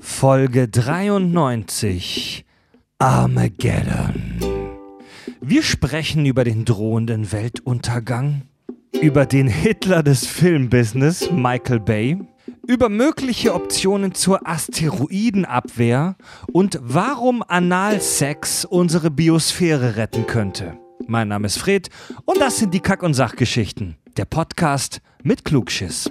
Folge 93 Armageddon. Wir sprechen über den drohenden Weltuntergang, über den Hitler des Filmbusiness, Michael Bay, über mögliche Optionen zur Asteroidenabwehr und warum Analsex unsere Biosphäre retten könnte. Mein Name ist Fred und das sind die Kack- und Sachgeschichten. Der Podcast mit Klugschiss.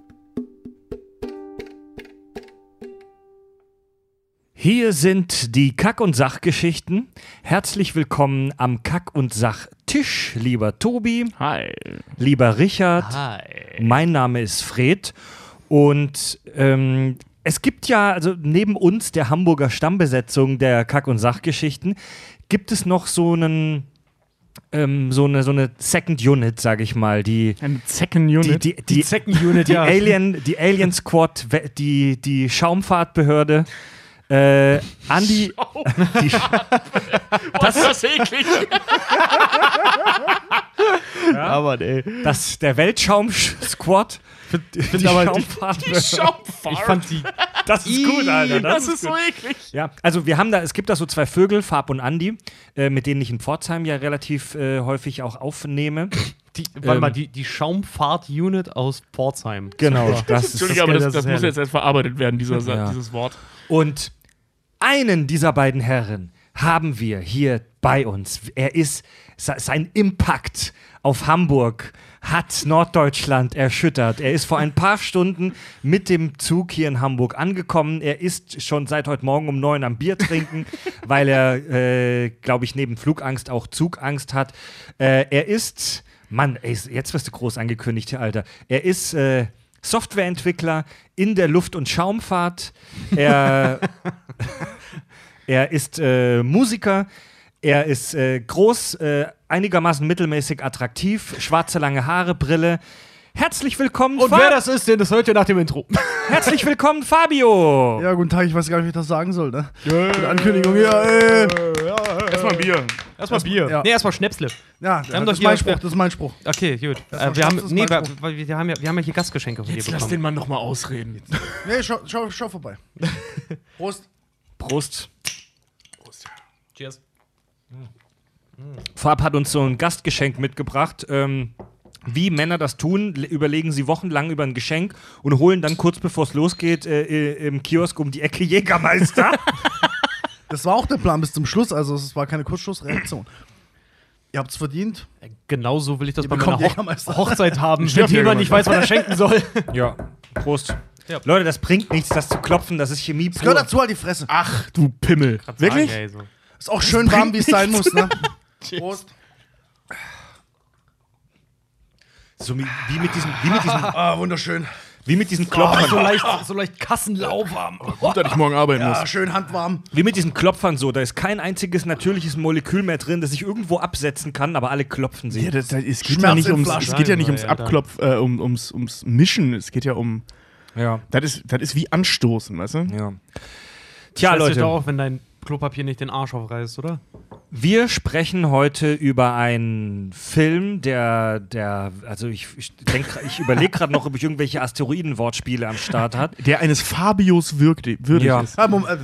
Hier sind die Kack- und Sachgeschichten. Herzlich willkommen am Kack- und Sachtisch, lieber Tobi. Hi. Lieber Richard. Hi. Mein Name ist Fred. Und ähm, es gibt ja, also neben uns, der Hamburger Stammbesetzung der Kack- und Sachgeschichten, gibt es noch so einen. Ähm, so, eine, so eine Second Unit, sage ich mal, die, Ein Second Unit. die, die, die, Second Unit, die ja. Alien, die Alien Squad, die, die Schaumfahrtbehörde, äh, Andi, die, das ist eklig. Aber ey. das, der Weltschaum-Squad, die, find aber die- Schaumfahrtbehörde. Schaumfahrt. Ich fand die. Das ist gut, Alter. Das, Das, ist so eklig. Ja, also wir haben da, es gibt da so zwei Vögel, Farb und Andi, äh, mit denen ich in Pforzheim ja relativ äh, häufig auch aufnehme. die warte Ähm. mal, die, die Schaumfahrt-Unit aus Pforzheim. Genau, das ist Entschuldigung, aber das, das das, ist muss jetzt erst verarbeitet werden, dieser, Ja. dieses Wort. Und einen dieser beiden Herren haben wir hier bei uns. Er ist, se- sein Impact auf Hamburg hat Norddeutschland erschüttert. Er ist vor ein paar Stunden mit dem Zug hier in Hamburg angekommen. Er ist schon seit heute Morgen um neun am Bier trinken, weil er, äh, glaube ich, neben Flugangst auch Zugangst hat. Äh, er ist, Mann, ey, jetzt wirst du groß angekündigt hier, Alter. Er ist äh, Softwareentwickler in der Luft- und Schaumfahrt. Er er ist äh, Musiker. Er ist äh, groß, äh, einigermaßen mittelmäßig attraktiv, schwarze lange Haare, Brille. Herzlich willkommen, Und Fa- wer das ist, den das hört ihr nach dem Intro. Herzlich willkommen, Fabio. Ja, guten Tag, ich weiß gar nicht, wie ich das sagen soll, ne? Mit Ankündigung, ja, äh. Erstmal Bier. Erstmal Bier. ja. Nee, erstmal Schnäpsle. Ja, haben das doch ist mein hier- Spruch, das ist mein Spruch. Okay, gut. Äh, wir, haben, nee, wir, wir, wir, haben ja, wir haben ja hier Gastgeschenke von Jetzt dir lass bekommen. den Mann noch mal ausreden. Nee, schau, schau, schau vorbei. Prost. Prost. Cheers. Fab hat uns so ein Gastgeschenk mitgebracht. Ähm, wie Männer das tun, le- überlegen sie wochenlang über ein Geschenk und holen dann kurz bevor es losgeht äh, äh, im Kiosk um die Ecke Jägermeister. Das war auch der Plan bis zum Schluss, also es war keine Kurzschlussreaktion. Ihr habt's verdient. Genau so will ich das Ihr bei meiner Ho. Hochzeit haben, wenn jemand nicht weiß, was er schenken soll. ja, Prost. Ja. Leute, das bringt nichts, das zu klopfen, das ist Chemie Es gehört dazu halt die Fresse. Ach, du Pimmel. Wirklich? Sagen, ey, so. Ist auch schön warm, wie es sein muss, ne? Prost. So wie, wie mit diesem, wie mit diesem, Ah, wunderschön. wie mit diesen Oh, Klopfern. so leicht, so leicht kassenlauwarm. Gut, dass ich morgen arbeiten Ja, muss. schön handwarm. Wie mit diesen Klopfern so, da ist kein einziges natürliches Molekül mehr drin, das sich irgendwo absetzen kann, aber alle klopfen sie. Ja, das, das, es, geht ja nicht ums, es geht ja nicht ums. Abklopf, äh, um, ums, ums Mischen. Es geht ja um. Ja. Das ist, das ist wie Anstoßen, weißt du? ja. Tja, Scheiß dich Leute, doch auf, wenn dein Klopapier nicht den Arsch aufreißt, oder? Wir sprechen heute über einen Film, der, der, also ich, ich denk, ich überlege gerade noch, ob ich irgendwelche Asteroiden-Wortspiele am Start hat. Der eines Fabios würdig, würdig Ja. ist. Ah, Moment,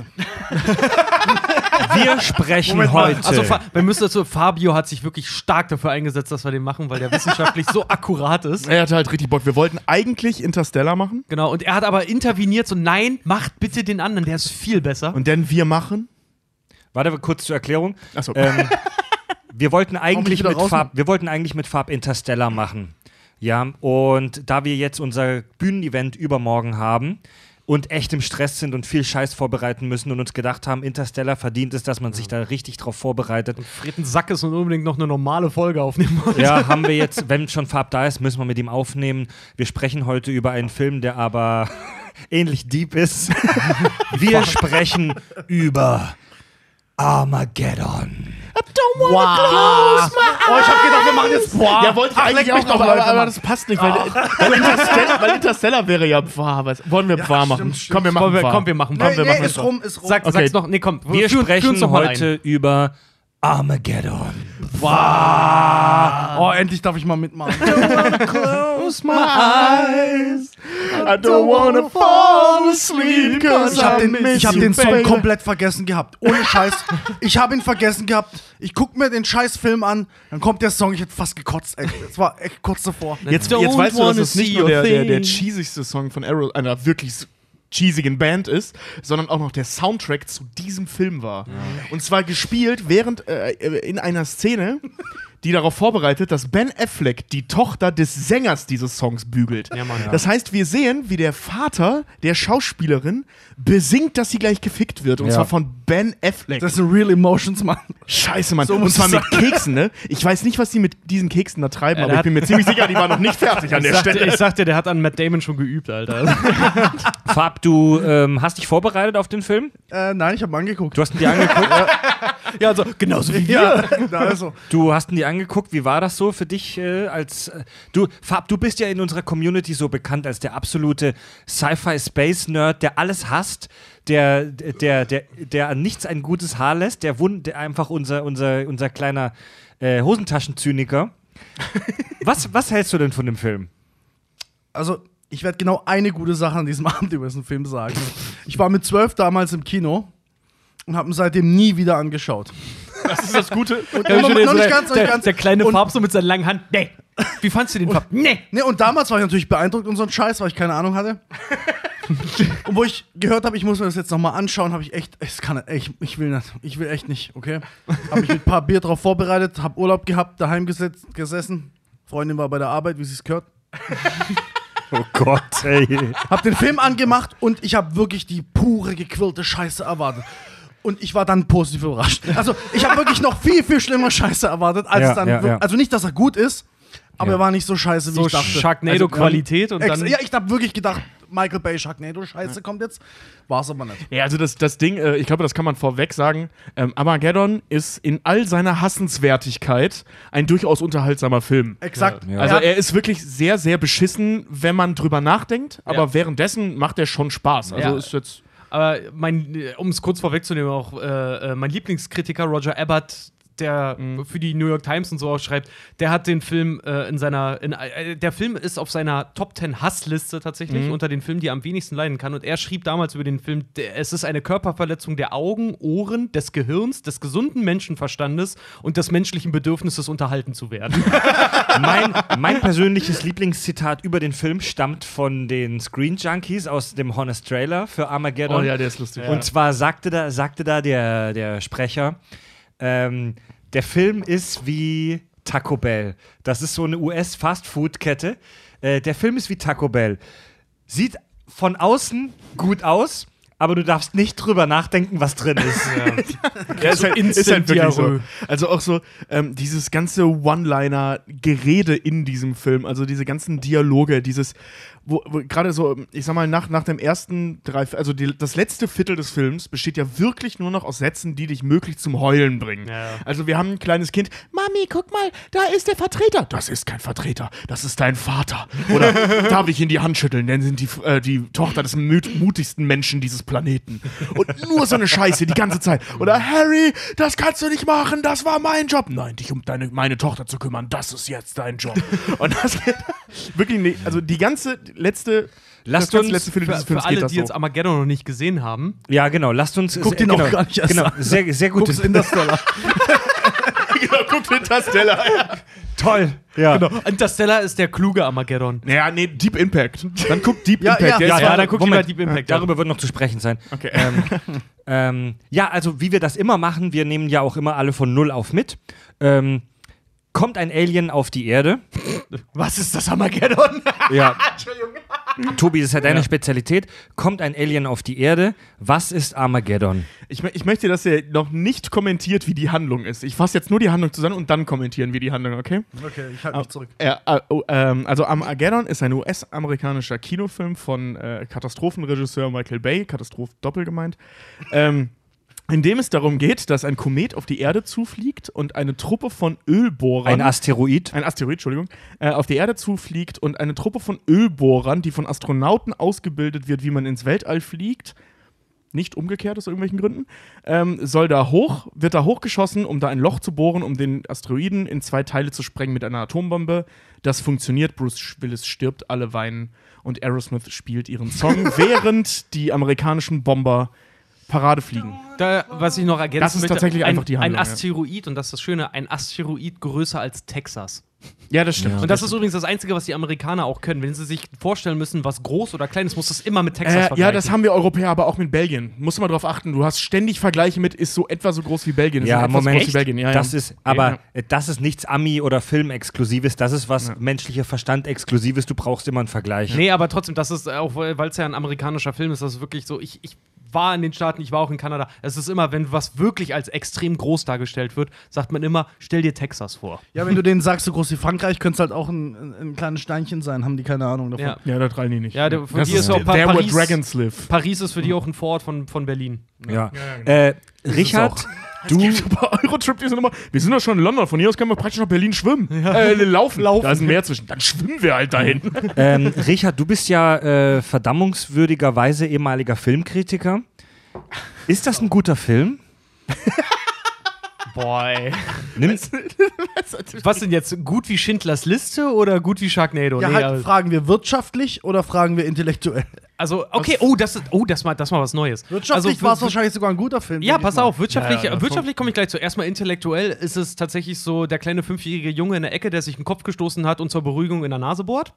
äh, Wir sprechen Moment heute. Also, wir müssen dazu, Fabio hat sich wirklich stark dafür eingesetzt, dass wir den machen, weil der wissenschaftlich so akkurat ist. Er hatte halt richtig Bock. Wir wollten eigentlich Interstellar machen. Genau, und er hat aber interveniert, so, nein, macht bitte den anderen, der ist viel besser. Und dann wir machen. Warte kurz zur Erklärung. Achso. Ähm, wir wollten eigentlich mit? Farb, wir wollten eigentlich mit Farb Interstellar machen. Ja, und da wir jetzt unser Bühnenevent übermorgen haben und echt im Stress sind und viel Scheiß vorbereiten müssen und uns gedacht haben, Interstellar verdient es, dass man sich da richtig drauf vorbereitet. Fred ein Sack ist und unbedingt noch eine normale Folge aufnehmen muss. Ja, haben wir jetzt, wenn schon Farb da ist, müssen wir mit ihm aufnehmen. Wir sprechen heute über einen Film, der aber ähnlich deep ist. Wir sprechen über Armageddon. Wow. Oh, ich hab gedacht, wir machen jetzt boah. Ja, wollte ich Ach, eigentlich auch, doch, aber, Leute, aber, das passt nicht, weil, weil, Interstellar, weil Interstellar wäre ja. Was, wollen wir Ja, machen? stimmt. Komm, wir machen Komm, wir, wahr. komm, wir machen Nee, komm, wir nee, machen ist rum, ist rum. Sag, Okay. Sag's noch, nee, komm. Wir führ sprechen heute über Armageddon. Oh, endlich darf ich mal mitmachen. Close my eyes. I don't wanna fall asleep, cause Ich hab den, ich hab den Song komplett vergessen gehabt. Ohne Scheiß. Ich habe ihn vergessen gehabt. Ich guck mir den scheiß Film an, dann kommt der Song, ich hätte fast gekotzt. Das war echt kurz davor. Jetzt, jetzt weißt du, dass es nicht nur der, der, der cheesigste Song von Arrow, einer wirklich cheesigen Band ist, sondern auch noch der Soundtrack zu diesem Film war. Und zwar gespielt während äh, in einer Szene, die darauf vorbereitet, dass Ben Affleck die Tochter des Sängers dieses Songs bügelt. Ja, Mann, ja. Das heißt, wir sehen, wie der Vater der Schauspielerin besingt, dass sie gleich gefickt wird. Und Ja. zwar von Ben Affleck. Das sind Real Emotions, Mann. Scheiße, Mann. So und zwar mit Keksen, ne? Ich weiß nicht, was die mit diesen Keksen da treiben, Ja, aber ich bin mir ziemlich sicher, die waren noch nicht fertig an Ich der sagte, Stelle. ich sagte, der hat an Matt Damon schon geübt, Alter. Fab, du ähm, hast dich vorbereitet auf den Film? Äh, nein, ich habe angeguckt. Du hast ihn dir angeguckt? ja, also genauso wie ja, na, also. Du hast ihn dir angeguckt. Wie war das so für dich äh, als äh, du Fab? Du bist ja in unserer Community so bekannt als der absolute Sci-Fi-Space-Nerd, der alles hasst, der der der der an nichts ein gutes Haar lässt, der, wund, der einfach unser unser unser kleiner äh, Hosentaschenzyniker. Was was hältst du denn von dem Film? also, ich werde genau eine gute Sache an diesem Abend über diesen Film sagen. Ich war mit zwölf damals im Kino und habe ihn seitdem nie wieder angeschaut. Das ist das Gute. Und Ja, noch, nicht der, ganz, der, ganz. der kleine und, Farb so mit seiner langen Hand. Nee. Wie fandst du den Farb? Nee. Nee, und damals war ich natürlich beeindruckt und so ein Scheiß, weil ich keine Ahnung hatte. und wo ich gehört habe, ich muss mir das jetzt nochmal anschauen, habe ich echt, es kann ich, ich will nicht, ich will echt nicht, okay? Habe mich mit ein paar Bier drauf vorbereitet, habe Urlaub gehabt, daheim gesetzt, gesessen. Freundin war bei der Arbeit, wie sie es gehört. Oh Gott, ey. Hab den Film angemacht und ich habe wirklich die pure gequirlte Scheiße erwartet. Und ich war dann positiv überrascht. Also, ich habe wirklich noch viel, viel schlimmer Scheiße erwartet, als Ja, es dann. ja, ja. Also nicht, dass er gut ist, aber Ja. er war nicht so scheiße, wie So ich dachte. Sharknado-Qualität und Ex dann. ja, ich habe wirklich gedacht, Michael Bay Sharknado Scheiße kommt jetzt. War es aber nicht. Ja, also das, das Ding, äh, ich glaube, das kann man vorweg sagen. Ähm, Armageddon ist in all seiner Hassenswertigkeit ein durchaus unterhaltsamer Film. Exakt. Ja. Also er ist wirklich sehr, sehr beschissen, wenn man drüber nachdenkt, aber Ja. währenddessen macht er schon Spaß. Also Ja. ist jetzt. Aber mein, um es kurz vorwegzunehmen, auch äh, äh, mein Lieblingskritiker Roger Ebert, der für die New York Times und so auch schreibt, der hat den Film äh, in seiner, in, äh, der Film ist auf seiner Top 10 Hassliste tatsächlich unter den Filmen, die er am wenigsten leiden kann. Und er schrieb damals über den Film, der, es ist eine Körperverletzung der Augen, Ohren, des Gehirns, des gesunden Menschenverstandes und des menschlichen Bedürfnisses, unterhalten zu werden. mein, mein persönliches Lieblingszitat über den Film stammt von den Screen Junkies aus dem Honest Trailer für Armageddon. Oh ja, der ist lustig. Und zwar sagte da, sagte da der, der Sprecher, ähm, der Film ist wie Taco Bell. Das ist so eine US-Fast-Food-Kette. Äh, der Film ist wie Taco Bell. Sieht von außen gut aus, aber du darfst nicht drüber nachdenken, was drin ist. Ja, ist, halt, ist halt wirklich so. Also auch so ähm, dieses ganze One-Liner-Gerede in diesem Film, also diese ganzen Dialoge, dieses, wo, wo gerade so, ich sag mal, nach, nach dem ersten drei, also die, das letzte Viertel des Films besteht ja wirklich nur noch aus Sätzen, die dich möglich zum Heulen bringen. Ja. Also wir haben ein kleines Kind, Mami, guck mal, da ist der Vertreter. Das ist kein Vertreter, das ist dein Vater. Oder darf ich in die Hand schütteln, denn sind die, äh, die Tochter des mut mutigsten Menschen dieses Planeten. Und nur so eine Scheiße die ganze Zeit. Oder Harry, das kannst du nicht machen, das war mein Job. Nein, dich um deine, meine Tochter zu kümmern, das ist jetzt dein Job. Und das wirklich, nee, also die ganze letzte, Lasst uns letzte Viertel für, für alle, die jetzt Armageddon noch nicht gesehen haben, Ja, genau. Lasst uns. Guck äh, den auch genau, gar nicht erst genau, an. Sehr, sehr gut. Guck's Interstellar. genau, guckt Interstellar. Toll. Ja. Genau. Interstellar ist der kluge Armageddon. Naja, nee, Deep Impact. Dann guckt Deep Ja, Impact. ja. Ja, ja, auch- dann guck Moment. lieber Deep Impact. Darüber wird noch zu sprechen sein. Okay. Ähm, ähm, ja, also wie wir das immer machen, wir nehmen ja auch immer alle von Null auf mit. Ähm, kommt ein Alien auf die Erde. Was ist das Armageddon? Ja. Tobi, das ist ja deine Spezialität. Kommt ein Alien auf die Erde. Was ist Armageddon? Ich, ich möchte, dass ihr noch nicht kommentiert, wie die Handlung ist. Ich fasse jetzt nur die Handlung zusammen und dann kommentieren wir die Handlung, okay? Okay, ich halte mich zurück. Ja, äh, oh, ähm, also Armageddon ist ein US-amerikanischer Kinofilm von äh, Katastrophenregisseur Michael Bay, Katastroph doppelt gemeint. ähm, in dem es darum geht, dass ein Komet auf die Erde zufliegt und eine Truppe von Ölbohrern. Ein Asteroid. ein Asteroid, Entschuldigung, äh, auf die Erde zufliegt und eine Truppe von Ölbohrern, die von Astronauten ausgebildet wird, wie man ins Weltall fliegt, nicht umgekehrt aus irgendwelchen Gründen, ähm, soll da hoch, wird da hochgeschossen, um da ein Loch zu bohren, um den Asteroiden in zwei Teile zu sprengen mit einer Atombombe. Das funktioniert, Bruce Willis stirbt, alle weinen und Aerosmith spielt ihren Song, während die amerikanischen Bomber Parade fliegen. Da, was ich noch ergänzen Das ist möchte, tatsächlich ein, einfach die Handlung, Ein ja. Asteroid, und das ist das Schöne, ein Asteroid größer als Texas. Ja, das stimmt. Und das ist übrigens das Einzige, was die Amerikaner auch können. Wenn sie sich vorstellen müssen, was groß oder klein ist, muss das immer mit Texas Äh, vergleichen. ja, das haben wir Europäer aber auch mit Belgien. Musst du mal drauf achten. Du hast ständig Vergleiche mit, ist so etwa so groß wie Belgien. Ist Ja, so etwas Moment. groß wie Belgien. Ja, das ja. ist, aber Ja. das ist nichts Ami- oder Filmexklusives. Das ist was menschlicher Verstand Exklusives. Du brauchst immer einen Vergleich. Nee, aber trotzdem, das ist auch, weil es ja ein amerikanischer Film ist, das ist wirklich so, ich, ich war in den Staaten, ich war auch in Kanada. Es ist immer, wenn was wirklich als extrem groß dargestellt wird, sagt man immer, stell dir Texas vor. Ja, wenn du denen sagst, so groß wie Frankreich, könnte es halt auch ein, ein, ein kleines Steinchen sein, haben die keine Ahnung davon. Ja. Ja, da trallen die nicht. Ja, der- von das dir ist ist auch Paris- Dragons Live. Paris ist für die auch ein Vorort von, von Berlin. Ja. genau. Äh, Richard, du, Eurotrip, die sind immer, wir sind doch schon in London, von hier aus können wir praktisch nach Berlin schwimmen. Äh, laufen. laufen. Da ist ein Meer zwischen. Dann schwimmen wir halt dahin. ähm, Richard, du bist ja äh, verdammungswürdigerweise ehemaliger Filmkritiker. Ist das ein guter Film? Boy. Nimm, Was denn jetzt? Gut wie Schindlers Liste oder gut wie Sharknado? Ja, Nee, halt, aber- fragen wir wirtschaftlich oder fragen wir intellektuell? also, okay, oh, das ist, oh, das mal, das mal was Neues. Wirtschaftlich also, war es wahrscheinlich sogar ein guter Film. Ja, pass mal. auf, wirtschaftlich, Ja, ja, wirtschaftlich komme ich gleich zu. Erstmal intellektuell ist es tatsächlich so der kleine fünfjährige Junge in der Ecke, der sich den Kopf gestoßen hat und zur Beruhigung in der Nase bohrt.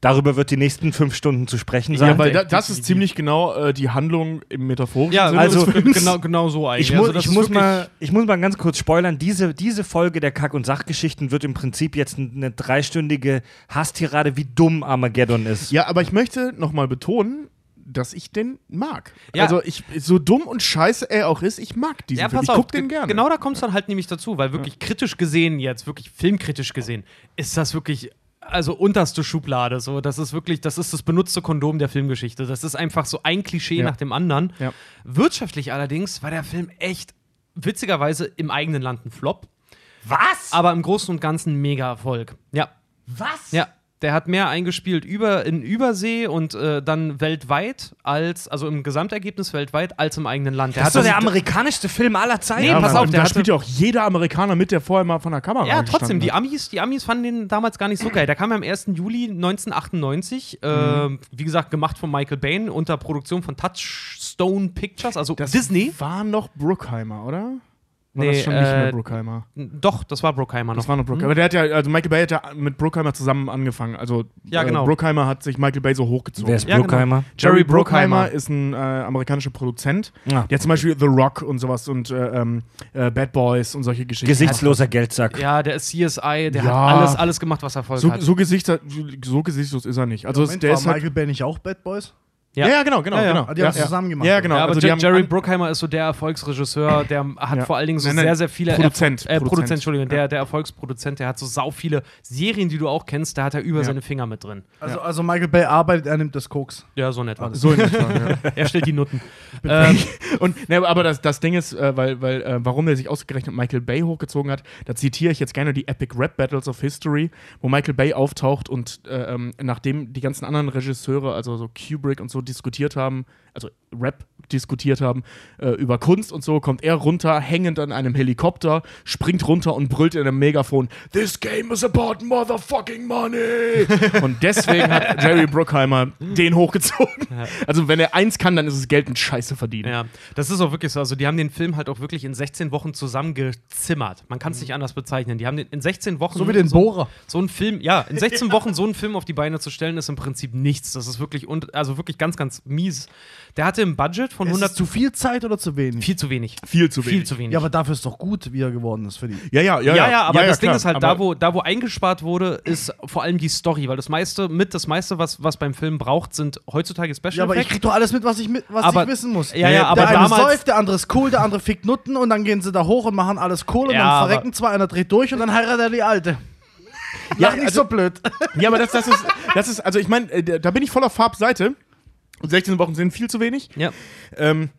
Darüber wird die nächsten fünf Stunden zu sprechen sein. Ja, weil da, das ist ziemlich genau äh, die Handlung im metaphorischen Ja, Sinne also- genau, genau so eigentlich. ich, mu Also das ich, muss mal, ich muss mal ganz kurz spoilern. Diese, diese Folge der Kack- und Sachgeschichten wird im Prinzip jetzt eine dreistündige Hasstirade, wie dumm Armageddon ist. Ja, aber ich möchte nochmal betonen, dass ich den mag. Ja. Also ich, so dumm und scheiße er auch ist, ich mag diesen Ja, Film. Ich auf, guck den ge- gerne. Genau da kommt es dann halt nämlich dazu, weil wirklich kritisch gesehen jetzt, wirklich filmkritisch gesehen, ist das wirklich, also unterste Schublade. So, das ist wirklich, das ist das benutzte Kondom der Filmgeschichte. Das ist einfach so ein Klischee Ja. nach dem anderen. Ja. Wirtschaftlich allerdings war der Film echt witzigerweise im eigenen Land ein Flop, Was? aber im Großen und Ganzen ein mega Erfolg. Ja. Was? Ja, der hat mehr eingespielt über, in Übersee und äh, dann weltweit als, also im Gesamtergebnis weltweit, als im eigenen Land. Der Das ist doch der amerikanischste Film aller Zeiten. Nee, ja, pass Mann, auf, und der da hatte- spielt ja auch jeder Amerikaner mit, der vorher mal von der Kamera Ja, trotzdem, die. Amis, die Amis fanden den damals gar nicht so geil. Der kam ja am 1. Juli 1998, Mhm. äh, wie gesagt, gemacht von Michael Bain unter Produktion von Touchstone Pictures, also Das Disney. war noch Bruckheimer, oder? War Nee, das schon nicht äh, mehr Bruckheimer? Doch, das war Brookheimer noch. Das war noch Bruckheimer. Aber der hat ja, also Michael Bay hat ja mit Bruckheimer zusammen angefangen. Also Ja, genau. äh, Bruckheimer hat sich Michael Bay so hochgezogen. Wer ist Ja, genau. Bruckheimer? Jerry Bruckheimer Bruckheimer. ist ein äh, amerikanischer Produzent. Ah, Der hat zum Beispiel The Rock und sowas und äh, ähm, äh, Bad Boys und solche Geschichten. Gesichtsloser Geldsack. Ja, der ist CSI, der Ja. hat alles, alles gemacht, was Erfolg So, hat. so, Gesichter, so gesichtslos ist er nicht. Also Moment, der war ist halt, Michael Bay nicht auch Bad Boys? Ja. ja, genau, genau, Ja, ja. genau. Ah, die haben ja. zusammen gemacht. Ja, genau. ja, aber also die Je- haben Jerry Bruckheimer ist so der Erfolgsregisseur, der hat Ja. vor allen Dingen so Nein, nein, sehr, sehr viele Produzent, Erf äh, Produzent, Produzent. Entschuldigung, der, der Erfolgsproduzent, der hat so sau viele Serien, die du auch kennst, da hat er über Ja. seine Finger mit drin. Also, also Michael Bay arbeitet, er nimmt das Koks. Ja, so nett war das. so in etwa, ja. Er stellt die Nutten. ähm, Und ne, aber das, das Ding ist, äh, weil, weil äh, warum er sich ausgerechnet Michael Bay hochgezogen hat, da zitiere ich jetzt gerne die Epic Rap Battles of History, wo Michael Bay auftaucht und äh, ähm, nachdem die ganzen anderen Regisseure, also so Kubrick und so diskutiert haben, also Rap diskutiert haben äh, über Kunst und so, kommt er runter, hängend an einem Helikopter, springt runter und brüllt in einem Megafon: This game is about motherfucking money! und deswegen hat Jerry Bruckheimer den hochgezogen. Also wenn er eins kann, dann ist es Geld mit Scheiße verdienen. Ja, das ist auch wirklich so. Also, die haben den Film halt auch wirklich in 16 Wochen zusammengezimmert. Man kann es nicht anders bezeichnen. Die haben den in 16 Wochen. So wie den so, Bohrer. so einen Film, ja, in 16 Wochen so einen Film auf die Beine zu stellen, ist im Prinzip nichts. Das ist wirklich, und, also wirklich ganz, ganz mies. Der hatte ein Budget von Ist 100. es zu viel Zeit oder zu wenig? viel zu wenig. Viel zu Viel wenig. zu wenig. Ja, aber dafür ist doch gut, wie er geworden ist für die. Ja, ja, ja. Ja, ja, aber das Ding klar. ist halt, Aber da wo, da wo eingespart wurde, ist vor allem die Story, weil das meiste, mit das meiste, was, was beim Film braucht, sind heutzutage Special Ja, aber ich Effects. krieg doch alles mit, was ich, mit, was Aber- ich wissen muss. Ja, ja, aber der eine damals- säuft, der andere ist cool, der andere fickt Nutten und dann gehen sie da hoch und machen alles cool und Ja, dann verrecken zwei, einer dreht durch und dann heiratet er die Alte. Ja, Lach nicht also- so blöd. Ja, aber das, das, ist, das ist, also ich meine, äh, da bin ich voll auf Farbseite. Und 16 Wochen sind viel zu wenig. ja. Ähm,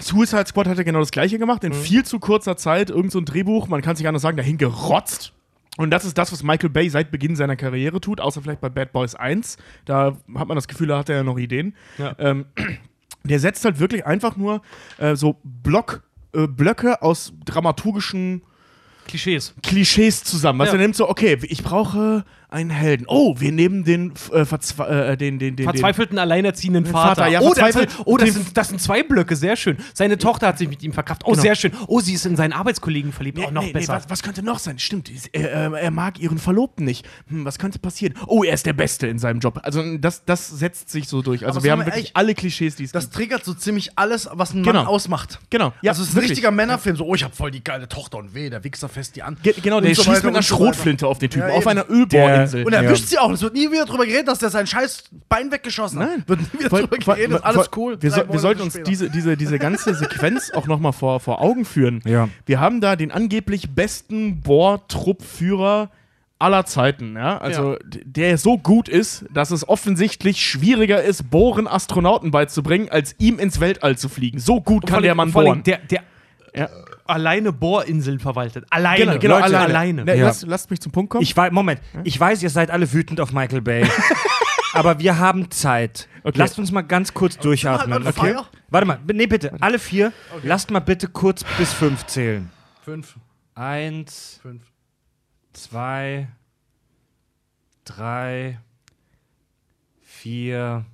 Suicide Squad hat ja genau das gleiche gemacht, in viel zu kurzer Zeit, irgend so ein Drehbuch, man kann sich anders sagen, dahin gerotzt. Und das ist das, was Michael Bay seit Beginn seiner Karriere tut, außer vielleicht bei Bad Boys 1. Da hat man das Gefühl, da hat er ja noch Ideen. Ja. Ähm, der setzt halt wirklich einfach nur äh, so Block, äh, Blöcke aus dramaturgischen Klischees. Klischees zusammen. Was Ja. er nimmt so, okay, ich brauche einen Helden. Oh, wir nehmen den, äh, verzwe äh, den, den, den, Verzweifelten, alleinerziehenden Vater. Vater, ja, oh, der verzweifelt- hat, oh das, sind, das sind zwei Blöcke, sehr schön. Seine Tochter hat sich mit ihm verkauft. Oh, Genau. sehr schön. Oh, sie ist in seinen Arbeitskollegen verliebt. Nee, oh, noch nee, nee, besser. was, was könnte noch sein? Stimmt, er, er, er mag ihren Verlobten nicht. Hm, was könnte passieren? Oh, er ist der Beste in seinem Job. Also das, das setzt sich so durch. Also Aber wir haben wir wirklich ehrlich, alle Klischees, die es Das gibt. triggert so ziemlich alles, was ein Genau. Mann ausmacht. Genau. Ja, also es ist ein richtiger Männerfilm. So, oh, ich habe voll die geile Tochter und weh, der Wichser fässt die an. Ge genau, der so schießt mit einer. Schrotflinte auf den Typen, Ja, auf einer Ölbohrinsel. Und er Ja. wischt sie auch. Es wird nie wieder drüber geredet, dass der sein scheiß Bein weggeschossen hat. Nein. Wird nie wieder Weil- drüber geredet. weil- alles cool. Wir, so, wir sollten uns später. diese, diese, diese ganze Sequenz auch nochmal vor, vor Augen führen. Ja. Wir haben da den angeblich besten Bohrtruppführer aller Zeiten, ja? Also d- der so gut ist, dass es offensichtlich schwieriger ist, Bohren Astronauten beizubringen, als ihm ins Weltall zu fliegen. So gut kann vor der allem- Mann allem bohren. Der, der Ja. Alleine Bohrinseln verwaltet. Alleine. Genau, genau, Leute, alleine. alleine. Ne, Ja. lasst, lasst mich zum Punkt kommen. Ich weiß, Moment, ich weiß, ihr seid alle wütend auf Michael Bay. aber wir haben Zeit. Okay. Lasst uns mal ganz kurz durchatmen. fire. Warte mal, nee, bitte, alle vier, lasst mal bitte kurz bis fünf zählen. Fünf. Eins, Fünf. zwei, drei, vier,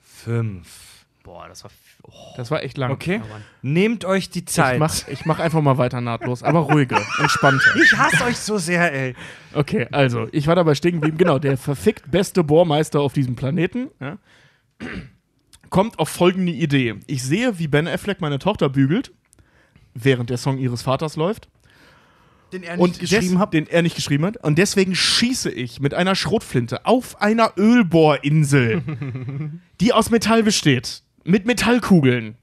fünf. Boah, das war. Oh, das war echt lang. Okay? Mann. Nehmt euch die Ich Zeit. mach, ich mach einfach mal weiter nahtlos, aber ruhiger, entspannter. Ich hasse euch so sehr, ey. Okay, also, ich war dabei stehen geblieben. Genau, der verfickt beste Bohrmeister auf diesem Planeten ja, kommt auf folgende Idee. Ich sehe, wie Ben Affleck meine Tochter bügelt, während der Song ihres Vaters läuft. Den er nicht Und geschrieben des- hat. Den er nicht geschrieben hat. Und deswegen schieße ich mit einer Schrotflinte auf einer Ölbohrinsel, die aus Metall besteht. Mit Metallkugeln.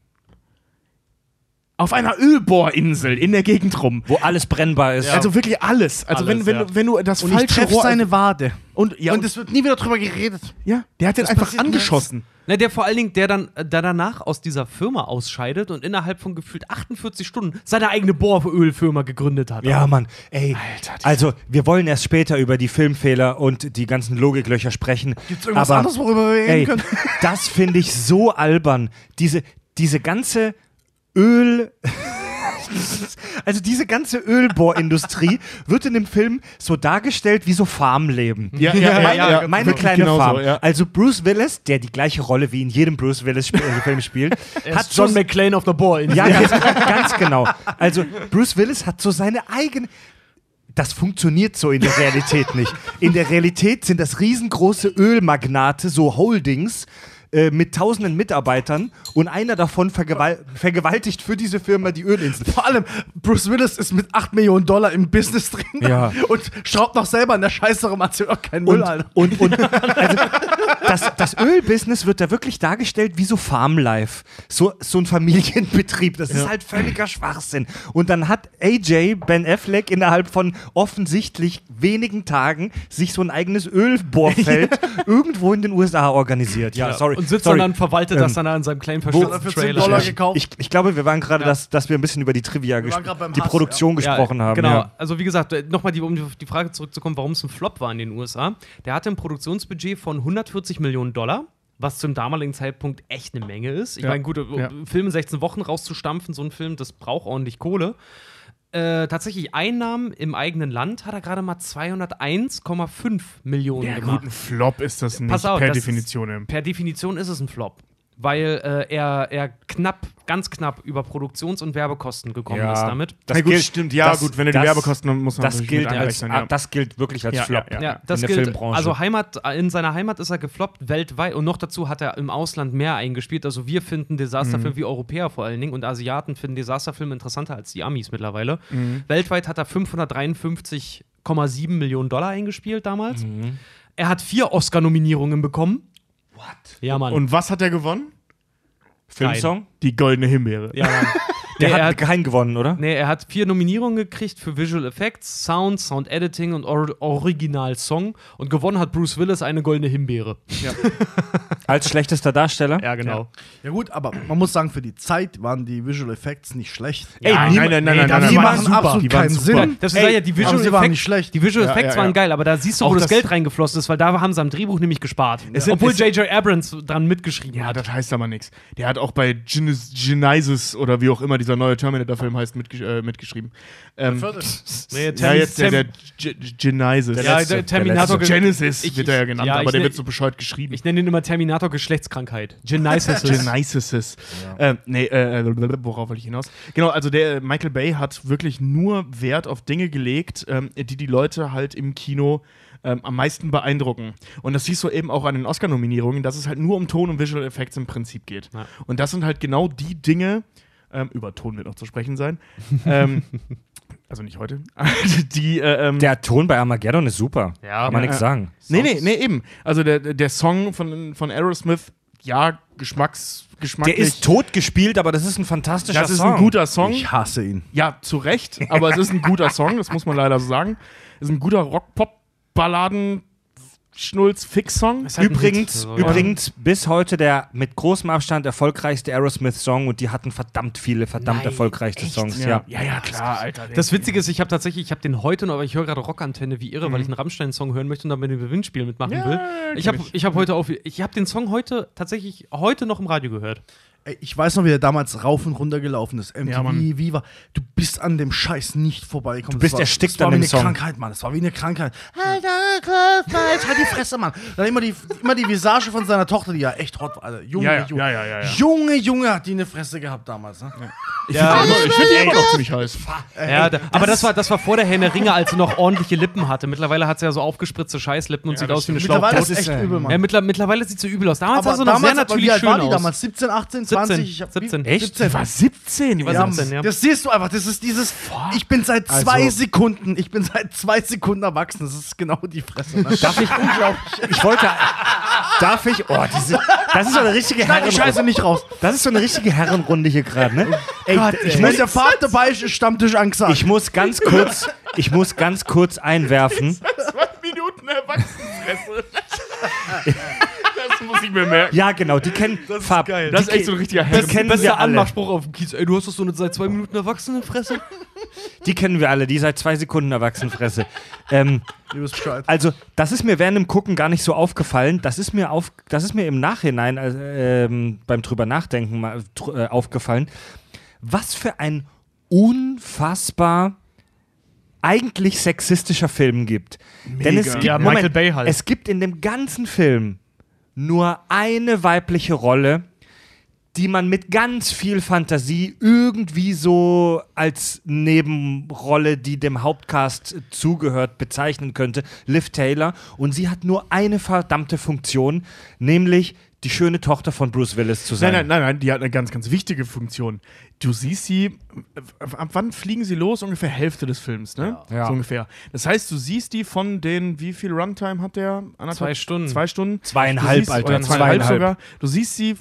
Auf einer Ölbohrinsel in der Gegend rum. Wo alles brennbar ist. Also wirklich alles. Also Alles, wenn, wenn, ja. du, wenn du das Und ich falsche treffe Rohr seine Wade. und ja, und es wird nie wieder drüber geredet. ja, der hat den einfach angeschossen. Na, der vor allen Dingen, der dann der danach aus dieser Firma ausscheidet und innerhalb von gefühlt 48 Stunden seine eigene Bohrölfirma gegründet hat. Ja, Mann, ey. Alter, also, wir wollen erst später über die Filmfehler und die ganzen Logiklöcher sprechen. Gibt's irgendwas aber, anderes, worüber wir reden ey, können? das finde ich so albern. Diese, diese ganze Öl. Also diese ganze Ölbohrindustrie wird in dem Film so dargestellt wie so Farmleben. Ja, ja, meine, ja, ja, meine kleine genauso, Farm. ja. Also Bruce Willis, der die gleiche Rolle wie in jedem Bruce Willis Sp äh, Film spielt, hat John so McClane auf der Bohrinsel. ja, ganz, ganz genau. Also Bruce Willis hat so seine eigene. Das funktioniert so in der Realität nicht. In der Realität sind das riesengroße Ölmagnate, so Holdings, äh, mit tausenden Mitarbeitern und einer davon vergewal vergewaltigt für diese Firma die Ölinsel. Vor allem, Bruce Willis ist mit 8 Millionen Dollar im Business drin Ja. und schraubt noch selber an der Scheiße rum, erzählt auch keinen Müll, Und, Alter. und, und also, das, das Ölbusiness wird da wirklich dargestellt wie so Farmlife. So, so ein Familienbetrieb. Das ist halt völliger Schwachsinn. Und dann hat AJ Ben Affleck innerhalb von offensichtlich wenigen Tagen sich so ein eigenes Ölbohrfeld irgendwo in den USA organisiert. Ja, sorry. Und sitzt sorry. dann und verwaltet das Ähm, dann an seinem 10 Trailer. Ja. gekauft. Ich, ich glaube, wir waren gerade, dass, dass wir ein bisschen über die Trivia, Wir waren gespro- gerade beim die Hass, Produktion Ja, gesprochen haben. Genau, Ja. also wie gesagt, nochmal die, um auf die Frage zurückzukommen, warum es ein Flop war in den USA. Der hatte ein Produktionsbudget von 140 Millionen Dollar. Was zum damaligen Zeitpunkt echt eine Menge ist. Ich Ja. meine, gut, Ja. Film in 16 Wochen rauszustampfen, so ein Film, das braucht ordentlich Kohle. Äh, tatsächlich Einnahmen im eigenen Land hat er gerade mal 201,5 Millionen Ja, gemacht. gut, ein Flop ist das nicht Pass auf, per Definition. Ist, per Definition ist es ein Flop. Weil äh, er, er knapp, ganz knapp über Produktions- und Werbekosten gekommen Ja. ist damit. Das Na gut, gilt- stimmt, ja, das- gut, wenn du die das- Werbekosten muss man Das gilt, mit als, ah, das gilt wirklich als Ja, Flop. ja, Ja, das in der gilt. Filmbranche. Also Heimat, in seiner Heimat ist er gefloppt weltweit und noch dazu hat er im Ausland mehr eingespielt. Also wir finden Desasterfilme, wie Europäer vor allen Dingen und Asiaten finden Desasterfilme interessanter als die Amis mittlerweile. Weltweit hat er 553,7 Millionen Dollar eingespielt damals. Er hat vier Oscar-Nominierungen bekommen. What? Ja, Mann. Und was hat er gewonnen? Filmsong? Die goldene Himbeere. ja, Mann. Der Nee, er hat, hat- keinen gewonnen, oder? Nee, er hat vier Nominierungen gekriegt für Visual Effects, Sound, Sound Editing und Or Original Song. Und gewonnen hat Bruce Willis eine goldene Himbeere. Als schlechtester Darsteller. Ja, genau. Ja gut, aber man muss sagen, für die Zeit waren die Visual Effects nicht schlecht. Ey, nein, niemand- nein, nein, nein, da- nein, die nein, machen super. absolut Die waren keinen super. Sinn. Das ist Ey, ja, die Visual sie waren Effects- nicht schlecht. Die Visual Ja, Effects ja, waren ja. geil, aber da siehst du, wo Auch das, das- Geld reingeflossen ist, weil da haben sie am Drehbuch nämlich gespart. Es sind- Obwohl J.J. Abrams dran mitgeschrieben Ja, hat. das heißt aber nichts. Der hat auch bei Genes- Genesis oder wie auch immer dieser neue Terminator-Film heißt, mitgesch äh, mitgeschrieben. Ähm, Nee, ja, jetzt der, der Genesis. Ja, der der Terminator. letzte. Genesis Ich- wird er ja genannt, ja, aber der nenn- wird so bescheuert geschrieben. Ich nenne ihn immer Terminator Geschlechtskrankheit. Genesis. Genesis. Äh, nee, äh, äh, worauf wollte ich hinaus? Genau, also der äh, Michael Bay hat wirklich nur Wert auf Dinge gelegt, ähm, die die Leute halt im Kino ähm, am meisten beeindrucken. Und das siehst du eben auch an den Oscar-Nominierungen, dass es halt nur um Ton und Visual Effects im Prinzip geht. Ja. Und das sind halt genau die Dinge, ähm, über Ton wird noch zu sprechen sein, ähm, also nicht heute, die äh, ähm, Der Ton bei Armageddon ist super. Ja, Kann man ja, nichts sagen. Nee, nee, nee, eben. Also der, der Song von, von Aerosmith, ja, Geschmacks, geschmacklich. Der ist tot gespielt, aber das ist ein fantastischer das ist Song. ein guter Song. Ich hasse ihn. Ja, zu Recht, aber es ist ein guter Song, das muss man leider so sagen. Es ist ein guter Rock-Pop-Balladen- Halt ein Übrigens, Hit, so, übrigens bis heute der mit großem Abstand erfolgreichste Aerosmith-Song und die hatten verdammt viele, verdammt Nein, erfolgreiche echt? Songs. Ja. Ja. ja, ja, klar, Alter. Das Witzige ist, ich habe tatsächlich, ich habe den heute noch, aber ich höre gerade Rockantenne wie irre, weil Mhm. ich einen Rammstein-Song hören möchte und dann bei dem Gewinnspiel mitmachen Ja, will. Ich habe ich. ich hab heute auf, ich habe den Song heute tatsächlich heute noch im Radio gehört. Ich weiß noch, wie der damals rauf und runter gelaufen ist. MTV, Ja, Mann. Viva. Du bist an dem Scheiß nicht vorbeigekommen. Du bist Das war, erstickt das war an wie dem eine Song. Krankheit, Mann. Das war wie eine Krankheit. Halt die Fresse, Mann. Dann immer die, immer die Visage von seiner Tochter, die ja echt hot war. Alter. Junge, Ja, ja, Junge. ja, ja, ja, ja. Junge, Junge, hat die eine Fresse gehabt damals. Ne? Ich finde die, immer- ich find die immer noch ziemlich heiß. Ja, da, aber das war, das war vor der der Ringe, als sie noch ordentliche Lippen hatte. Mittlerweile hat sie ja so aufgespritzte Scheißlippen und sieht das aus wie eine Mittlerweile ist echt äh, übel, Mann. Ja, mittler, mittlerweile sieht sie übel aus. Damals sah aber sie noch sehr natürlich wie alt schön war die aus. damals? 17, 18, 20? 17. Ich hab, 17. Wie, Echt? 17. Die war 17. Die war ja. 17, ja. Das siehst du einfach, das ist dieses, ich bin seit zwei Also- Sekunden, ich bin seit zwei Sekunden erwachsen, das ist genau die Fresse. Ne? Darf ich unglaublich. Ich wollte. Darf ich. Oh, diese. Das ist so eine richtige Schneid die Scheiße Herrenrunde. nicht raus. Das ist so eine richtige Herrenrunde hier gerade, ne? Ey, ich, Wenn muss, der Vater dabei ist, ist Stammtisch angesagt. ich muss ganz kurz. Ich muss ganz kurz einwerfen. Zwei Minuten Erwachsenenfresse. Das ich mir merken. Ja, genau, die kennen. Das ist geil. Die, Das ist echt so ein richtiger die Herren. kennen wir alle. Anmachspruch auf dem Kiez. Ey, du hast doch so eine seit zwei Minuten Erwachsenenfresse. Die kennen wir alle, die seit zwei Sekunden Erwachsenenfresse. ähm, also, das ist mir während dem Gucken gar nicht so aufgefallen. Das ist mir, auf, das ist mir im Nachhinein ähm, beim drüber nachdenken mal, tr- äh, aufgefallen. Was für ein unfassbar eigentlich sexistischer Film gibt. Denn es Mega. gibt, Ja, Moment, Michael Bay halt. es gibt in dem ganzen Film nur eine weibliche Rolle, die man mit ganz viel Fantasie irgendwie so als Nebenrolle, die dem Hauptcast zugehört, bezeichnen könnte. Liv Taylor. Und sie hat nur eine verdammte Funktion, nämlich die schöne Tochter von Bruce Willis zu sein. Nein, nein, nein, nein, die hat eine ganz, ganz wichtige Funktion. Du siehst sie, äh, ab wann fliegen sie los? Ungefähr Hälfte des Films, ne? Ja. So ungefähr. Das heißt, du siehst die von den, wie viel Runtime hat der? Anderthalb- Zwei Stunden. Zwei Stunden? Zweieinhalb, siehst, Alter, Oder zweieinhalb zweieinhalb. sogar. Du siehst sie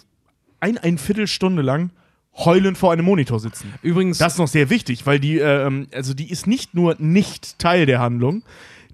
ein, ein Viertelstunde lang heulend vor einem Monitor sitzen. Übrigens, Das ist noch sehr wichtig, weil die, ähm, also die ist nicht nur nicht Teil der Handlung,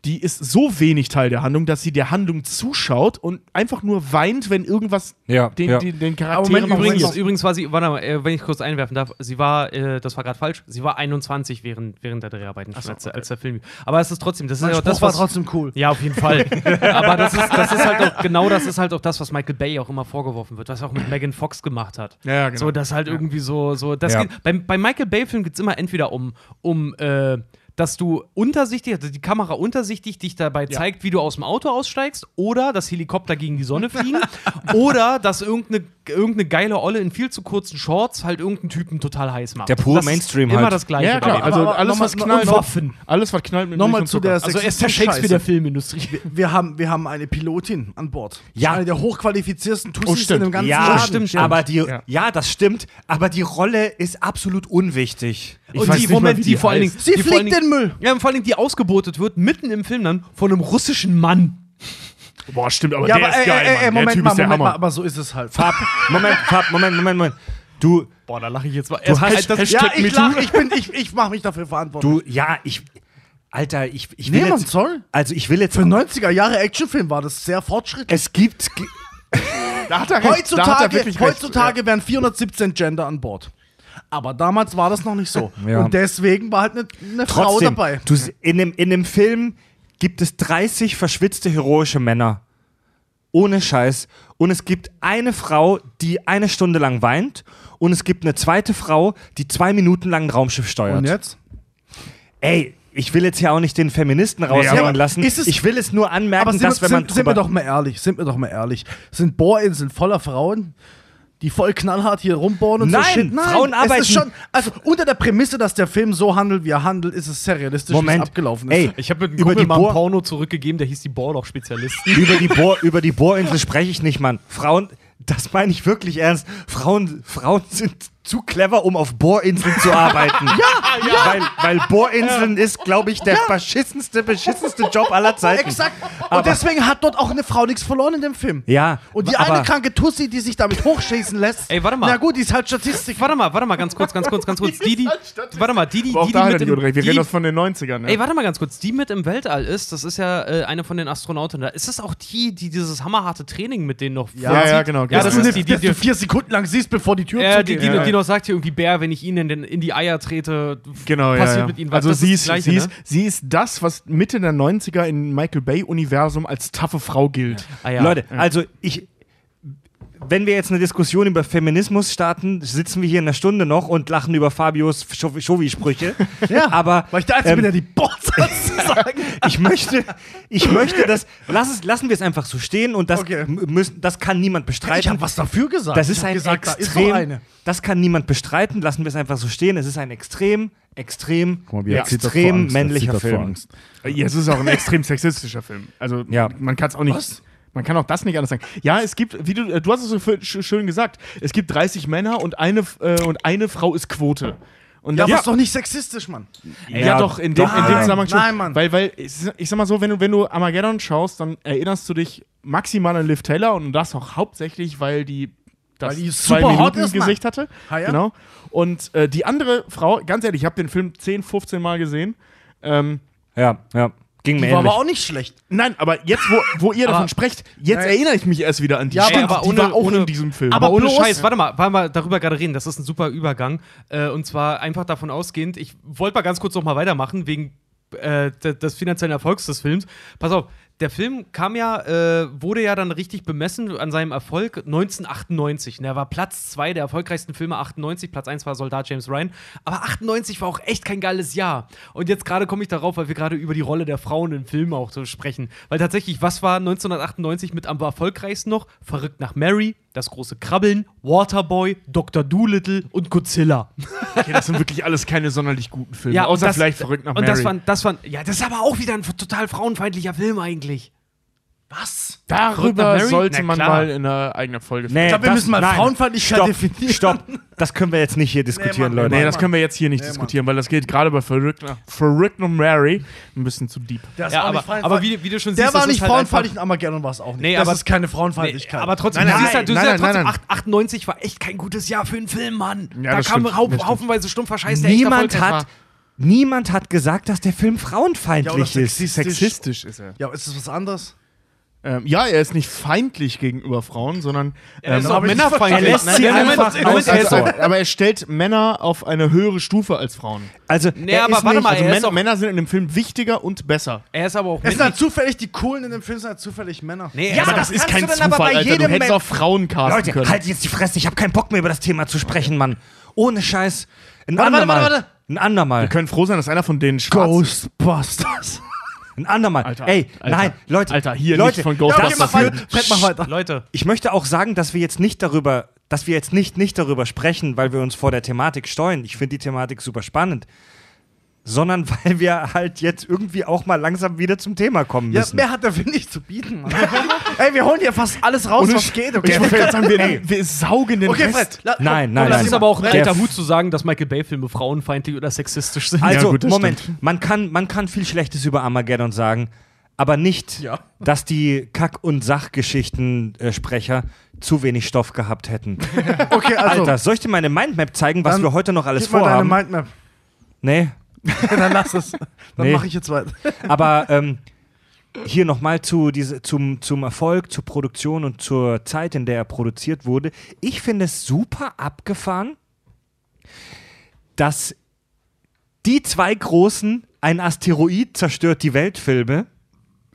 die ist so wenig Teil der Handlung, dass sie der Handlung zuschaut und einfach nur weint, wenn irgendwas Ja, den, ja. den, den Moment, übrigens, übrigens war sie, warte mal, äh, wenn ich kurz einwerfen darf, sie war, äh, das war gerade falsch, sie war 21 während, während der Dreharbeiten, schon, als, als der Film. Aber es ist trotzdem, das ist ja das, war trotzdem cool. Ja, auf jeden Fall. Aber das ist, das ist halt auch, genau das ist halt auch das, was Michael Bay auch immer vorgeworfen wird, was er auch mit Megan Fox gemacht hat. Ja, genau. So, das halt irgendwie so, so, das Ja. geht, bei, bei Michael Bay-Filmen geht es immer entweder um, um, äh, dass du untersichtig, also die Kamera untersichtig dich dabei zeigt, wie du aus dem Auto aussteigst, oder dass Helikopter gegen die Sonne fliegen, oder dass irgendeine, irgendeine geile Olle in viel zu kurzen Shorts halt irgendeinen Typen total heiß macht. Der pure Das Mainstream Immer halt. das Gleiche. Ja, klar. Also aber alles, was knallt. Waffen. Alles, was knallt mit Nochmal zu der Also er ist der Shakespeare der. Filmindustrie. Wir haben, wir haben eine Pilotin an Bord. Ja. Eine der hochqualifiziersten Tussis Oh, stimmt. in dem ganzen Ja, Laden. stimmt, aber die, Ja. ja. das stimmt, aber die Rolle ist absolut unwichtig. Ich und weiß die, nicht mal, Moment, wie die, die vor allen Dingen. Sie fliegt den Müll. Ja, und vor allen Dingen, die ausgebotet wird, mitten im Film dann, von einem russischen Mann. Boah, stimmt, aber Ja, der aber ist äh, geil, äh, Mann. äh, der Moment Typ mal, ist der Moment mal, Hammer. aber so ist es halt. Fab, Moment, Fab, Moment, Moment, Moment. Du, Boah, da lache ich jetzt mal. Du hast- das, Ja, ich lach, ich bin, ich, ich mache mich dafür verantwortlich. du, ja, ich, Alter, ich, ich will nee, man jetzt, soll. also ich will jetzt, Für 90er Jahre Actionfilm war das sehr fortschrittlich. es gibt, Da hat er recht. da hat er Heutzutage, wirklich recht. heutzutage wären 417 Gender an Bord. Aber damals war das noch nicht so. Ja. Und deswegen war halt eine, eine Frau trotzdem, dabei. du, in dem, in dem Film gibt es 30 verschwitzte heroische Männer. Ohne Scheiß. Und es gibt eine Frau, die eine Stunde lang weint. Und es gibt eine zweite Frau, die zwei Minuten lang ein Raumschiff steuert. Und jetzt? Ey, ich will jetzt hier auch nicht den Feministen raushängen aber lassen. ich will es nur anmerken, Aber sind, dass wenn man sind, wir doch mal ehrlich, sind wir doch mal ehrlich. Sind Bohrinseln voller Frauen, die voll knallhart hier rumbohren und Nein, so Shit? Frauen es arbeiten- Ist schon, also unter der Prämisse, dass der Film so handelt, wie er handelt, ist es sehr realistisch, wie es Moment. abgelaufen ist. Ey, ich habe mit einem Über Kumpel die mal ein Bohr- Porno zurückgegeben, der hieß die Bohrloch-Spezialisten. über die, Bohr, über die Bohrinsel spreche ich nicht, Mann. Frauen, das meine ich wirklich ernst. Frauen, Frauen sind zu clever, um auf Bohrinseln zu arbeiten. ja, ja. Weil, weil Bohrinseln ist, glaube ich, der beschissenste, beschissenste Job aller Zeiten. Exakt. Und Aber- deswegen hat dort auch eine Frau nichts verloren in dem Film. Ja, Und die aber- eine kranke Tussi, die sich damit hochschießen lässt. Ey, warte mal. Na gut, die ist halt Statistik. Warte mal, warte mal, ganz kurz, ganz kurz, ganz kurz. Die, die, warte mal, die, die, die, da die mit im. Wir die, reden das von den 90ern. Ne? Ey, warte mal ganz kurz. Die mit im Weltall ist, das ist ja äh, eine von den Astronauten. Da ist das auch die, die dieses hammerharte Training mit denen noch Ja, ja, vollzieht? genau, Ja, das dass ist die, die, dass du die, vier Sekunden lang siehst, bevor die Tür äh, die, zugeht. die, Ja. die noch sagt hier irgendwie, Bär, wenn ich ihn in, den, in die Eier trete, Genau, ja, passiert ja. mit ihnen was. Also Das sie ist, Gleiche, sie, ist, ne? sie ist das, was Mitte der 90er im Michael Bay-Universum als taffe Frau gilt. Ah, ja. Leute, also ich. Wenn wir jetzt eine Diskussion über Feminismus starten, sitzen wir hier in einer Stunde noch und lachen über Fabios Schowi-Sprüche. Ja, aber Weil ich der Einzige ähm, bin, der die Bots zu sagen. ich möchte, ich möchte das, lass es, lassen wir es einfach so stehen und das, Okay. müssen, das kann niemand bestreiten. Ich habe was dafür gesagt. das ist ein gesagt, da ist extrem, doch eine. das kann niemand bestreiten, lassen wir es einfach so stehen. Es ist ein extrem, extrem, mal, extrem er männlicher Film. Ja, es ist auch ein extrem sexistischer Film. Also Ja. man kann es auch nicht. Was? Man kann auch das nicht anders sagen. Ja, es gibt, wie du, äh, du hast es so schön gesagt, es gibt 30 Männer und eine, äh, und eine Frau ist Quote. Und Ja, das aber ist doch nicht sexistisch, Mann. Ja, Ja, doch, in dem, in dem nein, Zusammenhang schon. nein, Mann. Weil, weil ich, sag mal so, wenn du, wenn du Armageddon schaust, dann erinnerst du dich maximal an Liv Taylor und das auch hauptsächlich, weil die das Weil die zwei Minuten ist, Mann. Gesicht hatte. Ah, ja? Genau. Und äh, die andere Frau, ganz ehrlich, ich habe den Film 10, 15 Mal gesehen. Ähm, Ja, ja. Ging mir Die war ähnlich. aber auch nicht schlecht. nein, aber jetzt, wo, wo ihr davon sprecht, jetzt Nein. erinnere ich mich erst wieder an die. Ja, aber- Stimmt, aber die ohne- war auch ohne- in diesem Film. Aber, Aber ohne bloß- Scheiß, warte mal, wollen wir darüber gerade reden. Das ist ein super Übergang. Äh, und zwar einfach davon ausgehend, ich wollte mal ganz kurz noch mal weitermachen, wegen äh, de- des finanziellen Erfolgs des Films. Pass auf, der Film kam ja, äh, wurde ja dann richtig bemessen an seinem Erfolg 1998. Und er war Platz 2 der erfolgreichsten Filme 98. Platz 1 war Soldat James Ryan. Aber 98 war auch echt kein geiles Jahr. Und jetzt gerade komme ich darauf, weil wir gerade über die Rolle der Frauen in Filmen auch so sprechen. Weil tatsächlich, was war 1998 mit am erfolgreichsten noch? Verrückt nach Mary, Das große Krabbeln, Waterboy, Dr. Doolittle und Godzilla. okay, das sind wirklich alles keine sonderlich guten Filme. außer das, vielleicht verrückt nach Und Mary. das waren, das waren, ja, das ist aber auch wieder ein total frauenfeindlicher Film eigentlich. Was? Darüber sollte Na man mal in einer eigenen Folge Nee, glaub, wir das- müssen mal nein. Frauenfeindlichkeit Stopp, definieren. Stopp. Das können wir jetzt nicht hier diskutieren, Mann, Leute. Nee, Mann, das können wir jetzt hier nicht Nee, diskutieren, weil das geht gerade bei Verrückt nach, Verrückt nach Mary ein bisschen zu deep. Der ist Ja, auch aber, aber wie, wie du schon der siehst, war das nicht ist halt frauenfeindlich, in Armageddon war es auch nicht. Nee, das aber- ist keine Nee, Frauenfeindlichkeit. aber trotzdem, Nein, du nein, siehst halt, du nein, siehst halt nein, trotzdem, nein, 8, 98 war echt kein gutes Jahr für einen Film, Mann. Ja, da das kam das haufenweise stumpfer Scheiß, der Niemand hat, niemand hat gesagt, dass der Film Ja, oder frauenfeindlich ist. sexistisch. Sexistisch ist er. ja, ist das was anderes? Ähm, ja, er ist nicht feindlich gegenüber Frauen, sondern Er ist ähm, auch männerfeindlich. Er lässt sie Nein, einfach Moment, er aber er stellt Männer auf eine höhere Stufe als Frauen. Also, Nee, er aber ist warte nicht, mal, Also er ist Männer, auch- Männer sind in dem Film wichtiger und besser. er ist aber auch Es sind halt zufällig die Coolen in dem Film, sind halt zufällig Männer. Nee, Ja, er aber das ist kein Zufall, Zufall, aber bei Alter. Du jedem hättest auch Frauen casten Leute, können. halt jetzt die Fresse. Ich habe keinen Bock mehr über das Thema zu sprechen, Mann. Ohne Scheiß. Ein Warte, warte, andermal. warte, warte. Ein andermal. Wir können froh sein, dass einer von denen schwarz ist. Ghostbusters. Ein andermal. Alter, Ey, Alter, nein, Leute. Alter, hier Leute, nicht von Ja, okay, Ghostbusters. Fred, mach weiter. Leute, Ich möchte auch sagen, dass wir jetzt nicht darüber, dass wir jetzt nicht, nicht darüber sprechen, weil wir uns vor der Thematik steuern. Ich finde die Thematik super spannend. Sondern weil wir halt jetzt irgendwie auch mal langsam wieder zum Thema kommen Ja, müssen. mehr hat der Film nicht zu bieten. Mann. Ey, wir holen hier fast alles raus, Ohne was geht. Ich Okay, wollte gerade sagen, wir, wir saugen den okay Rest. Fred. la- Nein, nein, das ist aber auch ein Der alter Hut zu sagen, dass Michael Bay-Filme frauenfeindlich oder sexistisch sind. also, gut, das Moment, stimmt. man kann, man kann viel Schlechtes über Armageddon sagen, aber nicht, Ja. dass die Kack- und Sachgeschichten-Sprecher zu wenig Stoff gehabt hätten. Okay, also. Alter, soll ich dir meine Mindmap zeigen, was wir heute noch alles gib mal deine vorhaben? Mindmap. nee, Dann lass es. Dann Nee. mache ich jetzt weiter. aber ähm, hier nochmal zu diese, zum, zum Erfolg, zur Produktion und zur Zeit, in der er produziert wurde. Ich finde es super abgefahren, dass die zwei großen Ein Asteroid zerstört die Weltfilme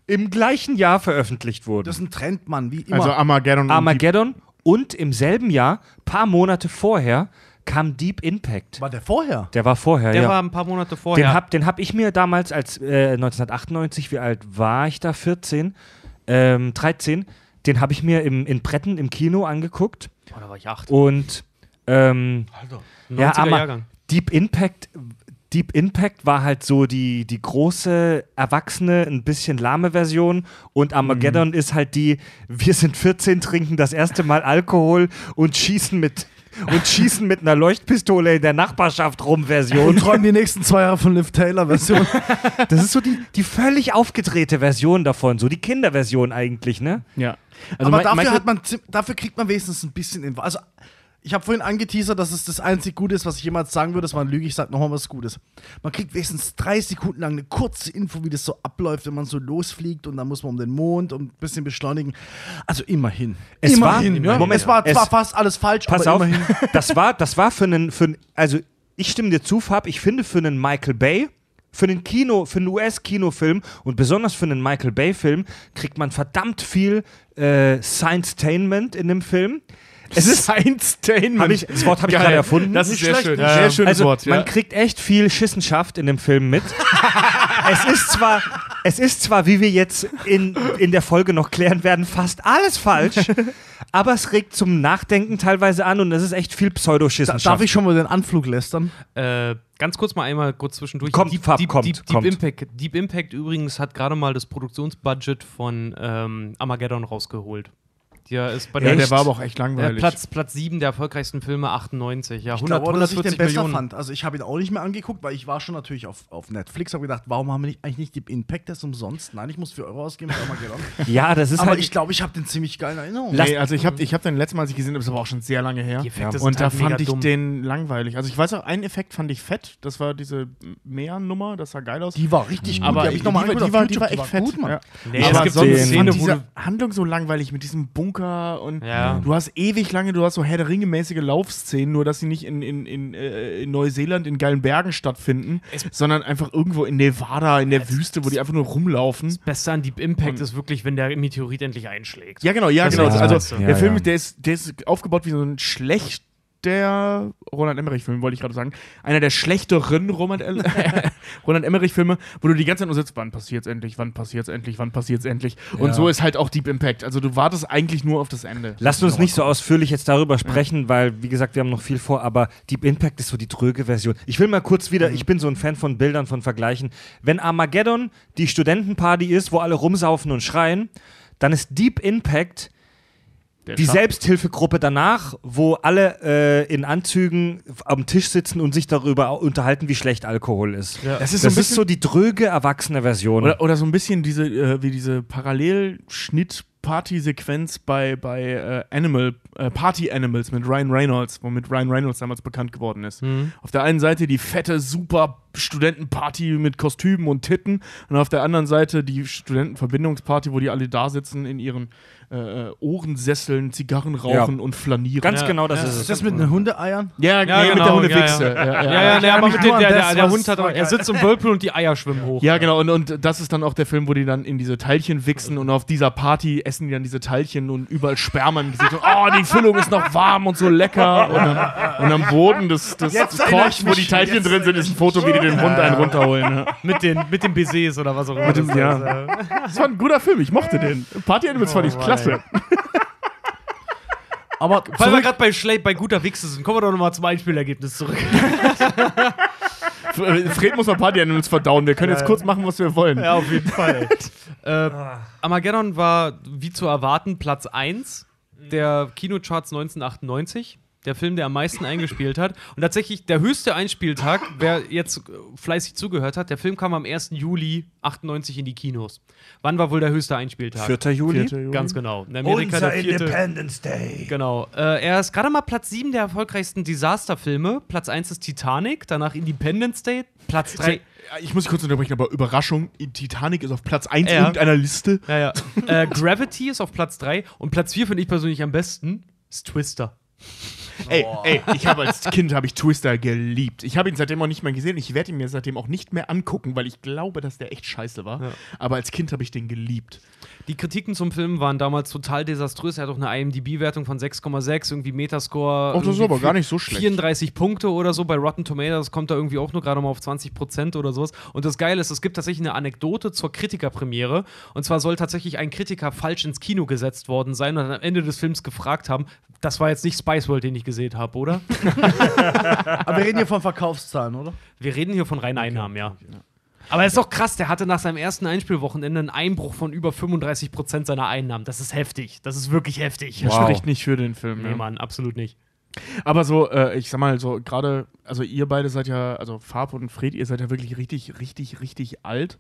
im gleichen Jahr veröffentlicht wurden. Das ist ein Trend, Mann, wie immer. Also Armageddon. und Armageddon und im selben Jahr, paar Monate vorher, kam Deep Impact. war der vorher? Der war vorher, Der ja. war ein paar Monate vorher. Den hab, den hab ich mir damals als äh, 1998, wie alt war ich da? 14? Ähm, 13. Den habe ich mir im, in Bretten im Kino angeguckt. oh, da war ich acht. Und ähm, Alter. 90er ja, aber Jahrgang. Deep Impact, Deep Impact war halt so die, die große, erwachsene, ein bisschen lahme Version. Und Armageddon ist halt die, wir sind 14, trinken das erste Mal Alkohol und schießen mit. Und schießen mit einer Leuchtpistole in der Nachbarschaft rum Version. Und träumen die nächsten zwei Jahre von Liv Taylor Version. Das ist so die, die völlig aufgedrehte Version davon, so die Kinderversion eigentlich, ne? ja. Also Aber dafür, hat man, dafür kriegt man wenigstens ein bisschen Info. Also, ich habe vorhin angeteasert, dass es das einzig Gute ist, was ich jemals sagen würde. Das war eine Lüge. Ich sage nochmal was Gutes. Man kriegt wenigstens drei Sekunden lang eine kurze Info, wie das so abläuft, wenn man so losfliegt und dann muss man um den Mond und ein bisschen beschleunigen. Also immerhin. Es immerhin. war- ja. Moment, es war es- zwar fast alles falsch, Pass aber auf, immerhin. das war, das war für einen, für einen, also ich stimme dir zu, Fab, ich finde für einen Michael Bay, für einen Kino, für einen US-Kinofilm und besonders für einen Michael Bay-Film kriegt man verdammt viel äh, Science-Tainment in dem Film. Es ist, ich, das Wort habe ich gerade erfunden. Das ist sehr schlecht, schön. nicht Sehr schönes also, Wort. man Ja. kriegt echt viel Schissenschaft in dem Film mit. es ist zwar, es ist zwar, wie wir jetzt in, in der Folge noch klären werden, fast alles falsch, aber es regt zum Nachdenken teilweise an und es ist echt viel Pseudoschissenschaft. darf ich schon mal den Anflug lästern? Äh, ganz kurz mal einmal kurz zwischendurch. Kommt, Deep, Fab, Deep, kommt, Deep, Deep, kommt. Impact, Deep Impact übrigens hat gerade mal das Produktionsbudget von ähm, Armageddon rausgeholt. Der ist bei ja, der, der war aber auch echt äh, langweilig. Platz, Platz 7 der erfolgreichsten Filme, 98. Ja, Ich 100, glaube, dass ich den 140 besser Millionen. fand. Also ich habe ihn auch nicht mehr angeguckt, weil ich war schon natürlich auf, auf Netflix, habe gedacht, warum haben wir nicht, eigentlich nicht die Impact das umsonst? Nein, ich muss 4 Euro ausgeben für Armageddon. ja, das ist Aber halt. ich glaube, ich habe den ziemlich geil in Erinnerung. Nee, also ich habe ich hab den letzten Mal, als ich gesehen habe, ist aber auch schon sehr lange her. Die Effekte Und da halt mega fand ich dumm. den langweilig. Also ich weiß auch, einen Effekt fand ich fett. Das war diese Meernummer, das sah geil aus. Die war richtig gut. aber die, ich mal die, die, war, die war echt fett. gut, Mann. Ja. Nee, aber es gibt so sonst eine Szene, wo diese Handlung so langweilig mit diesem Bunker und Ja. du hast ewig lange, du hast so Herr der Ringe mäßige Laufszenen, nur dass sie nicht in, in, in, äh, in Neuseeland in geilen Bergen stattfinden, sondern einfach irgendwo in Nevada, in der Wüste, wo die einfach nur rumlaufen. Beste an Deep Impact Und- ist wirklich, wenn der Meteorit endlich einschlägt. Ja, genau, ja, Das genau. ist das Also der Ja, Film. Der, ist, der ist aufgebaut wie so ein schlechter Roland Emmerich-Film, wollte ich gerade sagen. Einer der schlechteren Roland, Roland Emmerich-Filme, wo du die ganze Zeit nur sitzt, wann passiert's endlich, wann passiert's endlich, wann passiert's endlich. Und Ja. so ist halt auch Deep Impact. Also du wartest eigentlich nur auf das Ende. Lasst uns nicht so ausführlich jetzt darüber sprechen, weil, wie gesagt, wir haben noch viel vor, aber Deep Impact ist so die tröge Version. Ich will mal kurz wieder, ich bin so ein Fan von Bildern, von Vergleichen. Wenn Armageddon die Studentenparty ist, wo alle rumsaufen und schreien, dann ist Deep Impact Der die Scha- Selbsthilfegruppe danach, wo alle äh, in Anzügen am Tisch sitzen und sich darüber unterhalten, wie schlecht Alkohol ist. Ja. Das ist so Das ein ist bisschen so die dröge erwachsene Version. Oder, oder so ein bisschen diese, äh, wie diese Parallelschnitt-Party-Sequenz bei, bei äh, Animal, äh, Party Animals mit Ryan Reynolds, womit Ryan Reynolds damals bekannt geworden ist. Mhm. Auf der einen Seite die fette, super Studentenparty mit Kostümen und Titten und auf der anderen Seite die Studentenverbindungsparty, wo die alle da sitzen in ihren äh, äh, Ohrensesseln, Zigarren rauchen und flanieren. Ganz Ja. genau das Ja. ist Ist es. das mit den Hundeeiern? ja, Ja, nee, mit genau, der Hundewichse. ja, Ja, Ja, ja, ja, aber mit an der, das, der, der Hund hat auch, er sitzt im Whirlpool und die Eier schwimmen hoch. Ja, genau, und, und das ist dann auch der Film, wo die dann in diese Teilchen wichsen und auf dieser Party essen die dann diese Teilchen und überall Sperma im Gesicht. Und, oh, die Füllung ist noch warm und so lecker. Und, dann, und am Boden des, des Korbs, wo die Teilchen drin sind, ist ein Foto, wie die den Hund einen runterholen. Ja. Mit den, mit den Baisers oder was auch immer. Mit das ja. ist, äh, Das war ein guter Film, ich mochte den. Party Animals fand ich Oh, Klasse. Aber Weil wir gerade bei, Schle- bei guter Wichse sind, kommen wir doch nochmal zum Einspielergebnis zurück. Fred muss mal Party Animals verdauen. Wir können jetzt kurz machen, was wir wollen. auf jeden Fall. äh, Armageddon war, wie zu erwarten, Platz 1 der Kinocharts 1998. der Film, der am meisten eingespielt hat. Und tatsächlich der höchste Einspieltag, wer jetzt äh, fleißig zugehört hat, der Film kam am 1. Juli 98 in die Kinos. Wann war wohl der höchste Einspieltag? 4. Juli. Ganz genau. In Amerika der vierte. Independence Day. Genau. Äh, er ist gerade mal Platz 7 der erfolgreichsten Disasterfilme. Platz 1 ist Titanic, danach Independence Day, Platz 3. Ich muss kurz unterbrechen, aber Überraschung, Titanic ist auf Platz 1 Ja. irgendeiner Liste. Ja, ja. äh, Gravity ist auf Platz 3 und Platz 4 finde ich persönlich am besten ist Twister. Ey, ey, ich habe als Kind habe ich Twister geliebt. Ich habe ihn seitdem auch nicht mehr gesehen. Ich werde ihn mir seitdem auch nicht mehr angucken, weil ich glaube, dass der echt scheiße war. Ja. Aber als Kind habe ich den geliebt. Die Kritiken zum Film waren damals total desaströs. Er hat auch eine IMDb-Wertung von 6,6, irgendwie Metascore. Ach, das ist aber gar nicht so schlecht. 34 Punkte oder so. Bei Rotten Tomatoes kommt er irgendwie auch nur gerade mal auf 20 Prozent oder sowas. Und das Geile ist, es gibt tatsächlich eine Anekdote zur Kritikerpremiere. Und zwar soll tatsächlich ein Kritiker falsch ins Kino gesetzt worden sein und am Ende des Films gefragt haben, das war jetzt nicht Spice World, den ich gesehen habe, oder? Aber wir reden hier von Verkaufszahlen, oder? Wir reden hier von reinen Einnahmen, ja. Aber es ist doch krass, der hatte nach seinem ersten Einspielwochenende einen Einbruch von über 35 Prozent seiner Einnahmen. Das ist heftig. Das ist wirklich heftig. Das Wow. spricht nicht für den Film. Nee, ne? Mann, absolut nicht. Aber so, äh, ich sag mal, so gerade, also ihr beide seid ja, also Farb und Fred, ihr seid ja wirklich richtig, richtig, richtig alt.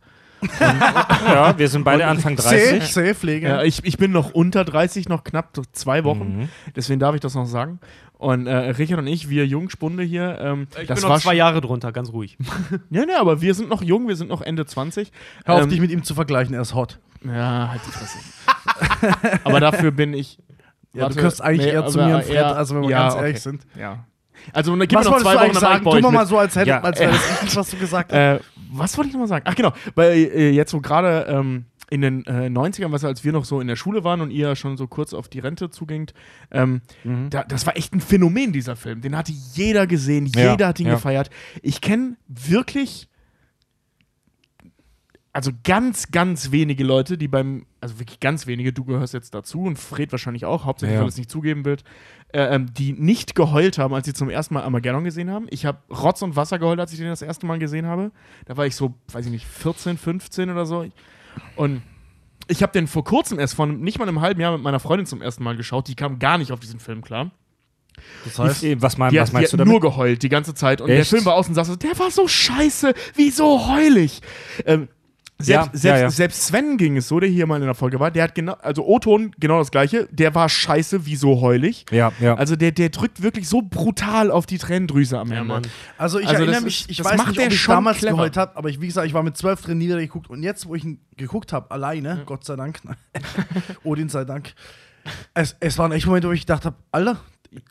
Ja, wir sind beide Anfang 30. Safe, Pflege. Ja, ich, ich bin noch unter 30, noch knapp so zwei Wochen. Mhm. Deswegen darf ich das noch sagen. Und äh, Richard und ich, wir Jungspunde hier, ähm, Ich das bin war noch zwei Jahre drunter, ganz ruhig. Ja, ne, aber wir sind noch jung, wir sind noch Ende 20. Hör auf, Ähm, dich mit ihm zu vergleichen, er ist hot. Ja, halt die Fresse. aber dafür bin ich. Ja, Warte, du gehörst eigentlich nee, eher zu mir und Fred, eher- also wenn wir ja, ganz okay. ehrlich sind. Ja. Also, gib Was mir noch zwei Wochen, dann sagen? Tu mal mal so, als, hätte, Ja, als wäre das richtig, was du gesagt hast. Äh, was wollte ich nochmal sagen? Ach genau, weil äh, jetzt so gerade ähm, in den äh, 90ern, was als wir noch so in der Schule waren und ihr schon so kurz auf die Rente zugingt, ähm, da, das war echt ein Phänomen, dieser Film. Den hatte jeder gesehen, Ja, jeder hat ihn ja. gefeiert. Ich kenne wirklich, also ganz, ganz wenige Leute, die beim, also wirklich ganz wenige, du gehörst jetzt dazu und Fred wahrscheinlich auch, hauptsächlich, Ja. weil es nicht zugeben wird, äh, ähm, die nicht geheult haben, als sie zum ersten Mal Armageddon gesehen haben. Ich habe Rotz und Wasser geheult, als ich den das erste Mal gesehen habe. Da war ich so, weiß ich nicht, 14, 15 oder so. Und ich habe den vor kurzem erst von nicht mal einem halben Jahr mit meiner Freundin zum ersten Mal geschaut. Die kam gar nicht auf diesen Film klar. Das heißt, was, mein, Die was hat, meinst die du damit? nur geheult die ganze Zeit. Und der Echt? Film war außen und saß so, der war so scheiße, wieso heulig? Ähm, selbst, Ja, selbst, ja, ja. selbst Sven ging es so, der hier mal in der Folge war, der hat genau, also O-Ton genau das gleiche, der war scheiße, wieso heulig? ja, ja. Also der, der drückt wirklich so brutal auf die Tränendrüse am Ja, Ende. Mann. Also ich Also erinnere mich, ist- ich weiß macht nicht, ob ich damals clever. geheult habe, aber ich, wie gesagt, ich war mit zwölf drin niedergeguckt und jetzt, wo ich ihn geguckt habe, alleine, Gott sei Dank, Odin sei Dank, es, es waren echt Momente, wo ich gedacht habe, Alter,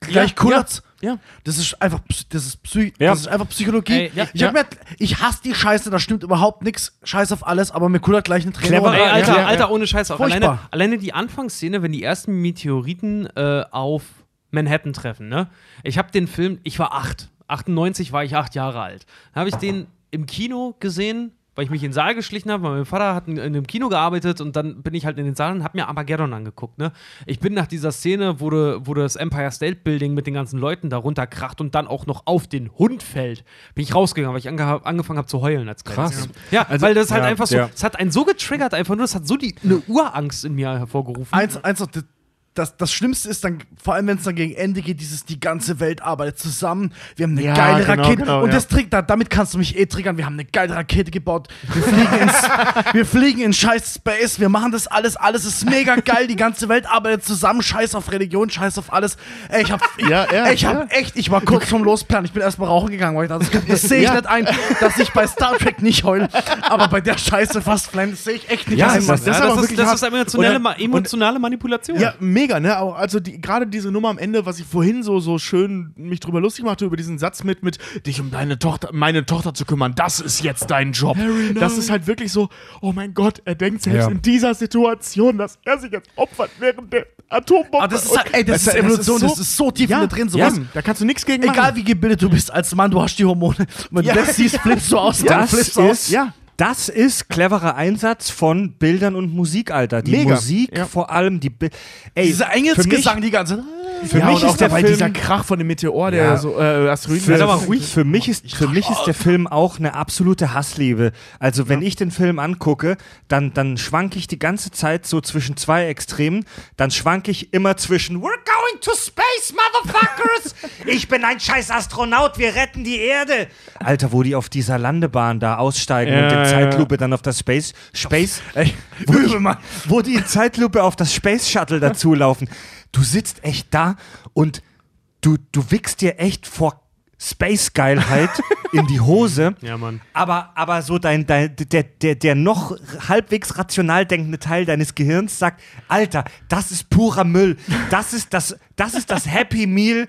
gleich Ja, kullert's. Ja. Das ist einfach, das ist, Psy Ja. das ist einfach Psychologie. Ey, ja, ich, hab mir, ich hasse die Scheiße, da stimmt überhaupt nichts. Scheiß auf alles, aber mir kullert gleich eine Träne. Clever. Ey, Alter, ja. Alter, ohne Scheiß. Auch alleine, alleine die Anfangsszene, wenn die ersten Meteoriten äh, auf Manhattan treffen, ne? Ich habe den Film, ich war acht. 98 war ich acht Jahre alt. Dann habe ich den im Kino gesehen, weil ich mich in den Saal geschlichen habe, weil mein Vater hat in, in einem Kino gearbeitet und dann bin ich halt in den Saal und habe mir Armageddon angeguckt, ne? Ich bin nach dieser Szene, wo, de, wo das Empire State Building mit den ganzen Leuten da runterkracht und dann auch noch auf den Hund fällt, bin ich rausgegangen, weil ich ange angefangen habe zu heulen als kleines Krass. Ja, weil das halt ja, einfach so, ja. es hat einen so getriggert einfach nur, es hat so die, eine Urangst in mir hervorgerufen. Eins, eins noch, das- das, Schlimmste ist dann, vor allem wenn es dann gegen Ende geht, dieses, die ganze Welt arbeitet zusammen. Wir haben eine Ja, geile genau, Rakete. genau, und ja. das da- damit kannst du mich eh triggern. Wir haben eine geile Rakete gebaut. Wir fliegen ins, wir fliegen in scheiß Space. Wir machen das alles. Alles ist mega geil. Die ganze Welt arbeitet zusammen. Scheiß auf Religion, scheiß auf alles. Ey, ich hab, ich, Ja, ja, ey, ich hab echt, ich war kurz vom Losplan. Ich bin erstmal rauchen gegangen, weil ich dachte, das, das sehe ich nicht ein, dass ich bei Star Trek nicht heule. Aber bei der Scheiße fast Flame, das sehe ich echt nicht ein. das- das ist das, ist, das ist emotionale, Und- emotionale Manipulation. Ja, mega, ne? Auch, also die, gerade diese Nummer am Ende, was ich vorhin so, so schön mich drüber lustig machte, über diesen Satz mit, mit dich um deine Tochter, meine Tochter zu kümmern, das ist jetzt dein Job. das ist halt wirklich so, oh mein Gott, er denkt selbst Ja. in dieser Situation, dass er sich jetzt opfert während der Atombombe. Aber das ist halt, ey, das ist das Evolution, das ist so tief ja, drin, ja, sowas. da kannst du nichts gegen Egal machen. wie gebildet du bist als Mann, du hast die Hormone. Und wenn Ja. du das siehst, flippst du aus. dann Das flippst du aus. ist, Ja. Das ist cleverer Einsatz von Bildern und Musik, Alter. Die Mega, Musik ja. vor allem, die Bi Ey, mich, Engelsgesang die ganze für ja, mich ist der Film dieser Krach von dem Meteor, der Ja. so äh, Asteroiden. Für, aber ruhig. für mich ist für mich ist der Film auch eine absolute Hassliebe. Also wenn ich den Film angucke, dann dann schwank ich die ganze Zeit so zwischen zwei Extremen. Dann schwank ich immer zwischen We're going to space, motherfuckers! ich bin ein scheiß Astronaut, wir retten die Erde! Alter, wo die auf dieser Landebahn da aussteigen Ja, und in ja. Zeitlupe dann auf das Space. Space. wo, die, wo die in Zeitlupe auf das Space Shuttle dazulaufen. Du sitzt echt da und du, du wickst dir echt vor Space-Geilheit in die Hose. Ja, Mann. Aber, aber so dein, dein, der, der, der noch halbwegs rational denkende Teil deines Gehirns sagt, Alter, das ist purer Müll. Das ist das, das, ist das Happy Meal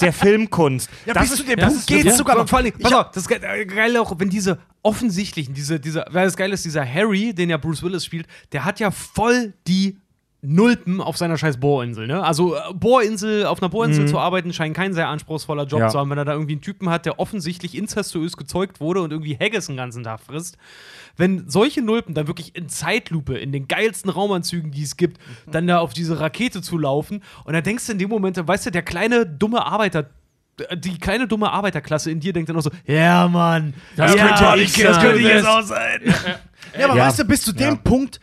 der Filmkunst. Ja, das bis ist, zu dem das Punkt geht's wirklich- sogar noch. Vor allem, pass auf, das äh, Geile auch, wenn diese offensichtlichen, diese, dieser, weil das Geile ist, dieser Harry, den ja Bruce Willis spielt, der hat ja voll die Nulpen auf seiner scheiß Bohrinsel, ne? Also äh, Bohrinsel, auf einer Bohrinsel zu arbeiten, scheint kein sehr anspruchsvoller Job Ja. zu haben, wenn er da irgendwie einen Typen hat, der offensichtlich inzestuös gezeugt wurde und irgendwie Haggis den ganzen Tag frisst. Wenn solche Nulpen dann wirklich in Zeitlupe, in den geilsten Raumanzügen, die es gibt, dann da auf diese Rakete zu laufen und da denkst du in dem Moment, weißt du, der kleine, dumme Arbeiter die kleine dumme Arbeiterklasse in dir denkt dann auch so, ja, Mann, Das ja, könnte auch nicht das sein. könnte jetzt auch sein. Ja, aber Ja. weißt du, bis zu dem Ja. Punkt,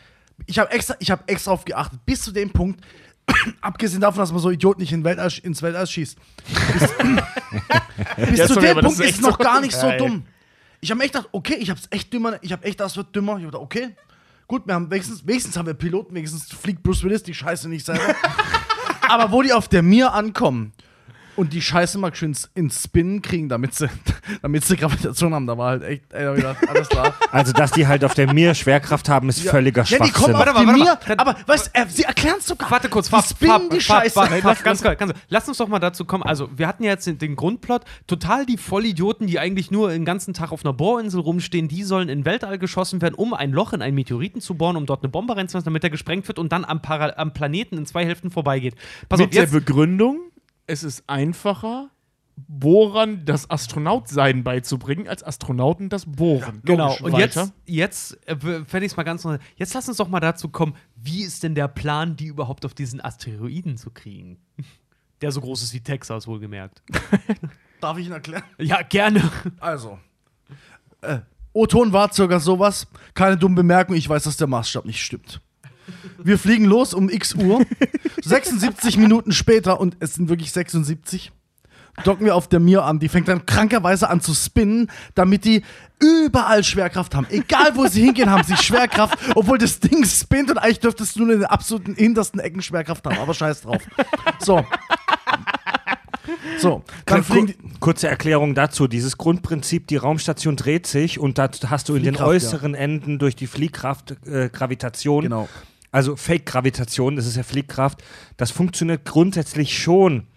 ich habe extra, ich hab extra auf geachtet, bis zu dem Punkt, abgesehen davon, dass man so Idioten nicht in Weltall, ins Weltall schießt, bis, bis Ja, zu sorry, dem Punkt ist es noch so gar nicht so dumm. Ich habe mir echt gedacht, okay, ich habe es echt dümmer, ich habe echt, das wird dümmer. Ich habe gedacht, okay, gut, wir haben wenigstens, wenigstens haben wir Piloten, wenigstens fliegt Bruce Willis die Scheiße nicht selber. aber wo die auf der Mir ankommen und die Scheiße mal schön ins, Spinnen kriegen, damit sie, damit sie Gravitation haben, da war halt echt, ey, da gedacht, alles klar. Also, dass die halt auf der Mir Schwerkraft haben, ist völliger Ja, die Schwachsinn. kommen auf Warte mal, die warte Mir. Dann- aber weißt, äh, sie erklären es sogar. Warte kurz, die Fab, spinnen Fab, die Fab, Scheiße. Fab, Fab, ganz, kurz, ganz, kurz. Lass uns doch mal dazu kommen. Also, wir hatten ja jetzt den, den Grundplot. Total die Vollidioten, die eigentlich nur den ganzen Tag auf einer Bohrinsel rumstehen, die sollen in Weltall geschossen werden, um ein Loch in einen Meteoriten zu bohren, um dort eine Bombe reinzulassen, damit der gesprengt wird und dann am, Para am Planeten in zwei Hälften vorbeigeht. Pass Mit auf, der jetzt, Begründung, es ist einfacher, Bohrern das Astronautsein beizubringen, als Astronauten das Bohren. Genau, Logisch. und Weiter. jetzt, jetzt äh, fände ich es mal ganz neu. Jetzt lass uns doch mal dazu kommen, wie ist denn der Plan, die überhaupt auf diesen Asteroiden zu kriegen? Der so groß ist wie Texas, wohlgemerkt. Darf ich ihn erklären? Ja, gerne. Also. Äh, O-Ton war circa sowas. Keine dumme Bemerkung, ich weiß, dass der Maßstab nicht stimmt. Wir fliegen los um x Uhr. 76 Minuten später, und es sind wirklich 76, docken wir auf der Mir an. Die fängt dann krankerweise an zu spinnen, damit die überall Schwerkraft haben. Egal wo sie hingehen, haben sie Schwerkraft, obwohl das Ding spinnt und eigentlich dürftest du nur in den absoluten hintersten Ecken Schwerkraft haben. Aber scheiß drauf. So. So, dann fliegen die. Kurze Erklärung dazu. Dieses Grundprinzip, die Raumstation dreht sich und da hast du in den Fliehkraft, ja. äußeren Enden durch die Fliehkraft äh, Gravitation. Genau. Also Fake-Gravitation, das ist ja Fliehkraft. Das funktioniert grundsätzlich schon.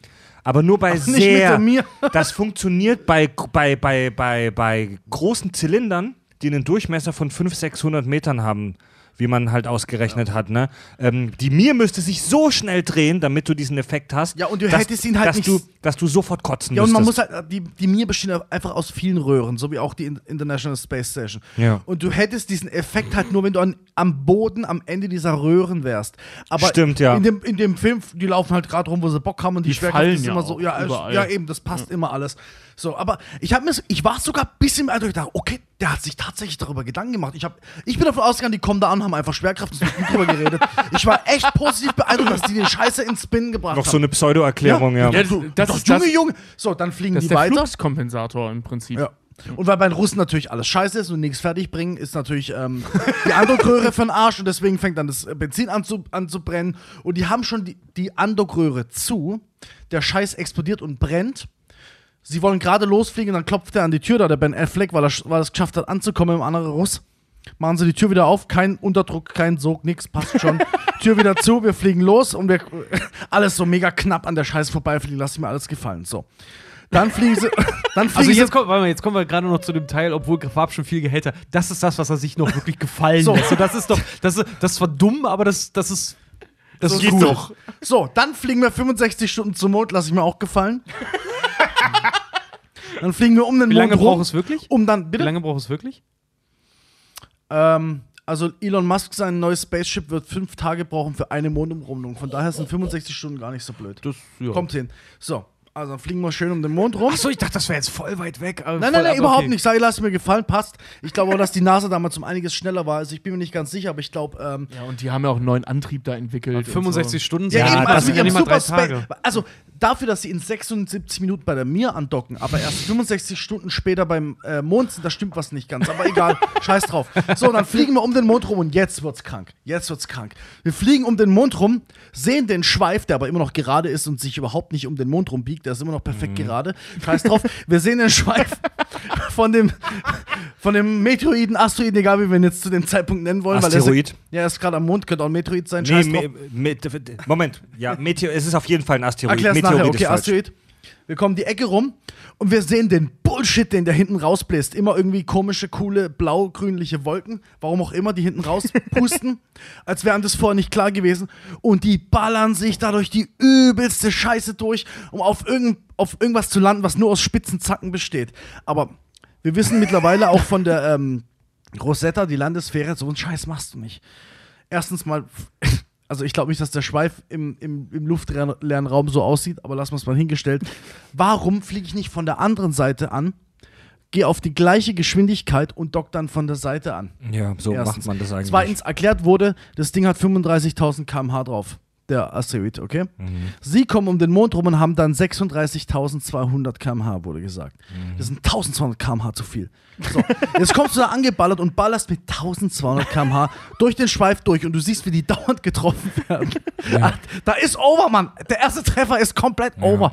Aber nur bei mit sehr. Das funktioniert bei, bei, bei, bei, bei großen Zylindern, die einen Durchmesser von 500, 600 Metern haben, wie man halt ausgerechnet hat. Ne? Ähm, die Mir müsste sich so schnell drehen, damit du diesen Effekt hast. Ja, und du dass, hättest ihn halt dass nicht- Du, dass du sofort kotzen Ja, und man müsstest. muss halt, die, die Mir bestehen einfach aus vielen Röhren, so wie auch die In- International Space Station. Ja. Und du hättest diesen Effekt halt nur, wenn du an, am Boden, am Ende dieser Röhren wärst. Aber Stimmt, ja. In dem, in dem Film, die laufen halt gerade rum, wo sie Bock haben und die, Die Schwerkraft fallen ist ja immer so, ja, überall. ja eben, das passt immer alles. So, aber ich habe mir, ich war sogar ein bisschen beeindruckt, ich dachte, okay, der hat sich tatsächlich darüber Gedanken gemacht. Ich, hab, ich bin davon ausgegangen, die kommen da an, haben einfach Schwerkraft und sind drüber geredet. Ich war echt positiv beeindruckt, dass die den Scheiße ins Spin gebracht Noch haben. so eine Pseudo-Erklärung, ja. Ja, Du, das das ist Junge, das- Junge. So, dann fliegen Das die ist der weiter. Fluxkompensator im Prinzip. Ja. Und weil bei den Russen natürlich alles scheiße ist und nichts fertig bringen, ist natürlich ähm, die Andockröhre für den Arsch und deswegen fängt dann das Benzin an zu, an zu brennen. Und die haben schon die, die Andockröhre zu. Der Scheiß explodiert und brennt. Sie wollen gerade losfliegen, dann klopft er an die Tür da, der Ben Affleck, weil er, weil er es geschafft hat, anzukommen im anderen Russ. Machen sie die Tür wieder auf, kein Unterdruck, kein Sog, nix, passt schon. Tür wieder zu, wir fliegen los und wir alles so mega knapp an der Scheiße vorbeifliegen, lass ich mir alles gefallen. So. Dann fliegen sie. Dann fliegen Also sie jetzt, kommt, warte mal, jetzt kommen wir gerade noch zu dem Teil, obwohl Fab schon viel gehälter. Das ist das, was er sich noch wirklich gefallen So. lässt. So, das ist doch, das, ist- das war dumm, aber das, das ist, das ist geht gut. doch. So, dann fliegen wir 65 Stunden zum Mond, lasse ich mir auch gefallen. Dann fliegen wir um den Wie Mond lange rum, braucht es wirklich? um dann Wie bitte. lange braucht es wirklich? Ähm, also Elon Musk sein neues Spaceship wird fünf Tage brauchen für eine Mondumrundung. Von daher sind 65 Stunden gar nicht so blöd. Das, ja. Kommt hin. So, Also dann fliegen wir schön um den Mond rum. Achso, ich dachte, das wäre jetzt voll weit weg. Nein, nein, nein, überhaupt nicht. Sag, lass mir gefallen, passt. Ich glaube auch, dass die NASA damals um einiges schneller war. Also ich bin mir nicht ganz sicher, aber ich glaube, ähm, Ja, und die haben ja auch einen neuen Antrieb da entwickelt. und 65 Stunden Ja, sind eben, das also sind ja nicht drei Tage. Also dafür, dass sie in 76 Minuten bei der Mir andocken, aber erst 65 Stunden später beim äh, Mond sind, da stimmt was nicht ganz. Aber egal, scheiß drauf. So, dann fliegen wir um den Mond rum und jetzt wird's krank. Jetzt wird's krank. Wir fliegen um den Mond rum, sehen den Schweif, der aber immer noch gerade ist und sich überhaupt nicht um den Mond rumbiegt. Der ist immer noch perfekt gerade. Scheiß drauf. Wir sehen den Schweif von dem, von dem Meteoriden, Asteroiden, egal wie wir ihn jetzt zu dem Zeitpunkt nennen wollen. Weil Asteroid? er ist, ja, er ist gerade am Mond, könnte auch ein Meteorid sein. Nee, me, mit, Moment, ja, Meteor, es ist auf jeden Fall ein Asteroid. Erklär's Meteorid nachher, okay, ist falsch. Wir kommen die Ecke rum und wir sehen den Bullshit, den der hinten rausbläst. Immer irgendwie komische, coole, blau-grünliche Wolken, warum auch immer, die hinten rauspusten, als wären das vorher nicht klar gewesen. Und die ballern sich dadurch die übelste Scheiße durch, um auf, irgend, auf irgendwas zu landen, was nur aus spitzen Zacken besteht. Aber wir wissen mittlerweile auch von der ähm, Rosetta, die Landesfähre, so einen Scheiß machst du nicht. Erstens mal, also ich glaube nicht, dass der Schweif im, im, im luftleeren Raum so aussieht, aber lassen wir es mal hingestellt. Warum fliege ich nicht von der anderen Seite an, gehe auf die gleiche Geschwindigkeit und dock dann von der Seite an? Ja, so Erstens. macht man das eigentlich. Zweitens, erklärt wurde, das Ding hat 35.000 km/h drauf. Der Asteroid, okay? Mhm. Sie kommen um den Mond rum und haben dann 36.200 km/h, wurde gesagt. Mhm. Das sind 1200 km/h zu viel. So, jetzt kommst du da angeballert und ballerst mit 1200 km/h durch den Schweif durch und du siehst, wie die dauernd getroffen werden. Ah, Da ist over, Mann. Der erste Treffer ist komplett over.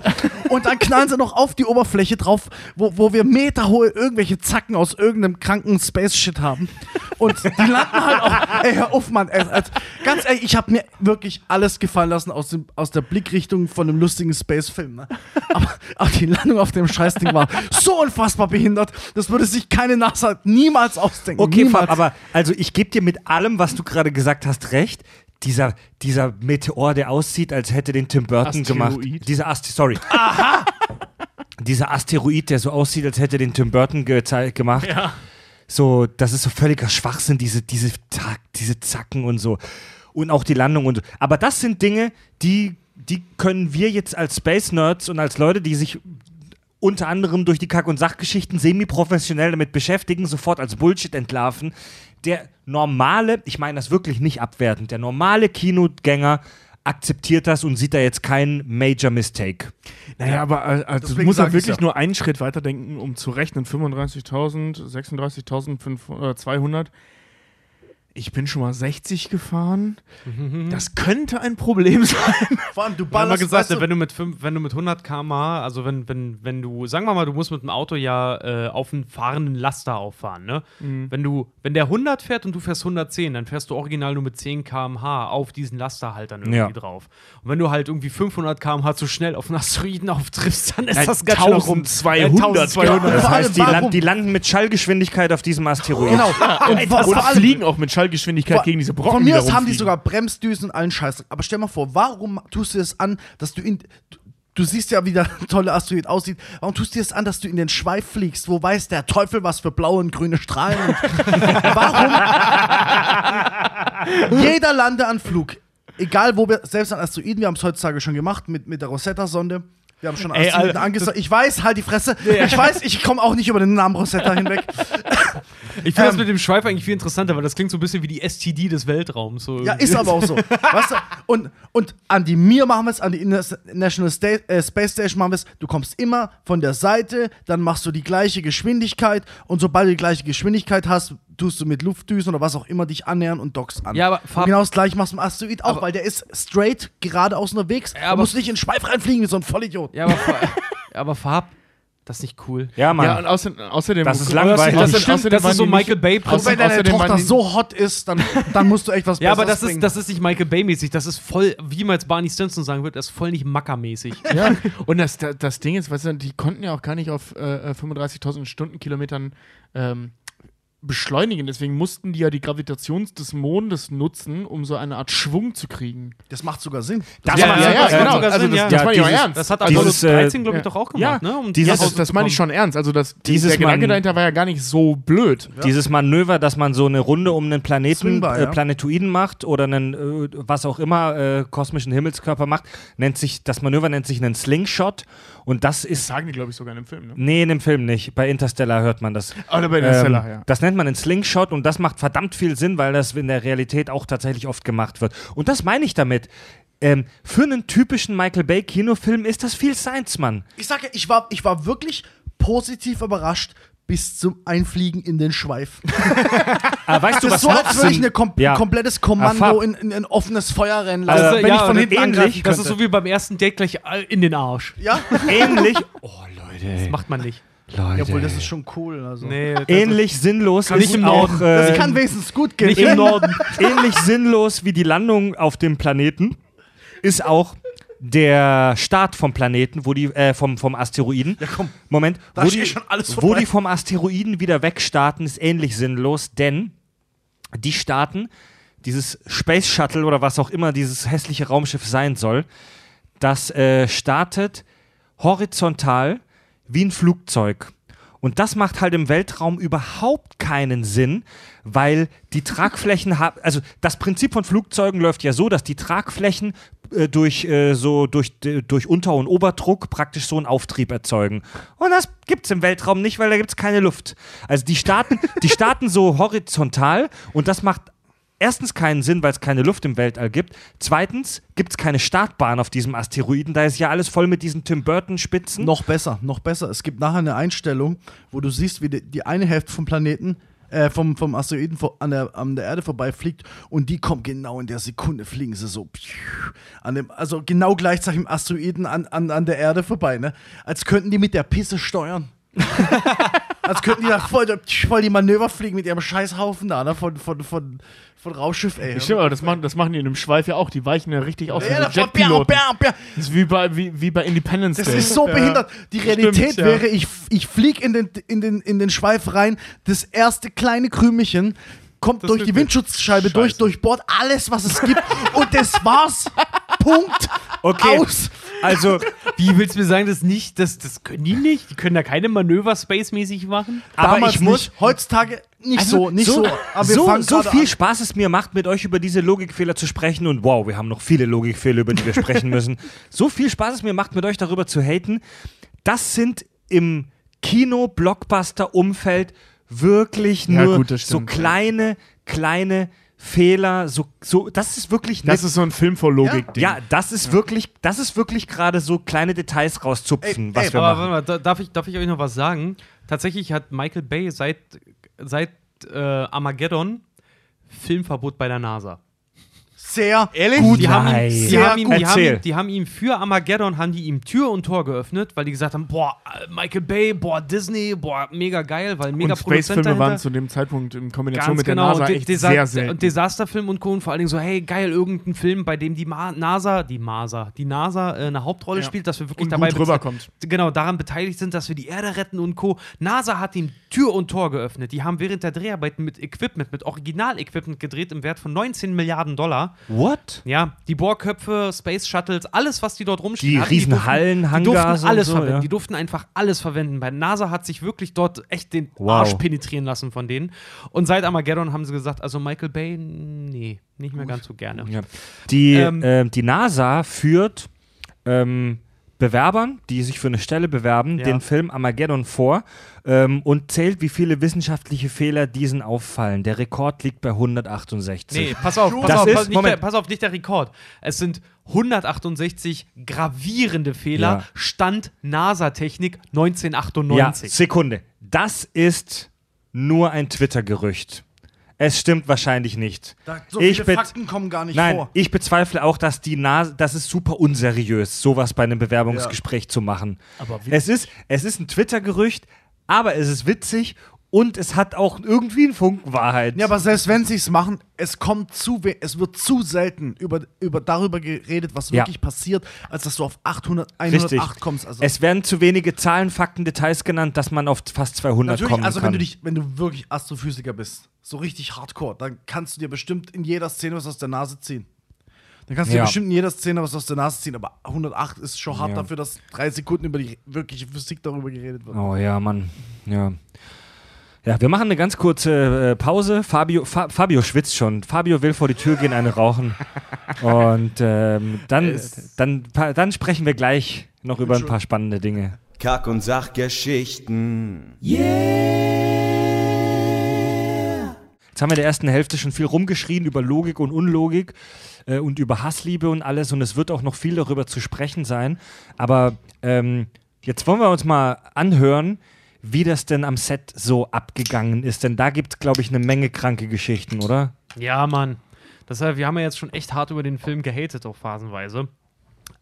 Und dann knallen sie noch auf die Oberfläche drauf, wo, wo wir meterhohe irgendwelche Zacken aus irgendeinem kranken Space-Shit haben. Und die landen halt auch. Ey, hör auf, Mann. Ey, ganz ehrlich, ich habe mir wirklich alles gefallen lassen aus, dem, aus der Blickrichtung von einem lustigen Space-Film. Ne? Aber, aber die Landung auf dem Scheißding war so unfassbar behindert, das würde sich keine NASA niemals ausdenken. Okay, niemals. aber also ich gebe dir mit allem, was du gerade gesagt hast, recht. Dieser, dieser Meteor, der aussieht, als hätte den Tim Burton gemacht. Asteroid. Dieser Ast sorry. Aha! Dieser Asteroid, der so aussieht, als hätte den Tim Burton gezei- gemacht. Ja. So, das ist so völliger Schwachsinn, diese, diese, diese Zacken und so. Und auch die Landung und so. Aber das sind Dinge, die, die können wir jetzt als Space Nerds und als Leute, die sich unter anderem durch die Kack- und Sachgeschichten semi-professionell damit beschäftigen, sofort als Bullshit entlarven. Der normale, ich meine das wirklich nicht abwertend, der normale Kinogänger akzeptiert das und sieht da jetzt keinen Major Mistake. Naja, aber äh, also du Deswegen musst ja sag ich's wirklich ja. nur einen Schritt weiter denken, um zu rechnen. 35.000, 36.200. Ich bin schon mal 60 gefahren. Das könnte ein Problem sein. Vor allem, du ballerst, gesagt, weißt du, wenn du mit fünf, wenn du mit 100 km/h, also wenn, wenn, wenn du, sagen wir mal, du musst mit dem Auto ja äh, auf einen fahrenden Laster auffahren, ne? Wenn du, wenn der 100 fährt und du fährst 110, dann fährst du original nur mit 10 km/h auf diesen Lasterhaltern irgendwie Ja. drauf. Und wenn du halt irgendwie 500 km/h zu schnell auf einen Asteroiden auftriffst, dann ist Nein, das ganz schön rum. 1200. 1200. Das heißt, die, die landen mit Schallgeschwindigkeit auf diesem Asteroid. Genau. Und Und allem, fliegen auch mit Schallgeschwindigkeit gegen diese Brocken. Von mir aus haben die sogar Bremsdüsen und allen Scheiß. Aber stell mal vor, warum tust du es an, dass du in. Du, du siehst ja, wie der tolle Asteroid aussieht. Warum tust du es an, dass du in den Schweif fliegst? Wo weiß der Teufel, was für blaue und grüne Strahlen? Warum? Jeder Landeanflug, egal wo wir, selbst an Asteroiden, wir haben es heutzutage schon gemacht mit, mit der Rosetta-Sonde. Wir haben schon Ey, Alter, angesagt. Ich weiß, halt die Fresse. Ich weiß, ich komme auch nicht über den Namen Rosetta hinweg. Ich finde das Ähm, mit dem Schweif eigentlich viel interessanter, weil das klingt so ein bisschen wie die STD des Weltraums. So Ja, ist aber auch so. weißt du? Und, und an die Mir machen wir es, an die International Sta äh, Space Station machen wir es. Du kommst immer von der Seite, dann machst du die gleiche Geschwindigkeit und sobald du die gleiche Geschwindigkeit hast, tust du mit Luftdüsen oder was auch immer dich annähern und dockst an. Ja, aber und Farb- genau das gleiche machst du im Asteroid auch, weil der ist straight geradeaus unterwegs. Ja, aber- musst du nicht in den Schweif reinfliegen wie so ein Vollidiot. Ja, aber, aber Farb, das ist nicht cool. Ja, Mann. Ja, und außerdem, außerdem Das ist langweilig. Außerdem, Stimmt, außerdem das ist so Michael Bay Und wenn deine Tochter so hot ist, dann, dann musst du echt was Ja, aber das ist, das ist nicht Michael Bay-mäßig. Das ist voll, wie man jetzt Barney Stinson sagen wird, das ist voll nicht Macker-mäßig. Ja, und das, das, das Ding ist, weißt du, die konnten ja auch gar nicht auf äh, 35.000 Stundenkilometern ähm, beschleunigen. Deswegen mussten die ja die Gravitation des Mondes nutzen, um so eine Art Schwung zu kriegen. Das macht sogar Sinn. Das ja, macht ja, ja, genau. sogar Also Sinn, das, ja. das war ja auch dieses- ernst. Das hat Dieses, Apollo äh, 13, glaube ich, ja. doch auch Ja. gemacht, ne? Um Dieses- das, das meine ich kommen. schon ernst. Also das, Dieses der Gedanke dahinter war ja gar nicht so blöd. Dieses Manöver, dass man so eine Runde um einen Planeten, Swingbar, äh. Planetoiden macht oder einen, äh, was auch immer, äh, kosmischen Himmelskörper macht, nennt sich, das Manöver nennt sich einen Slingshot. Und das Das ist. sagen die, glaube ich, sogar in dem Film. Ne? Nee, in dem Film nicht. Bei Interstellar hört man das. Oder bei Interstellar, Ähm, ja. Das nennt man einen Slingshot und das macht verdammt viel Sinn, weil das in der Realität auch tatsächlich oft gemacht wird. Und das meine ich damit. Ähm, für einen typischen Michael Bay Kinofilm ist das viel Science, Mann. Ich sage, ich war, ich war wirklich positiv überrascht bis zum Einfliegen in den Schweif. Aber weißt du, Das was ist so, als würde ich ein kom Ja. komplettes Ah, Kommando Fab. in, in ein offenes Feuer rennen Also, lassen, wenn ja, ich von hinten ähnlich, Das ist so wie beim ersten Date gleich in den Arsch. ja? ähnlich. Oh, Leute. Macht man nicht. Leute. Obwohl, das ist schon cool. Also. Nee, das ähnlich sinnlos Nicht ist im auch Norden. äh, Das kann wenigstens gut gehen. nicht im Norden. ähnlich sinnlos wie die Landung auf dem Planeten ist auch der Start vom Planeten, wo die äh, vom, vom Asteroiden. Ja, komm. Moment, Da wo ist eh die, schon alles wo vorbei. die vom Asteroiden wieder wegstarten, ist ähnlich sinnlos, denn die starten dieses Space Shuttle oder was auch immer dieses hässliche Raumschiff sein soll, das äh, startet horizontal wie ein Flugzeug. Und das macht halt im Weltraum überhaupt keinen Sinn, weil die Tragflächen haben, also das Prinzip von Flugzeugen läuft ja so, dass die Tragflächen äh, durch äh, so durch, durch Unter- und Oberdruck praktisch so einen Auftrieb erzeugen. Und das gibt's im Weltraum nicht, weil da gibt's keine Luft. Also die starten, die starten so horizontal und das macht erstens keinen Sinn, weil es keine Luft im Weltall gibt. Zweitens gibt es keine Startbahn auf diesem Asteroiden. Da ist ja alles voll mit diesen Tim Burton-Spitzen. Noch besser, noch besser. Es gibt nachher eine Einstellung, wo du siehst, wie die, die eine Hälfte vom Planeten, äh, vom, vom Asteroiden an, der, an der Erde vorbeifliegt und die kommt genau in der Sekunde, fliegen sie so. An dem, also genau gleichzeitig im Asteroiden an, an, an der Erde vorbei, ne? Als könnten die mit der Pisse steuern. Als könnten die da voll, voll die Manöver fliegen mit ihrem Scheißhaufen da, ne? Von, von, von, von Raumschiff, ey. Stimmt, aber das machen, das machen die in einem Schweif ja auch. Die weichen ja richtig aus wie Ja, so Jetpiloten. bam, bam. Das ist wie bei, wie, wie bei Independence Das Day. ist so behindert. Die Realität Stimmt, ja. wäre, ich, ich fliege in den, in, den, in den Schweif rein, das erste kleine Krümelchen kommt Das durch die Windschutzscheibe durch, Scheiße. durchbohrt alles, was es gibt und das war's. Punkt. Okay. Aus. Also, Wie willst du mir sagen, das nicht? Das, das können die nicht? Die können da keine Manöver spacemäßig machen? aber Damals ich muss. nicht, heutzutage nicht Also, so, nicht so. Aber wir so, fangen so gerade viel an. Spaß es mir macht, mit euch über diese Logikfehler zu sprechen und wow, wir haben noch viele Logikfehler, über die wir sprechen müssen. So viel Spaß es mir macht, mit euch darüber zu haten. Das sind im Kino-Blockbuster-Umfeld wirklich Ja, nur gut, das so stimmt, ja. kleine, kleine Fehler. So, so, das ist wirklich Das ist so ein Film vor Logik-Ding. ja, das ist wirklich, das ist wirklich gerade so kleine Details rauszupfen, Ey, was ey, wir Aber machen. warte mal, da, darf, ich, darf ich euch noch was sagen? Tatsächlich hat Michael Bay seit, seit äh, Armageddon Filmverbot bei der NASA. Sehr Ehrlich? gut. Die haben, ihm, die, Sehr haben ihm, die, haben Erzähl. ihm, die haben ihm für Armageddon haben die ihm Tür und Tor geöffnet, weil die gesagt haben, boah, Michael Bay, boah, Disney, boah, mega geil, weil mega Und Space-Filme waren zu dem Zeitpunkt in Kombination Ganz mit genau. der NASA und echt Desa- sehr selten. Und Desasterfilm und Co. Und vor allen Dingen so, hey, geil, irgendein Film, bei dem die Ma NASA, die NASA, die NASA äh, eine Hauptrolle Ja. spielt, dass wir wirklich Und dabei rüberkommt. Genau, daran beteiligt sind, dass wir die Erde retten und Co. NASA hat ihm Tür und Tor geöffnet. Die haben während der Dreharbeiten mit Equipment, mit Original-Equipment gedreht im Wert von 19 Milliarden Dollar. What? Ja, die Bohrköpfe, Space Shuttles, alles, was die dort rumstehen Die hatten, riesen durften- Hallen, die Hangars durften und alles so, verwenden. ja. Die durften einfach alles verwenden. Bei NASA hat sich wirklich dort echt den Wow. Arsch penetrieren lassen von denen. Und seit Armageddon haben sie gesagt, also Michael Bay, nee, nicht mehr ganz so gerne. Ja. Die, Ähm, ähm, die NASA führt ähm, Bewerbern, die sich für eine Stelle bewerben, Ja. den Film Armageddon vor ähm, und zählt, wie viele wissenschaftliche Fehler diesen auffallen. Der Rekord liegt bei 168. Nee, pass auf, pass Das auf, ist- pass, Moment. der, pass auf, nicht der Rekord. Es sind 168 gravierende Fehler, Ja. Stand NASA-Technik Ja, 1998. Sekunde. Das ist nur ein Twitter-Gerücht. Es stimmt wahrscheinlich nicht. Da, so Ich viele Fakten kommen gar nicht Nein, vor. ich bezweifle auch, dass die NASA, das ist super unseriös, sowas bei einem Bewerbungsgespräch zu machen. Aber es ist, es ist ein Twitter-Gerücht, aber es ist witzig und es hat auch irgendwie einen Funken Wahrheit. Ja, aber selbst wenn sie es machen, es kommt zu, es wird zu selten über, über darüber geredet, was Ja. wirklich passiert, als dass du auf 800, 108 Richtig. kommst. Also es werden zu wenige Zahlen, Fakten, Details genannt, dass man auf fast 200 natürlich, kommen also kann. wenn du dich, wenn du wirklich Astrophysiker bist, so richtig Hardcore, dann kannst du dir bestimmt in jeder Szene was aus der Nase ziehen. Dann kannst du Ja. dir bestimmt in jeder Szene was aus der Nase ziehen, aber 108 ist schon hart Ja. dafür, dass drei Sekunden über die wirkliche Physik darüber geredet wird. Oh ja, Mann. Ja. Ja, wir machen eine ganz kurze äh, Pause. Fabio, Fa Fabio schwitzt schon. Fabio will vor die Tür gehen, eine rauchen. Und ähm, dann, dann, dann sprechen wir gleich noch über ein paar spannende Dinge. Kack- und Sachgeschichten. Jetzt haben wir in der ersten Hälfte schon viel rumgeschrien über Logik und Unlogik äh, und über Hassliebe und alles. Und es wird auch noch viel darüber zu sprechen sein. Aber ähm, jetzt wollen wir uns mal anhören, wie das denn am Set so abgegangen ist. Denn da gibt es, glaube ich, eine Menge kranke Geschichten, oder? Ja, Mann. Deshalb, wir haben ja jetzt schon echt hart über den Film gehatet, auch phasenweise.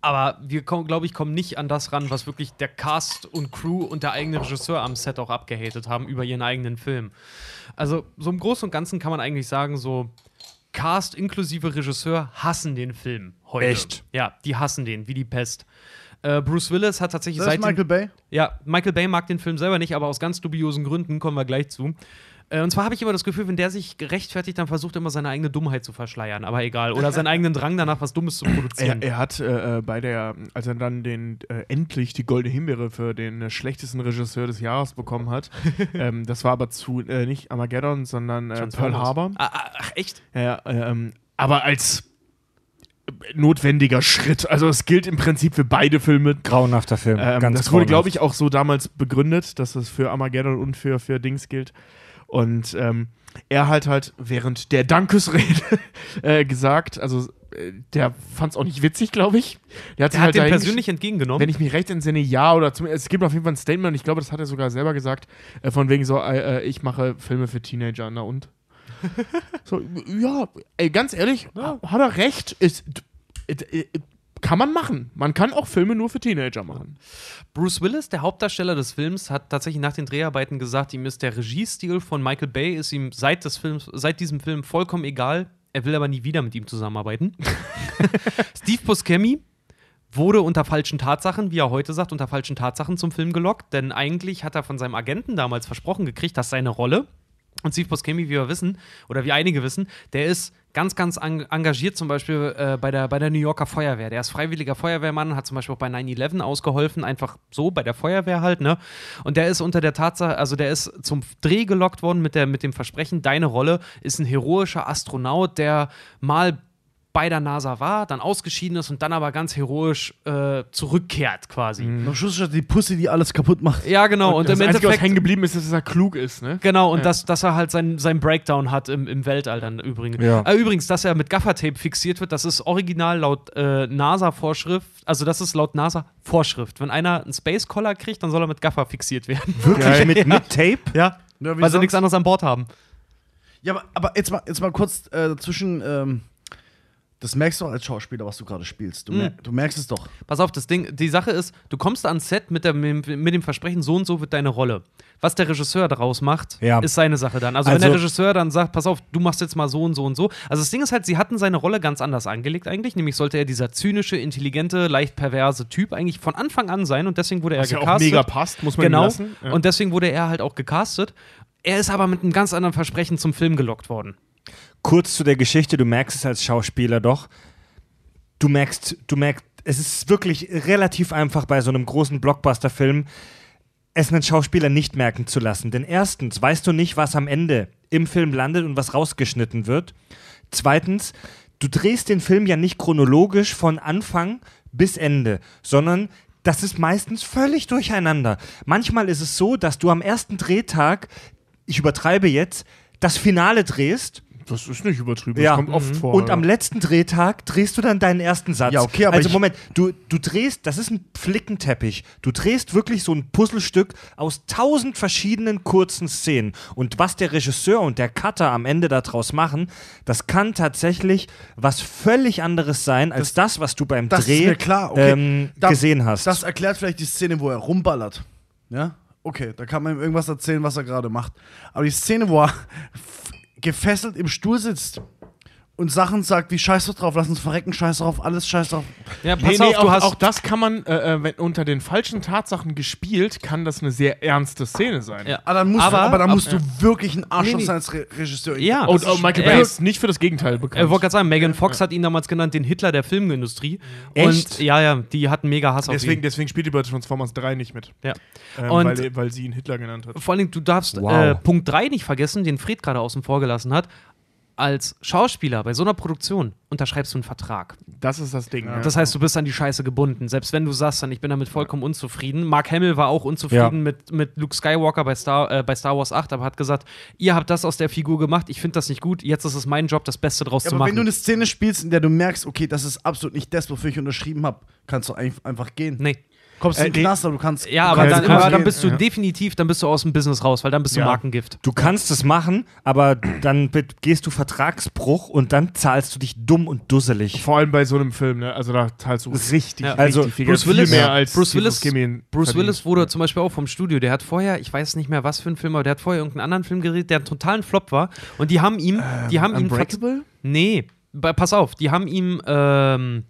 Aber wir, glaube ich, kommen nicht an das ran, was wirklich der Cast und Crew und der eigene Regisseur am Set auch abgehatet haben über ihren eigenen Film. Also, so im Großen und Ganzen kann man eigentlich sagen, so Cast inklusive Regisseur hassen den Film heute. Echt? Ja, die hassen den, wie die Pest. Äh, Bruce Willis hat tatsächlich Das ist seit Michael Bay. ja, Michael Bay mag den Film selber nicht, aber aus ganz dubiosen Gründen kommen wir gleich zu. Äh, Und zwar habe ich immer das Gefühl, wenn der sich gerechtfertigt, dann versucht er immer seine eigene Dummheit zu verschleiern, aber egal. Oder seinen eigenen Drang danach, was Dummes zu Er, produzieren. er hat äh, äh, bei der, als er dann den äh, endlich die Goldene Himbeere für den äh, schlechtesten Regisseur des Jahres bekommen hat, ähm, das war aber zu äh, nicht Armageddon, sondern Pearl. Harbor. Ah, ah, ach, echt? Ja, ähm, aber als notwendiger Schritt. Also es gilt im Prinzip für beide Filme. Grauenhafter Film. Ähm, ganz das wurde, glaube ich, auch so damals begründet, dass es für Armageddon und für, für Dings gilt. Und ähm, er halt halt während der Dankesrede äh, gesagt, also äh, der fand es auch nicht witzig, glaube ich. Der hat Der sich hat halt den persönlich entgegengenommen. wenn ich mich recht entsinne, ja, oder zum, es gibt auf jeden Fall ein Statement, ich glaube, das hat er sogar selber gesagt, äh, von wegen so, äh, äh, ich mache Filme für Teenager, na und? so, ja, ey, ganz ehrlich, hat er recht, ist, äh, kann man machen. Man kann auch Filme nur für Teenager machen. Bruce Willis, der Hauptdarsteller des Films, hat tatsächlich nach den Dreharbeiten gesagt, ihm ist der Regiestil von Michael Bay ist ihm seit des Films, seit diesem Film vollkommen egal. Er will aber nie wieder mit ihm zusammenarbeiten. Steve Buscemi wurde unter falschen Tatsachen, wie er heute sagt, unter falschen Tatsachen zum Film gelockt, denn eigentlich hat er von seinem Agenten damals versprochen gekriegt, dass seine Rolle und Steve Buscemi, wie wir wissen, oder wie einige wissen, der ist ganz, ganz engagiert, zum Beispiel äh, bei, der, bei der New Yorker Feuerwehr. Der ist freiwilliger Feuerwehrmann, hat zum Beispiel auch bei 9-11 ausgeholfen, einfach so bei der Feuerwehr halt, ne? Und der ist unter der Tatsache, also der ist zum Dreh gelockt worden mit, der, mit dem Versprechen, deine Rolle ist ein heroischer Astronaut, der mal bei der NASA war, dann ausgeschieden ist und dann aber ganz heroisch äh, zurückkehrt quasi. Und Am Schluss steht die Pussy, die alles kaputt macht. Ja, genau. Und, das im Einzige, was Endeffekt hängen geblieben ist, ist, dass er klug ist, ne? Genau, und Ja. dass, dass er halt seinen sein Breakdown hat im, im Weltall dann übrigens. Ja. Äh, übrigens, dass er mit Gaffertape fixiert wird, das ist original laut äh, NASA-Vorschrift, also das ist laut NASA-Vorschrift. Wenn einer einen Space Collar kriegt, dann soll er mit Gaffer fixiert werden. Wirklich mit, mit Tape? ja. Ja, Weil sie sonst? nichts anderes an Bord haben. Ja, aber, aber jetzt, mal, jetzt mal kurz äh, dazwischen. Ähm, das merkst du auch als Schauspieler, was du gerade spielst. Du, mer du merkst es doch. Pass auf, das Ding, die Sache ist, du kommst ans Set mit, der, mit, dem Versprechen, so und so wird deine Rolle. Was der Regisseur daraus macht, Ja. ist seine Sache dann. Also, wenn Also- der Regisseur dann sagt, pass auf, du machst jetzt mal so und so und so. Also das Ding ist halt, sie hatten seine Rolle ganz anders angelegt eigentlich. Nämlich sollte er dieser zynische, intelligente, leicht perverse Typ eigentlich von Anfang an sein und deswegen wurde er Was ja auch gecastet. mega passt, muss man genau. lassen. Ja. Und deswegen wurde er halt auch gecastet. Er ist aber mit einem ganz anderen Versprechen zum Film gelockt worden. Kurz zu der Geschichte, du merkst es als Schauspieler doch. Du merkst, du merkst, es ist wirklich relativ einfach bei so einem großen Blockbuster-Film, es einen Schauspieler nicht merken zu lassen. Denn erstens weißt du nicht, was am Ende im Film landet und was rausgeschnitten wird. Zweitens, du drehst den Film ja nicht chronologisch von Anfang bis Ende, sondern das ist meistens völlig durcheinander. Manchmal ist es so, dass du am ersten Drehtag, ich übertreibe jetzt, das Finale drehst Das ist nicht übertrieben, Ja. das kommt oft vor. und ja. am letzten Drehtag drehst du dann deinen ersten Satz. Ja, okay, aber Also Moment, du, du drehst, das ist ein Flickenteppich. Du drehst wirklich so ein Puzzlestück aus tausend verschiedenen kurzen Szenen. Und was der Regisseur und der Cutter am Ende daraus machen, das kann tatsächlich was völlig anderes sein, als das, was du beim Das Dreh. Okay. ähm, Da- gesehen hast. Das erklärt vielleicht die Szene, wo er rumballert. Ja? okay, da kann man ihm irgendwas erzählen, was er gerade macht. Aber die Szene, wo er gefesselt im Stuhl sitzt und Sachen sagt wie Scheiß doch drauf, lass uns verrecken, Scheiß drauf, alles Scheiß drauf. Ja, pass Nee, nee, auf, du auch, hast. auch das kann man, äh, äh, wenn unter den falschen Tatsachen gespielt, kann das eine sehr ernste Szene sein. ja. Aber dann musst, Aber- du, aber dann ab- musst du wirklich ein Arschloch Nee, nee. sein als Re Regisseur. Ja, Und das oh, Michael ja. Bay ist nicht für das Gegenteil bekannt. Ich wollte gerade sagen, Megan Fox hat ihn damals genannt, den Hitler der Filmindustrie. Echt? Und ja, ja, die hatten mega Hass auf deswegen, ihn. deswegen spielt die bei Transformers 3 nicht mit. Ja. Ähm, Und- weil, weil sie ihn Hitler genannt hat. Vor allem, du darfst Wow. äh, Punkt 3 nicht vergessen, den Fred gerade außen vor gelassen hat. Als Schauspieler bei so einer Produktion unterschreibst du einen Vertrag. Das ist das Ding. Ja. Das heißt, du bist an die Scheiße gebunden. Selbst wenn du sagst, dann ich bin damit vollkommen unzufrieden. Mark Hamill war auch unzufrieden Ja. mit, mit Luke Skywalker bei Star, äh, bei Star Wars 8, aber hat gesagt, ihr habt das aus der Figur gemacht, ich finde das nicht gut, jetzt ist es mein Job, das Beste draus Ja, zu aber machen. wenn du eine Szene spielst, in der du merkst, okay, das ist absolut nicht das, wofür ich unterschrieben habe, kannst du ein- einfach gehen. nee. Kommst Äh, in den. Knast, aber du kannst. Ja, du aber, kannst dann, aber dann bist du Ja. definitiv, dann bist du aus dem Business raus, weil dann bist du Ja. Markengift. Du kannst es machen, aber dann gehst du Vertragsbruch und dann zahlst du dich dumm und dusselig. Vor allem bei so einem Film, ne? Also da zahlst du Richtig. Ja. Also, richtig viel Bruce Geld, Willis- viel mehr als Bruce Willis- Bruce. Willis wurde zum Beispiel auch vom Studio, der hat vorher, ich weiß nicht mehr was für ein Film, aber der hat vorher irgendeinen anderen Film geredet, der einen totalen Flop war. Und die haben ihm, die haben ihn. Unbreakable? Nee, pass auf, die haben ihm ähm,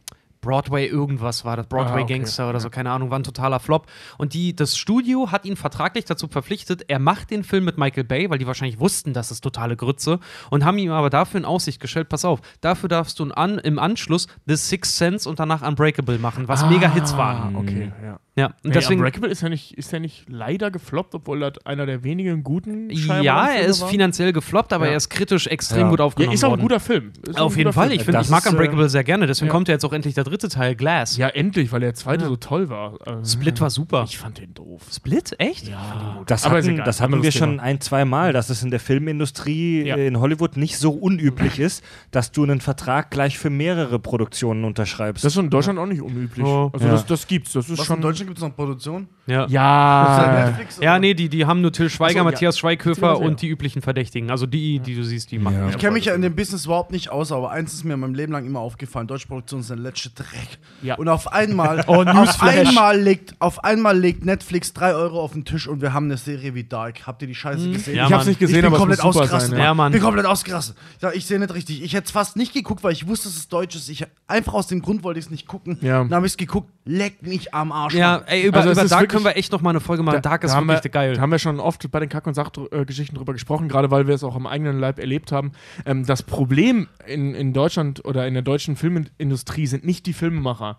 Broadway irgendwas war das, Broadway Ah, okay. Gangster oder so, keine Ahnung, war ein totaler Flop. Und die, das Studio hat ihn vertraglich dazu verpflichtet, er macht den Film mit Michael Bay, weil die wahrscheinlich wussten, das ist totale Grütze und haben ihm aber dafür in Aussicht gestellt, pass auf, dafür darfst du an, im Anschluss The Sixth Sense und danach Unbreakable machen, was mega Hits waren. Ah, okay, ja. Ja, und Nee, deswegen. Unbreakable ist ja, nicht, ist ja nicht leider gefloppt, obwohl das einer der wenigen guten Ja, Shyamalan-Filme er ist war. finanziell gefloppt, aber Ja. er ist kritisch extrem Ja. gut Ja, aufgenommen ist auch ein guter Film. Ist Auf jeden Fall. Film. Ich, finde, Das ich mag ist, äh, Unbreakable sehr gerne. Deswegen ja. kommt ja jetzt auch endlich der dritte Teil, Glass. Ja, endlich, weil der zweite so toll war. Äh, Split war super. Ich fand den doof. Split? Echt? Ja. Das Aber hatten, egal, das hatten wir schon ein, zwei Mal, dass es in der Filmindustrie Ja. in Hollywood nicht so unüblich ist, dass du einen Vertrag gleich für mehrere Produktionen unterschreibst. Das ist in Deutschland auch nicht unüblich. Ja. Also Ja. das, das gibt's. Das ist Was schon. Deutschland gibt es noch Produktion? Ja. ja. Ja, nee, die, die haben nur Till Schweiger, so, ja. Matthias Schweighöfer Beziehungsweise, und die üblichen Verdächtigen. Also die, die du siehst, die machen. Ja. Ich kenne mich ja in dem Business überhaupt nicht aus, aber eins ist mir in meinem Leben lang immer aufgefallen: Deutsche Produktion ist der letzte Dreck. Ja. Und auf einmal, Oh, auf, einmal legt, auf einmal legt Netflix 3 Euro auf den Tisch und wir haben eine Serie wie Dark. Habt ihr die Scheiße gesehen? Ja, ich hab's Mann. nicht gesehen, ich bin aber komplett ausgerastet. sein. Ja, Ja, Mann. Bin komplett ausgerastet. Ja, ich sehe nicht richtig. Ich hätte es fast nicht geguckt, weil ich wusste, dass es deutsch ist. Ich einfach aus dem Grund wollte ich es nicht gucken. Ja. Dann habe ich es geguckt. Leck mich am Arsch. Ja, Ey, über, Also über Dark wirklich- können wir echt noch mal eine Folge machen. Dark ist haben wirklich wir, geil. Da haben wir schon oft bei den Kack- und Sachgeschichten drüber gesprochen, gerade weil wir es auch am eigenen Leib erlebt haben. Ähm, das Problem in, in Deutschland oder in der deutschen Filmindustrie sind nicht die Filmemacher.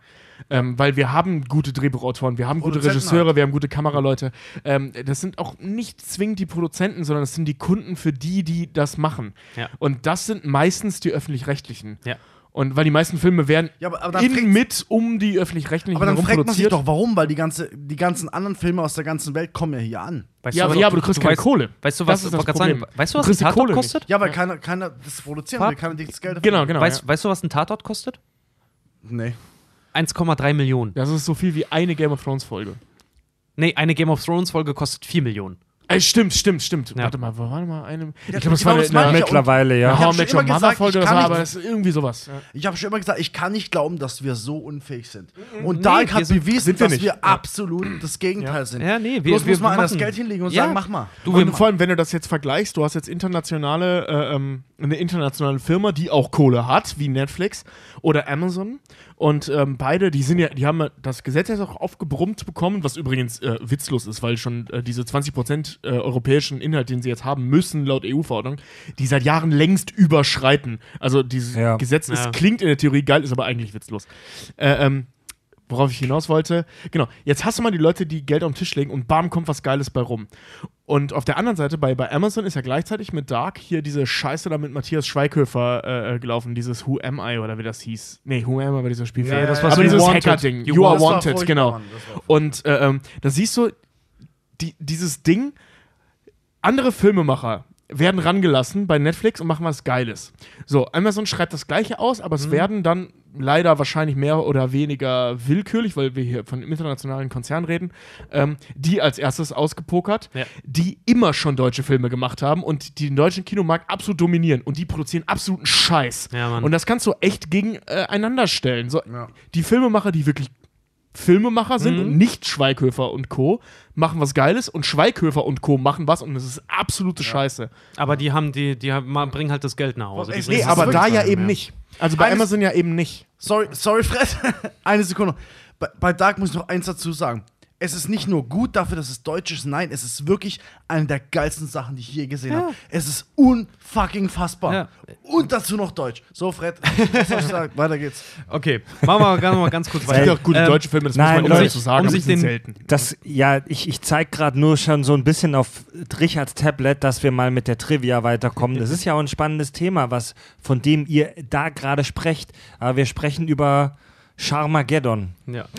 Ähm, weil wir haben gute Drehbuchautoren, wir haben gute Regisseure, halt. wir haben gute Kameraleute. Ähm, das sind auch nicht zwingend die Produzenten, sondern das sind die Kunden für die, die das machen. Ja. Und das sind meistens die öffentlich-rechtlichen. Ja. Und weil die meisten Filme werden Ja, aber- aber dann in, mit um die öffentlich-rechtlichen Aber dann fragt man sich doch, warum? Weil die, ganze, die ganzen anderen Filme aus der ganzen Welt kommen ja hier an. Weißt ja, du, aber, was- ja, aber du kriegst keine weißt, Kohle. Weißt du, Das was, ist ich das gerade sagen, Problem. weißt du, was Du ein Tatort Kohle nicht. kostet? Ja, weil keiner, keiner das produzieren will, keiner das Geld dafür Genau, genau. weißt, ja. weißt du, was ein Tatort kostet? Nee. 1,3 Millionen. Das ist so viel wie eine Game of Thrones Folge. Nee, eine Game of Thrones Folge kostet 4 Millionen. Äh, stimmt, stimmt, stimmt. Ja. Warte mal, wo war denn mal eine? Ich glaube, das genau war das eine. Mittlerweile, ja. Ich How Met Your immer gesagt, Mother ich Folge so, nicht- aber das ist irgendwie sowas. Ja. Ich habe schon immer gesagt, ich kann nicht glauben, dass wir so unfähig sind. Und Nee, Dark hat sind- bewiesen, sind wir dass wir Ja. absolut das Gegenteil Ja. sind. Ja, nee, wir- Bloß wir- muss man das Geld hinlegen und Ja. sagen, mach mal. Du, Und vor allem, wenn du das jetzt vergleichst, du hast jetzt internationale, äh, ähm, eine internationale Firma, die auch Kohle hat, wie Netflix oder Amazon. Und ähm, beide, die sind ja, die haben das Gesetz jetzt auch aufgebrummt bekommen, was übrigens äh, witzlos ist, weil schon äh, diese 20% äh, europäischen Inhalt, den sie jetzt haben müssen, laut EU-Verordnung, die seit Jahren längst überschreiten. Also dieses Ja. Gesetz ist, Ja. klingt in der Theorie geil, ist aber eigentlich witzlos. Äh, ähm, worauf ich hinaus wollte. Genau, jetzt hast du mal die Leute, die Geld auf den Tisch legen und bam, kommt was Geiles bei rum. Und auf der anderen Seite, bei, bei Amazon ist ja gleichzeitig mit Dark hier diese Scheiße da mit Matthias Schweighöfer äh, äh, gelaufen, dieses Who Am I oder wie das hieß. Nee, Who Am I war dieser Spielfilm. Ja, das war Aber so dieses. Hacker-Ding. You You, Are Wanted, genau. Und äh, ähm, da siehst du, die, dieses Ding, andere Filmemacher werden rangelassen bei Netflix und machen was Geiles. So, Amazon schreibt das Gleiche aus, aber Mhm. es werden dann leider wahrscheinlich mehr oder weniger willkürlich, weil wir hier von internationalen Konzernen reden, ähm, die als erstes ausgepokert, Ja. die immer schon deutsche Filme gemacht haben und die den deutschen Kinomarkt absolut dominieren und die produzieren absoluten Scheiß. Ja, Mann. und das kannst du echt gegeneinander stellen. So, Ja. Die Filmemacher, die wirklich Filmemacher sind Mhm. und nicht Schweighöfer und Co. machen was Geiles und Schweighöfer und Co. machen was und es ist absolute Scheiße. Aber die haben, die, die haben, bringen halt das Geld nach Hause. Die Nee, aber da ja eben ja. nicht. Also bei Eines- Amazon ja eben nicht. Sorry, sorry, Fred. Eine Sekunde. Bei, bei Dark muss ich noch eins dazu sagen. Es ist nicht nur gut dafür, dass es deutsch ist, nein, es ist wirklich eine der geilsten Sachen, die ich je gesehen habe. Es ist unfucking fassbar. Ja. Und dazu noch deutsch. So, Fred, was soll ich sagen? Weiter geht's. Okay, machen wir ganz, mal ganz kurz Es gibt weiter. auch gute Ähm, deutsche Filme, das nein, muss man Leute, immer so sagen, um aber sich den- selten. Das, ja, ich, ich zeige gerade nur schon so ein bisschen auf Richards Tablet, dass wir mal mit der Trivia weiterkommen. Das ist ja auch ein spannendes Thema, was, von dem ihr da gerade sprecht. Aber wir sprechen über Charmageddon. Ja.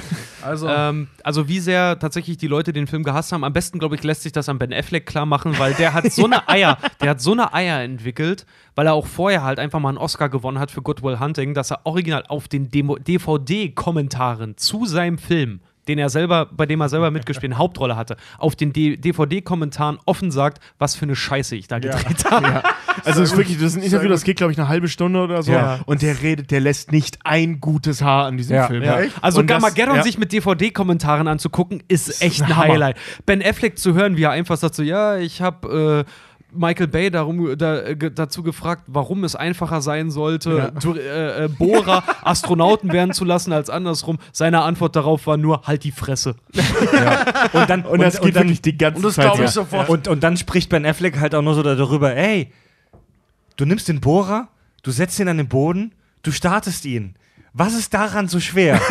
Also, Ähm, also wie sehr tatsächlich die Leute den Film gehasst haben. Am besten, glaube ich, lässt sich das an Ben Affleck klar machen, weil der hat so eine Eier, der hat so eine Eier entwickelt, weil er auch vorher halt einfach mal einen Oscar gewonnen hat für Good Will Hunting, dass er original auf den DVD-Kommentaren zu seinem Film den er selber, bei dem er selber mitgespielt, eine Hauptrolle hatte, auf den DVD-Kommentaren offen sagt, was für eine Scheiße ich da gedreht habe. Ja. Also es ist wirklich, das ist ein Interview, das geht, glaube ich, eine halbe Stunde oder so. Ja. Und der redet, der lässt nicht ein gutes Haar an diesem Ja. Film. Ja. Also Und Gamageddon ja. sich mit DVD-Kommentaren anzugucken, ist echt ein. Highlight. Ben Affleck zu hören, wie er einfach sagt so, ja, ich habe äh, Michael Bay darum, da, dazu gefragt, warum es einfacher sein sollte, du, äh, äh, Bohrer Astronauten werden zu lassen als andersrum. Seine Antwort darauf war nur, halt die Fresse. Und dann, Und das geht dann, wirklich die ganze und das Zeit. glaube ich ja. sofort. Und, und dann spricht Ben Affleck halt auch nur so darüber, ey, du nimmst den Bohrer, du setzt ihn an den Boden, du startest ihn. Was ist daran so schwer?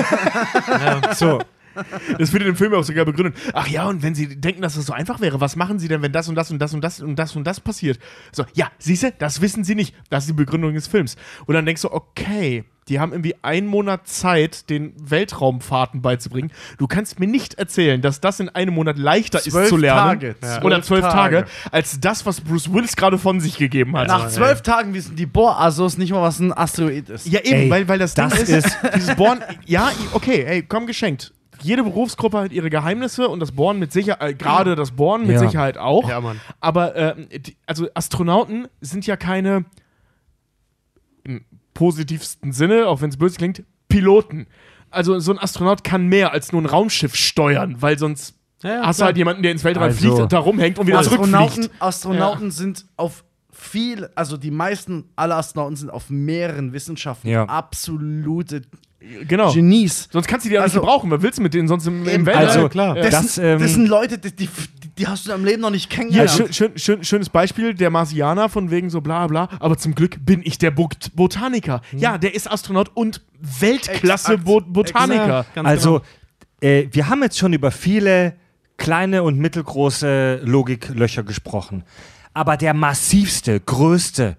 So, Das wird in dem Film auch sogar begründet. Ach ja, und wenn Sie denken, dass das so einfach wäre, was machen Sie denn, wenn das und das und das und das und das und das passiert? So, ja, siehst du, das wissen Sie nicht. Das ist die Begründung des Films. Und dann denkst du, okay, die haben irgendwie einen Monat Zeit, den Weltraumfahrten beizubringen. Du kannst mir nicht erzählen, dass das in einem Monat leichter ist zu lernen. Tage. Ja. Oder zwölf Tage. Tage. als das, was Bruce Willis gerade von sich gegeben hat. Nach zwölf Tagen wissen die Bohr-Assos nicht mal, was ein Asteroid ist. Ja, eben, Ey, weil, weil das, das Ding ist, ist- dieses Bohren, ja, okay, ey, komm geschenkt. Jede Berufsgruppe hat ihre Geheimnisse und das Bohren mit Sicherheit, äh, gerade das Bohren mit Ja. Sicherheit auch. Ja, Mann. Aber, äh, die, also Astronauten sind ja keine, im positivsten Sinne, auch wenn es böse klingt, Piloten. Also so ein Astronaut kann mehr als nur ein Raumschiff steuern, weil sonst Ja, hast du halt jemanden, der ins Weltall Also- fliegt und da rumhängt und wieder Astronauten, zurückfliegt. Astronauten sind auf viel, also die meisten aller Astronauten sind auf mehreren Wissenschaften Ja. absolute Genau. Genies. Sonst kannst du die ja Also- nicht gebrauchen. Was willst du mit denen sonst im, im Weltall? also, klar. Das, Das, sind, ähm, das sind Leute, die, die, die hast du in deinem Leben noch nicht Ja, kennengelernt. schön, schön, schön, schönes Beispiel, der Marsianer von wegen so bla bla, aber zum Glück bin ich der Bot Botaniker. Ja, der ist Astronaut und Weltklasse Exakt. Bo Botaniker. Ganz also äh, wir haben jetzt schon über viele kleine und mittelgroße Logiklöcher gesprochen. Aber der massivste, größte,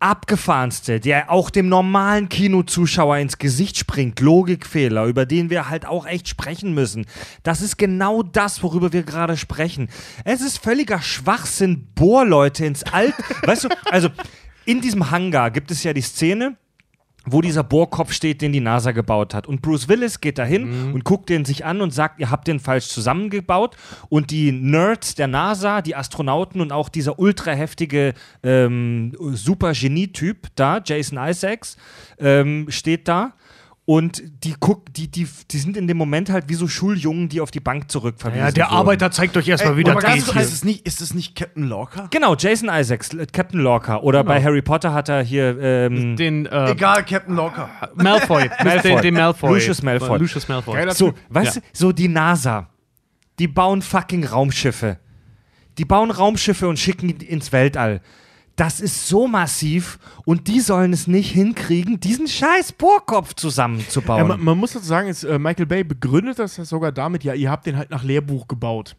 abgefahrenste, der auch dem normalen Kinozuschauer ins Gesicht springt, Logikfehler, über den wir halt auch echt sprechen müssen. Das ist genau das, worüber wir gerade sprechen. Es ist völliger Schwachsinn, Bohrleute ins Alt. weißt du, also in diesem Hangar gibt es ja die Szene, wo dieser Bohrkopf steht, den die NASA gebaut hat. Und Bruce Willis geht dahin und guckt den sich an und sagt, ihr habt den falsch zusammengebaut. Und die Nerds der NASA, die Astronauten und auch dieser ultra heftige ähm, Super-Genie-Typ da, Jason Isaacs, ähm, steht da. Und die, guck, die, die, die sind in dem Moment halt wie so Schuljungen, die auf die Bank zurückverwiesen Ja, der wurden. Arbeiter zeigt euch erstmal, wie aber das ganz geht. hier. ist es nicht, ist es nicht Captain Lorca? Genau, Jason Isaacs, äh, Captain Lorca. Oder bei Harry Potter hat er hier ähm, Den äh, Egal, Captain Lorca. Malfoy. Malfoy. Den, den Malfoy. Lucius Malfoy. Lucius Malfoy. Geiler So, Typ. weißt Ja. du, so die NASA, die bauen fucking Raumschiffe. Die bauen Raumschiffe und schicken die ins Weltall. Das ist so massiv und die sollen es nicht hinkriegen, diesen scheiß Bohrkopf Ja, zusammenzubauen. man, man muss dazu sagen, ist, äh, Michael Bay begründet das ja sogar damit, ja, ihr habt den halt nach Lehrbuch gebaut.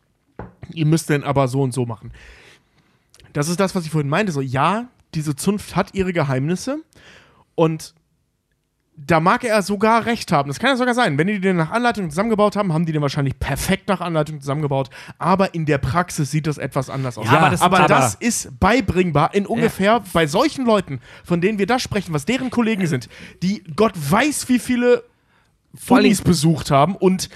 Ihr müsst den aber so und so machen. Das ist das, was ich vorhin meinte. So, ja, diese Zunft hat ihre Geheimnisse und da mag er sogar recht haben. Das kann ja sogar sein. Wenn die den nach Anleitung zusammengebaut haben, haben die den wahrscheinlich perfekt nach Anleitung zusammengebaut. Aber in der Praxis sieht das etwas anders aus. Ja, aber das- aber das ist beibringbar in ungefähr bei solchen Leuten, von denen wir da sprechen, was deren Kollegen sind, die Gott weiß, wie viele Unis besucht haben und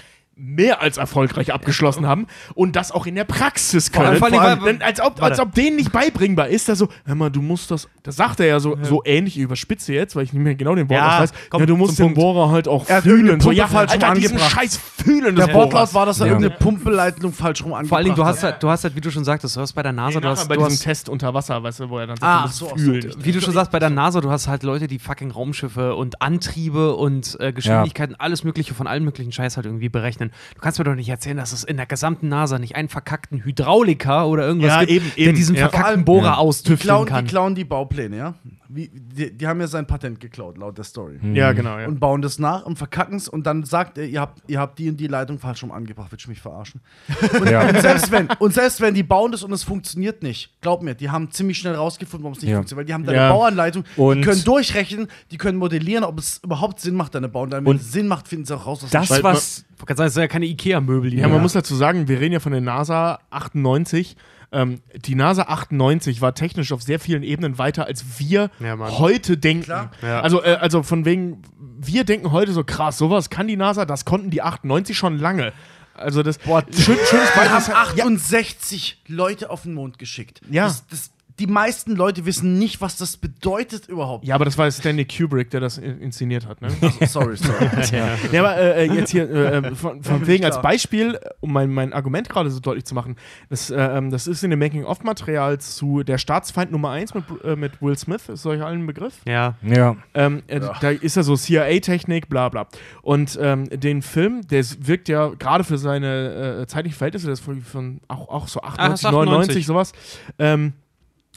mehr als erfolgreich abgeschlossen haben und das auch in der Praxis Vor allem- können. vor allem, Denn als, ob, als ob denen nicht beibringbar ist, da so, hör mal, du musst das, das sagt er ja so, so ähnlich, ich überspitze jetzt, weil ich nicht mehr genau den Wortlaut Ja, weiß, komm, ja, du musst den Bohrer halt auch Er fühlen. So, ja, falsch rum Alter, diesen scheiß Fühlen Der Wortlaut Bohrers. war, dass er Ja. irgendeine Pumpeleitung falsch rum angebracht Vor allem, du hast, halt, du hast halt, wie du schon sagtest, du hast bei der NASA, du Nachher hast, bei du diesem hast Test unter Wasser, weißt du, wo er dann sagt, Ah, du so, ach so, fühlen. wie du schon sagst, bei der NASA, du hast halt Leute, die fucking Raumschiffe und Antriebe und äh, Geschwindigkeiten, alles Mögliche von allen möglichen Scheiß halt irgendwie berechnen. Du kannst mir doch nicht erzählen, dass es in der gesamten NASA nicht einen verkackten Hydrauliker oder irgendwas Ja, gibt, eben, der eben, diesen ja. Verkackten Bohrer ja. Die austüfteln klauen, kann. die klauen die Baupläne, ja? Wie, die, die haben ja sein Patent geklaut, laut der Story. Ja, genau, ja. Und bauen das nach und verkacken es und dann sagt er, ihr habt, ihr habt die und die Leitung falsch rum angebracht, willst du mich verarschen? Und, Ja. und, selbst wenn, und selbst wenn die bauen das und es funktioniert nicht, glaub mir, die haben ziemlich schnell rausgefunden, warum es nicht Ja. funktioniert, weil die haben deine Ja. Bauanleitung, Und- die können durchrechnen, die können modellieren, ob es überhaupt Sinn macht, deine Bauanleitung. Wenn Und es Sinn macht, finden sie auch raus, was Das, was. Ich kann sagen, das sind ja keine Ikea-Möbel. Ja, man muss dazu sagen, wir reden ja von der NASA 98. Ähm, die NASA 98 war technisch auf sehr vielen Ebenen weiter, als wir Ja, heute denken. Ja. Also, äh, also von wegen, wir denken heute so krass, sowas kann die NASA, das konnten die 98 schon lange. Also das Boah, schön, schönes Wir Beispiel. haben ist- ja, 68 Leute auf den Mond geschickt. Ja. Das, das, die meisten Leute wissen nicht, was das bedeutet überhaupt. ja, aber das war Stanley Kubrick, der das in- inszeniert hat. Ne? Sorry, sorry. Ja, aber äh, äh, jetzt hier äh, äh, von, von Ja, wegen als Beispiel, um mein, mein Argument gerade so deutlich zu machen, das, äh, ähm, das ist in dem Making-of-Material zu Der Staatsfeind Nummer 1 mit, äh, mit Will Smith, ist euch allen ein Begriff? ja. Ja. Ähm, äh, Da ist ja so CIA-Technik, bla bla. Und ähm, den Film, der wirkt ja gerade für seine äh, zeitlichen Verhältnisse, das ist von, von auch, auch so 98, Ah, 99, 98. sowas, ähm,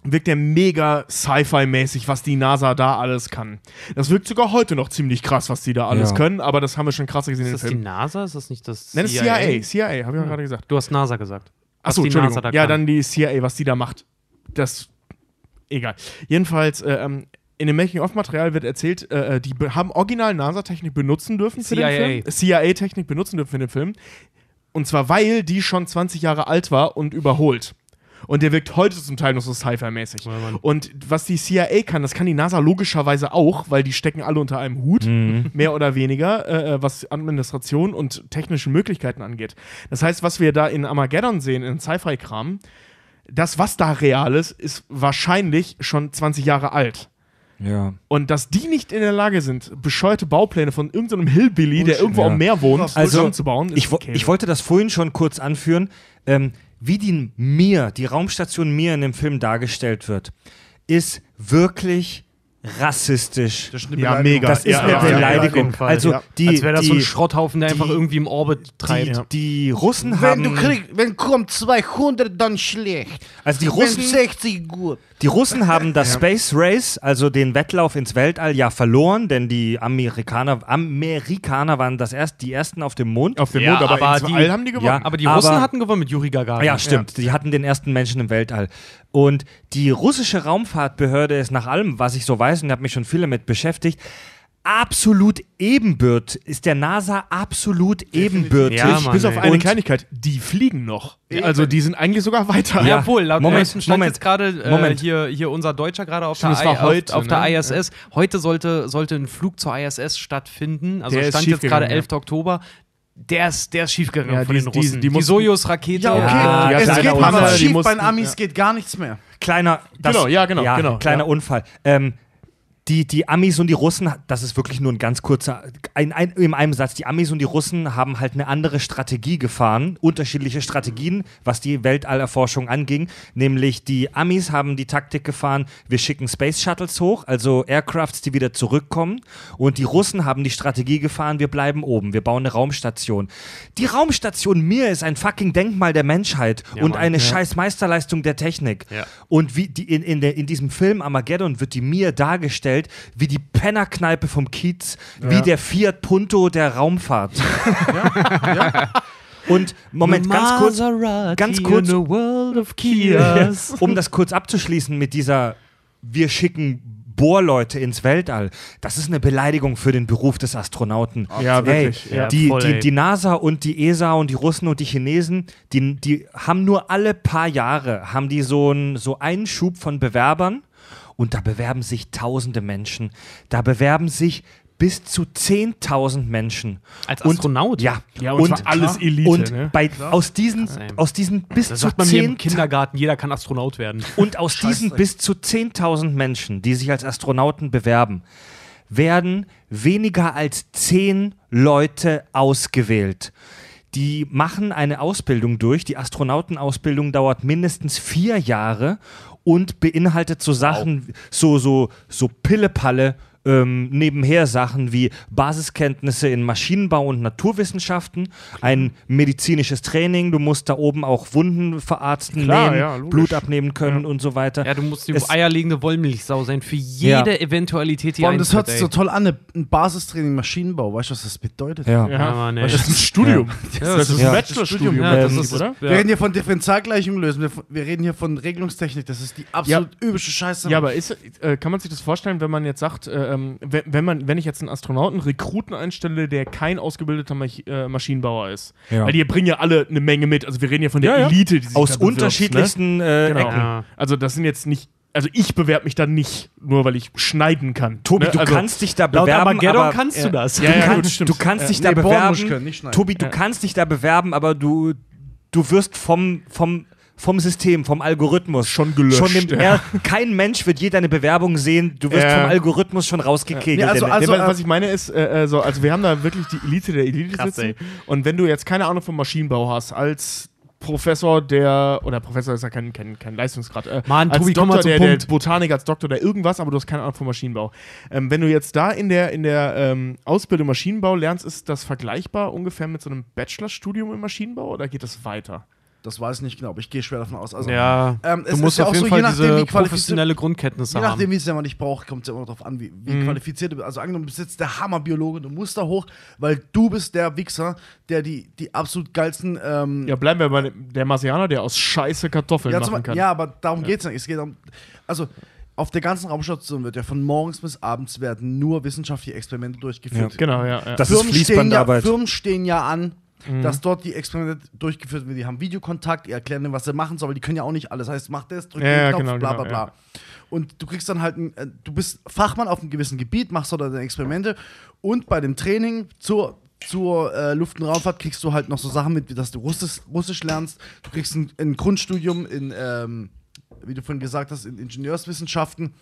wirkt der mega Sci-Fi-mäßig, was die NASA da alles kann. Das wirkt sogar heute noch ziemlich krass, was die da alles Ja. können, aber das haben wir schon krasser gesehen Ist in das den die Film. NASA? Ist das nicht das Nein, das ist CIA, CIA, habe ich ja gerade gesagt. Du hast NASA gesagt. Achso, die Entschuldigung. NASA da ja, kann. dann die CIA, was die da macht. Das. Egal. Jedenfalls, äh, ähm, in dem Making-of-Material wird erzählt, äh, äh, die be- haben original NASA-Technik benutzen dürfen für CIA. den Film. CIA-Technik benutzen dürfen für den Film. Und zwar, weil die schon 20 Jahre alt war und überholt. Und der wirkt heute zum Teil noch so Sci-Fi-mäßig. Mann. und was die CIA kann, das kann die NASA logischerweise auch, weil die stecken alle unter einem Hut, mehr oder weniger, äh, äh, was Administration und technische Möglichkeiten angeht. Das heißt, was wir da in Armageddon sehen, in Sci-Fi-Kram, das, was da real ist, ist wahrscheinlich schon 20 Jahre alt. Ja. Und dass die nicht in der Lage sind, bescheuerte Baupläne von irgendeinem Hillbilly, der irgendwo ja. am Meer wohnt, Also, zusammenzubauen, ist Ich, wo- okay. ich wollte das vorhin schon kurz anführen, ähm, wie die Mir, die Raumstation Mir in dem Film dargestellt wird, ist wirklich rassistisch. Das ist eine Ja, Beleidigung. mega. Das ist Ja, eine ja, ja, ja, Beleidigung. also ja. die, Als wäre das die, so ein Schrotthaufen, der einfach die- irgendwie im Orbit die, treibt. die Russen Wenn haben, du kriegst, wenn kommt 200, dann schlecht. also die Wenn Russen, 60 gut. Die Russen haben das Space Race, also den Wettlauf ins Weltall, ja verloren, denn die Amerikaner, Amerikaner waren das erst, die ersten auf dem Mond. auf dem Ja, Mond, aber, aber ins die- All haben die gewonnen. Ja, Aber die Aber- Russen hatten gewonnen mit Juri Gagarin. Ja, stimmt. Die hatten den ersten Menschen im Weltall. Und die russische Raumfahrtbehörde ist nach allem, was ich so weiß, und ich habe mich schon viel damit beschäftigt, absolut ebenbürtig, ist der NASA absolut ebenbürtig. Ja, Mann, Bis auf eine Und- Kleinigkeit, die fliegen noch. Also die sind eigentlich sogar weiter. Ja. Jawohl, laut Moment, neuesten Stand Moment, jetzt gerade äh, Moment. hier, hier unser Deutscher gerade auf, Stimmt, der, es war I- heute, auf, auf der ne? ISS. Heute sollte, sollte ein Flug zur ISS stattfinden. Also Der stand jetzt gerade schiefgegangen, ja. 11. Oktober. Der ist, der ist schiefgegangen Ja, von die- den die- Russen. die Die, mussten- Sojus-Rakete. Ja, okay. Ja, es kleiner geht mal Die schief, bei mussten- den Amis ja. geht gar nichts mehr. Kleiner, das, Genau, ja, genau, ja, genau, kleiner ja. Unfall. Ähm, die, die Amis und die Russen, das ist wirklich nur ein ganz kurzer, ein, ein, in einem Satz, die Amis und die Russen haben halt eine andere Strategie gefahren, unterschiedliche Strategien, was die Weltallerforschung anging. Nämlich die Amis haben die Taktik gefahren, wir schicken Space Shuttles hoch, also Aircrafts, die wieder zurückkommen. Und die Russen haben die Strategie gefahren, wir bleiben oben, wir bauen eine Raumstation. Die Raumstation Mir ist ein fucking Denkmal der Menschheit und Mann, eine ja. scheiß Meisterleistung der Technik. Ja. Und wie die in, in, der, in diesem Film Armageddon wird die Mir dargestellt wie die Pennerkneipe vom Kiez, wie der Fiat Punto der Raumfahrt. Und Moment, ganz kurz, ganz kurz, Ja, um das kurz abzuschließen mit dieser wir schicken Bohrleute ins Weltall. Das ist eine Beleidigung für den Beruf des Astronauten. Ja, Ey, wirklich. Ja, die, voll, die, die NASA und die ESA und die Russen und die Chinesen, die, die haben nur alle paar Jahre, haben die so, ein, so einen Schub von Bewerbern und da bewerben sich tausende Menschen. Da bewerben sich bis zu 10.000 Menschen. Als Und- Astronaut? Ja, Ja, und, zwar alles Elite, und ne? bei, aus diesen, aus diesen bis Das zu sagt man mir im 10 Kindergarten, jeder kann Astronaut werden. und aus diesen bis zu 10.000 Menschen, die sich als Astronauten bewerben, werden weniger als 10 Leute ausgewählt. Die machen eine Ausbildung durch. Die Astronautenausbildung dauert mindestens vier Jahre und beinhaltet so Sachen, so, so, so Pillepalle, ähm, nebenher Sachen wie Basiskenntnisse in Maschinenbau und Naturwissenschaften, ein medizinisches Training, du musst da oben auch Wunden verarzten, Klar, nähen, ja. Blut abnehmen können und so weiter. Ja, du musst die Es- eierlegende Wollmilchsau sein für jede Ja. Eventualität, die Vor allem, das hört sich so toll an, ein Basistraining Maschinenbau. Weißt du, was das bedeutet? Ja. Ja, Mann, ey. das ist ein Studium. Ja, das ist ja. ein Bachelorstudium, Ja, das ähm, ist, oder? Wir Ja. reden hier von Differentialgleichung lösen. Wir, wir reden hier von Regelungstechnik. Das ist die absolut übliche Scheiße. Ja, aber ist, äh, kann man sich das vorstellen, wenn man jetzt sagt, äh, ähm, wenn, wenn, man, wenn ich jetzt einen Astronauten, Rekruten einstelle, der kein ausgebildeter Mach äh, Maschinenbauer ist? Ja. Weil die bringen ja alle eine Menge mit. Also wir reden ja von der Ja, ja. Elite, die sich Aus bewirbt, unterschiedlichsten äh, Ne? Genau. Ecken. Ja. Also das sind jetzt nicht. Also ich bewerbe mich da nicht, nur weil ich schneiden kann. Tobi, ne? du also, kannst dich da Laut bewerben, Armageddon aber kannst du das. Ja, du, ja, gut, kannst, stimmt. du kannst dich Ja. da Nee, bewerben. können. Tobi, du kannst dich da bewerben, aber du, du wirst vom, vom, vom System, vom Algorithmus Schon gelöscht, Schon im, ja. ja, kein Mensch wird je deine Bewerbung sehen. Du wirst Ja. vom Algorithmus schon rausgekegelt. Nee, also- also- was ich meine ist, äh, äh, so, also wir haben da wirklich die Elite der Elite Krass, sitzen. ey. Und wenn du jetzt keine Ahnung vom Maschinenbau hast, als Professor der, oder Professor ist ja kein, kein, kein Leistungsgrad, äh, Mann, als Tobi, komm mal Doktor, der, der. Botanik, als Doktor der irgendwas, aber du hast keine Ahnung vom Maschinenbau. Ähm, wenn du jetzt da in der, in der ähm, Ausbildung Maschinenbau lernst, ist das vergleichbar ungefähr mit so einem Bachelorstudium im Maschinenbau oder geht das weiter? Das weiß ich nicht genau, aber ich gehe schwer davon aus. Also, Ja, Ähm, es du ist musst ja auf auch jeden so, Fall je nachdem, diese professionelle Grundkenntnisse Je nachdem, haben. wie es jemand nicht braucht, kommt es ja immer darauf an, wie, wie Mhm. qualifiziert du bist. Also angenommen, du bist jetzt der Hammerbiologe, du musst da hoch, weil du bist der Wichser, der die, die absolut geilsten ähm, Ja, bleiben wir bei dem- der Marsianer, der aus Scheiße Kartoffeln Ja, machen kann. ja, aber darum geht es nicht. Es geht um. Also, auf der ganzen Raumstation wird ja von morgens bis abends werden nur wissenschaftliche Experimente durchgeführt. Genau, ja. ja. Das ist Firmen stehen, ja, Fließbandarbeit. Firmen stehen ja an, dass dort die Experimente durchgeführt werden. Die haben Videokontakt, die erklären denen, was sie machen sollen, aber die können ja auch nicht alles. Das heißt, mach das, drück Ja, den ja, Knopf, genau, bla genau, bla bla. Und du kriegst dann halt, ein, äh, du bist Fachmann auf einem gewissen Gebiet, machst dort deine Experimente und bei dem Training zur, zur äh, Luft- und Raumfahrt kriegst du halt noch so Sachen mit, wie dass du Russisch, Russisch lernst. Du kriegst ein, ein Grundstudium in, ähm, wie du vorhin gesagt hast, in Ingenieurswissenschaften.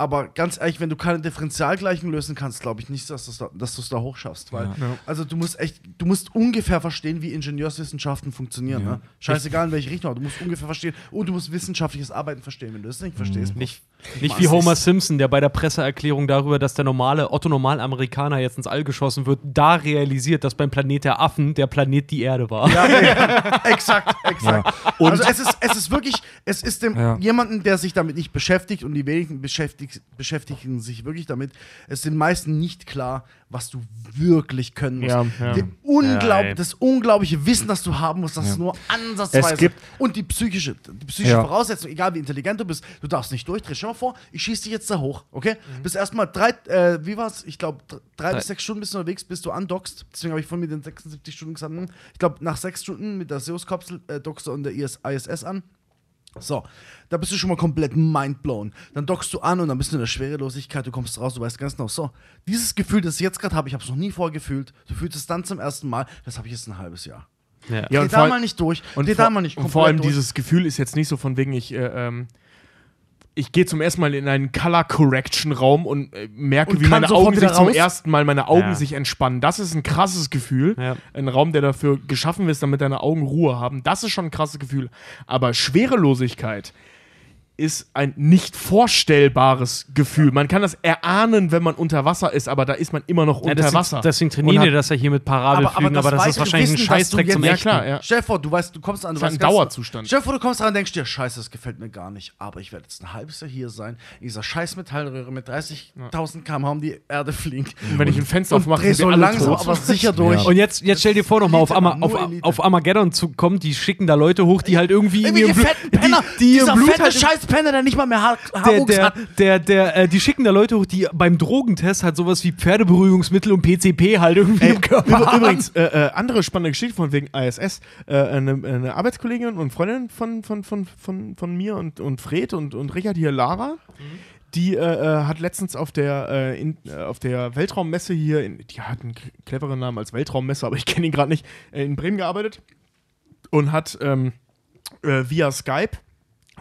Aber ganz ehrlich, wenn du keine Differentialgleichung lösen kannst, glaube ich nicht, dass du es da, dass da hochschaffst. Weil, also du musst echt, du musst ungefähr verstehen, wie Ingenieurswissenschaften funktionieren. Ne? Scheißegal in welche Richtung, du musst ungefähr verstehen und du musst wissenschaftliches Arbeiten verstehen. Wenn du das nicht verstehst, Nicht, machst nicht wie. Homer Simpson, der bei der Presseerklärung darüber, dass der normale Otto-Normal-Amerikaner jetzt ins All geschossen wird, da realisiert, dass beim Planet der Affen der Planet die Erde war. Ja, ja, exakt, exakt. Und- also es ist, es ist wirklich, es ist dem Ja. jemanden, der sich damit nicht beschäftigt und die wenigen beschäftigt, beschäftigen sich wirklich damit, es ist den meisten nicht klar, was du wirklich können musst. Ja, ja. Unglaub, Ja, das unglaubliche Wissen, das du haben musst, das ist nur ansatzweise. Es gibt- und die psychische, die psychische Ja. Voraussetzung, egal wie intelligent du bist, du darfst nicht durchdrehen. Stell dir mal vor, ich schieße dich jetzt da hoch, okay? Bis erstmal drei, äh, wie war's? Ich glaube, drei bis sechs Stunden bist du unterwegs, bis du andockst. Deswegen habe ich von mir den 76 Stunden gesagt. hm, Ich glaube, nach sechs Stunden mit der Seus-Kapsel äh, dockst du an der IS ISS an. So, da bist du schon mal komplett mindblown. Dann dockst du an und dann bist du in der Schwerelosigkeit, du kommst raus, du weißt ganz genau, so, dieses Gefühl, das ich jetzt gerade habe, ich habe es noch nie vorher gefühlt, du fühlst es dann zum ersten Mal, das habe ich jetzt ein halbes Jahr. Ja. Ja, und da mal nicht durch, Und vor, da mal nicht und vor allem durch. dieses Gefühl ist jetzt nicht so von wegen, ich, äh, ähm, ich gehe zum ersten Mal in einen Color Correction Raum und äh, merke, Und wie meine Augen sich zum ersten Mal meine Augen Ja. sich entspannen. Das ist ein krasses Gefühl. Ja. Ein Raum, der dafür geschaffen ist, damit deine Augen Ruhe haben. Das ist schon ein krasses Gefühl. Aber Schwerelosigkeit ist ein nicht vorstellbares Gefühl. Man kann das erahnen, wenn man unter Wasser ist, aber da ist man immer noch Ja, unter deswegen, Wasser. deswegen trainieren die das ja hier mit Parabelflügen, aber, das, ist wahrscheinlich ein Wissen, dass Scheißdreck zum Ja, Echten. klar, ja. Stell dir vor, du weißt, du kommst an, du Das ist weißt ein Dauerzustand. Stell dir vor, du kommst ran und denkst dir, scheiße, das gefällt mir gar nicht, aber ich werde jetzt ein halbes Jahr hier sein, in dieser scheiß Metallröhre mit 30.000 km/h um die Erde fliegen. Und wenn ich ein Fenster und aufmache, dreh so wir langsam, tot. aber sicher durch. Und jetzt, jetzt stell dir vor, nochmal auf, Ama auf, auf Armageddon zu kommen, die schicken da Leute hoch, die halt irgendwie in ihrem Blut, fetten Penner, die, die dieser fette halt scheiß Penner, der nicht mal mehr Haar der, der, hat. der, der, äh, die schicken da Leute hoch, die beim Drogentest halt sowas wie Pferdeberuhigungsmittel und PCP halt irgendwie im Körper übrigens, äh, äh, andere spannende Geschichte von wegen ISS. Äh, eine, eine Arbeitskollegin und Freundin von, von, von, von, von mir und, und Fred und, und Richard hier, Lara, die äh, äh, hat letztens auf der, äh, in, äh, auf der Weltraummesse hier, in, die hat einen cleveren Namen als Weltraummesse, aber ich kenne ihn gerade nicht, äh, in Bremen gearbeitet und hat ähm, äh, via Skype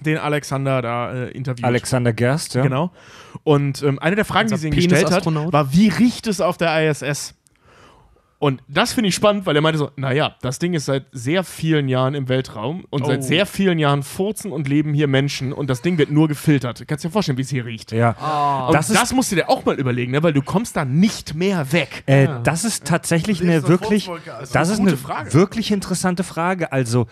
den Alexander da äh, interviewt. Alexander Gerst, ja. Genau. Und ähm, eine der Fragen, die sie ihm gestellt hat, war, wie riecht es auf der ISS? Und das finde ich spannend, weil er meinte so, naja, das Ding ist seit sehr vielen Jahren im Weltraum und Oh. seit sehr vielen Jahren furzen und leben hier Menschen und das Ding wird nur gefiltert. Du kannst dir vorstellen, wie es hier riecht. Ja. Und Das das, musst du dir auch mal überlegen, ne? weil du kommst da nicht mehr weg. Äh, Das ist tatsächlich eine wirklich, also? das ist eine Frage. wirklich interessante Frage. Also,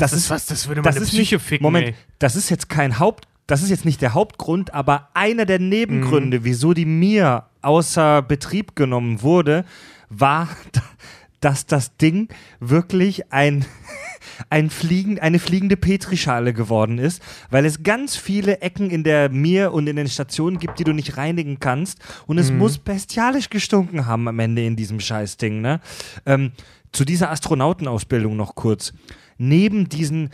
das, ist was, das würde das meine ist Psyche nicht, ficken, Moment, ey. das ist jetzt kein Haupt, das ist jetzt nicht der Hauptgrund, aber einer der Nebengründe, wieso die mir außer Betrieb genommen wurde, war, dass das Ding wirklich ein ein Fliegen, eine fliegende Petrischale geworden ist, weil es ganz viele Ecken in der Mir und in den Stationen gibt, die du nicht reinigen kannst. Und es muss bestialisch gestunken haben am Ende in diesem Scheißding. Ne? Ähm, zu dieser Astronautenausbildung noch kurz. Neben diesen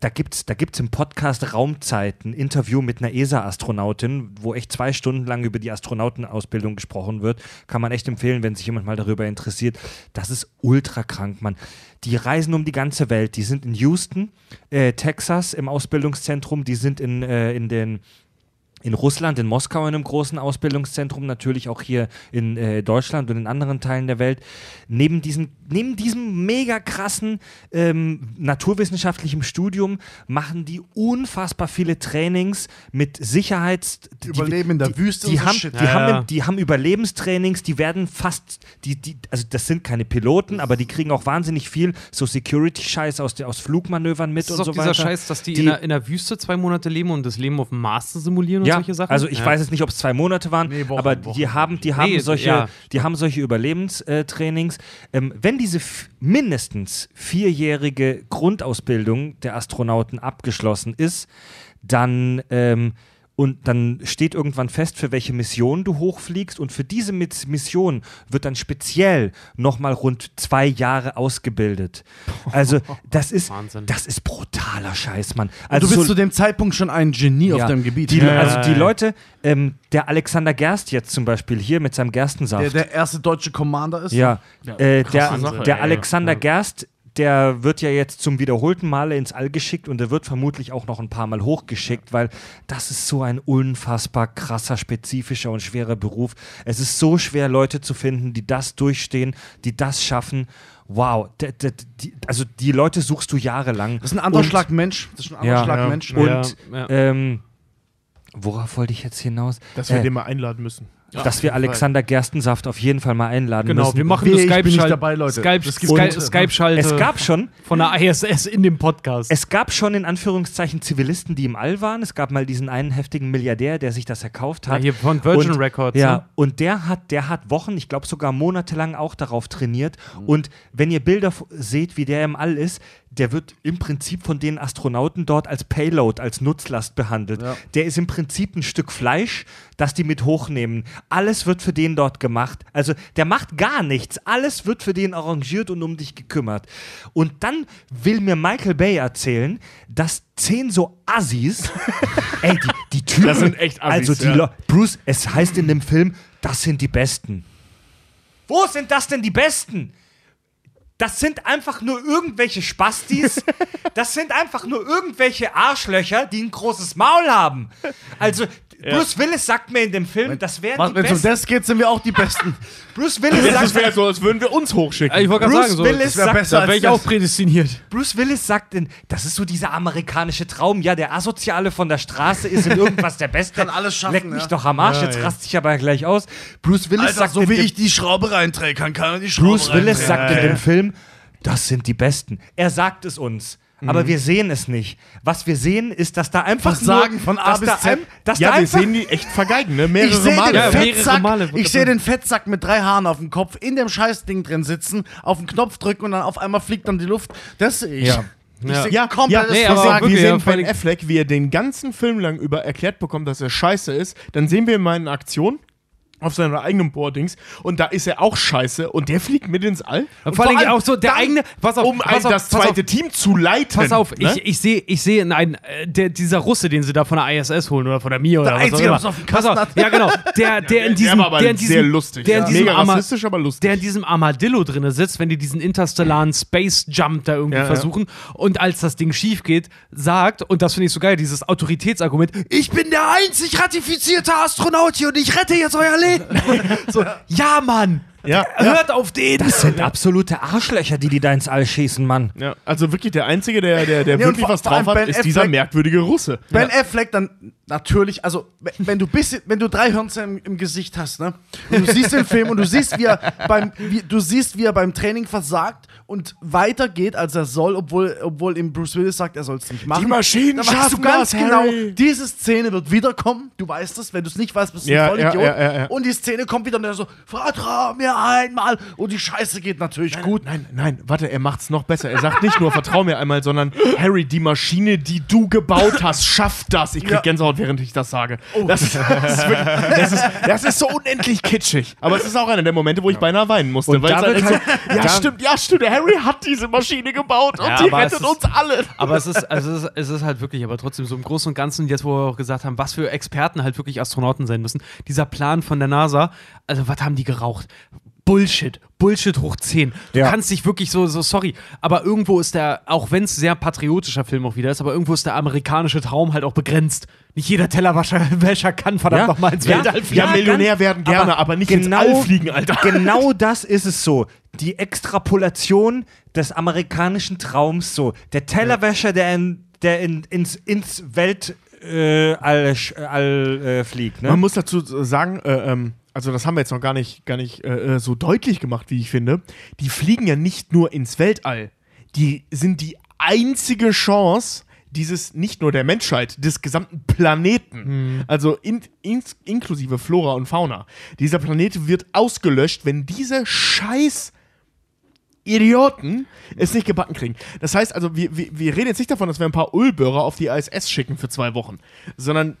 da gibt's, da gibt's im Podcast Raumzeit ein Interview mit einer ESA-Astronautin, wo echt zwei Stunden lang über die Astronautenausbildung gesprochen wird. Kann man echt empfehlen, wenn sich jemand mal darüber interessiert. Das ist ultra krank, Mann. Die reisen um die ganze Welt. Die sind in Houston, äh, Texas im Ausbildungszentrum. Die sind in, äh, in den in Russland, in Moskau in einem großen Ausbildungszentrum, natürlich auch hier in äh, Deutschland und in anderen Teilen der Welt. Neben diesem, neben diesem mega krassen ähm, naturwissenschaftlichen Studium machen die unfassbar viele Trainings mit Sicherheits... die- Überleben in der die, Wüste Die, und haben, Shit. die, Ja, haben, ja. die haben Überlebenstrainings, die werden fast... Die, die, also das sind keine Piloten, aber die kriegen auch wahnsinnig viel so Security-Scheiß aus, der- aus Flugmanövern mit Das ist und so dieser weiter. Scheiß, dass die, Die- in, der, in der Wüste zwei Monate leben und das Leben auf dem Mars zu simulieren und ja, solche Sachen. Also ich ja. weiß jetzt nicht, ob es zwei Monate waren, Nee, Wochen, aber Wochen. die haben, die haben Nee, solche, ja. die haben solche Überlebenstrainings. Ähm, wenn diese mindestens vierjährige Grundausbildung der Astronauten abgeschlossen ist, dann ähm, und dann steht irgendwann fest, für welche Mission du hochfliegst. Und für diese Mis- Mission wird dann speziell nochmal rund zwei Jahre ausgebildet. Also, das ist, Wahnsinn. das ist brutaler Scheiß, Mann. Und Also du bist so- zu dem Zeitpunkt schon ein Genie auf ja. deinem Gebiet. Die, Ja, also ja, die ja. Leute, ähm, der Alexander Gerst jetzt zum Beispiel hier mit seinem Gerstensaft. der, der erste deutsche Commander ist. ja, äh, der, Sache, der ey, Alexander ja. Gerst, der wird ja jetzt zum wiederholten Male ins All geschickt und der wird vermutlich auch noch ein paar Mal hochgeschickt, weil das ist so ein unfassbar krasser, spezifischer und schwerer Beruf. Es ist so schwer, Leute zu finden, die das durchstehen, die das schaffen. Wow, d- d- die, also die Leute suchst du jahrelang. Das ist ein anderer Und- Schlag Mensch. Das ist ein anderer Ja. Schlag Ja. Mensch. Und Ja, ja. Ähm, worauf wollte ich jetzt hinaus? Dass wir Äh, den mal einladen müssen. Dass wir Alexander Gerstensaft auf jeden Fall mal einladen Genau, müssen. wir machen eine ich bin nicht Skype-Schal- dabei, Leute. Skype, Skype, Skype-Schalte es gab schon, von der ISS in dem Podcast. es gab schon in Anführungszeichen Zivilisten, die im All waren. Es gab mal diesen einen heftigen Milliardär, der sich das erkauft ja, hat. hier von Virgin und, Records. Ja, ne? und der hat, der hat Wochen, ich glaube sogar monatelang auch darauf trainiert. Mhm. Und wenn ihr Bilder seht, wie der im All ist, der wird im Prinzip von den Astronauten dort als Payload, als Nutzlast behandelt. Ja. Der ist im Prinzip ein Stück Fleisch, das die mit hochnehmen. Alles wird für den dort gemacht. Also der macht gar nichts. Alles wird für den arrangiert und um dich gekümmert. Und dann will mir Michael Bay erzählen, dass zehn so Assis, ey, die, die Typen, Das sind echt Assis, also die ja. Bruce, es heißt in dem Film, das sind die Besten. Wo sind das denn die Besten? Das sind einfach nur irgendwelche Spastis. Das sind einfach nur irgendwelche Arschlöcher, die ein großes Maul haben. Also, Bruce Willis sagt mir in dem Film, das wären die Wenn es um Besten. das geht, sind wir auch die Besten. Bruce Willis Das sagt, wäre so, als würden wir uns hochschicken. Ich wollte gerade Bruce sagen, so, Willis das wär sagt- besser da wäre ich auch das. prädestiniert. Bruce Willis sagt, in, das ist so dieser amerikanische Traum. Ja, der Asoziale von der Straße ist in irgendwas der Beste. Kann alles schaffen, Leck mich ja. doch am Arsch, Ja, jetzt ja. raste ich aber gleich aus. Bruce Willis Alter, sagt so in wie dem- ich die Schraube reinträge, kann keiner die Schraube Bruce Willis reindrehen. sagt Ja, in ja. dem Film, das sind die Besten. Er sagt es uns. Aber wir sehen es nicht. Was wir sehen, ist, dass da einfach Versagen nur, von A dass bis da Z. ein- Dass ja, da wir sehen die echt vergeigen, ne? Ich Mehrere sehe den, Male. Ja, mehrere Fettsack, Male, ich ich sehe sagen. den Fettsack mit drei Haaren auf dem Kopf in dem Scheißding drin sitzen, auf den Knopf drücken und dann auf einmal fliegt dann die Luft. Das sehe ich. Ja. Ich Ja. sehe Ja, nee, wir aber sehen, wirklich, wir ja, sehen Affleck, wie er den ganzen Film lang über erklärt bekommt, dass er scheiße ist. Dann sehen wir ihn mal in Aktion auf seinem eigenen Boardings und da ist er auch scheiße und der fliegt mit ins All. Und vor allem allem auch so der dann, eigene- pass auf, um pass auf, das pass auf. zweite Team zu leiten. Pass auf, ne? ich, ich sehe, ich sehe, nein, äh, der, dieser Russe, den sie da von der ISS holen oder von der MIA oder was Einzige, der was auf Pass Kasten auf, hat. ja genau, der, der in diesem, aber der in diesem, sehr lustig. der in Ja. diesem Mega Arma- rassistisch, aber lustig. der in diesem Armadillo drinne sitzt, wenn die diesen interstellaren Space Jump da irgendwie Ja, ja. versuchen und als das Ding schief geht, sagt, und das finde ich so geil, dieses Autoritätsargument, ich bin der einzig ratifizierte Astronaut hier und ich rette jetzt euer Leben. so, ja, Mann, Ja. hört auf den. Das sind absolute Arschlöcher, die die da ins All schießen, Mann. ja, also wirklich der Einzige, der, der, der Ja, und wirklich was drauf hat, Ben ist dieser merkwürdige Russe. Ben Affleck dann natürlich, also wenn- du bisschen, wenn du drei Hörnchen im, im Gesicht hast, ne? Und du siehst den Film und du siehst, wie er beim, wie, du siehst, wie er beim Training versagt und weitergeht, als er soll, obwohl, obwohl ihm Bruce Willis sagt, er soll es nicht machen. Die Maschinen Dann weißt du schaffen ganz das, genau, Harry. diese Szene wird wiederkommen. Du weißt es, wenn du es nicht weißt, bist du Ja, ein Vollidiot. ja, ja, ja, ja. Und die Szene kommt wieder und er so, vertrau mir einmal. Und die Scheiße geht natürlich gut. Nein, nein, warte, er macht's noch besser. Er sagt nicht nur, vertrau mir einmal, sondern Harry, die Maschine, die du gebaut hast, schafft das. Ich krieg Ja. Gänsehaut, während ich das sage. Das, ist, das, ist wirklich, das, ist, das ist so unendlich kitschig. Aber es ist auch einer der Momente, wo ich beinahe weinen musste. Und weil halt echt halt- so, ja, stimmt, ja, stimmt. Harry hat diese Maschine gebaut und Ja, die aber es rettet ist- uns alle. Aber es ist, also es, ist, es ist halt wirklich, aber trotzdem so im Großen und Ganzen, jetzt wo wir auch gesagt haben, was für Experten halt wirklich Astronauten sein müssen, dieser Plan von der NASA, also was haben die geraucht? Bullshit, Bullshit hoch 10. Du Ja. kannst dich wirklich so, so, sorry, aber irgendwo ist der, auch wenn es sehr patriotischer Film auch wieder ist, aber irgendwo ist der amerikanische Traum halt auch begrenzt. Nicht jeder Tellerwäscher Wäscher kann verdammt Ja. nochmal ins Ja. Weltall fliegen. Ja, Millionär werden gerne, aber, nicht ins All fliegen, Alter. Genau das ist es so. Die Extrapolation des amerikanischen Traums so. Der Tellerwäscher, der, in, der in, ins, ins Weltall äh, All, sch- All, äh, fliegt. Ne? Man muss dazu sagen, äh, ähm, also das haben wir jetzt noch gar nicht, gar nicht äh, äh, so deutlich gemacht, wie ich finde. Die fliegen ja nicht nur ins Weltall. Die sind die einzige Chance dieses, nicht nur der Menschheit, des gesamten Planeten. Also in, ins, inklusive Flora und Fauna. Dieser Planet wird ausgelöscht, wenn diese scheiß Idioten es nicht gebacken kriegen. Das heißt also, wir, wir, wir reden jetzt nicht davon, dass wir ein paar Ulbörer auf die ISS schicken für zwei Wochen, sondern,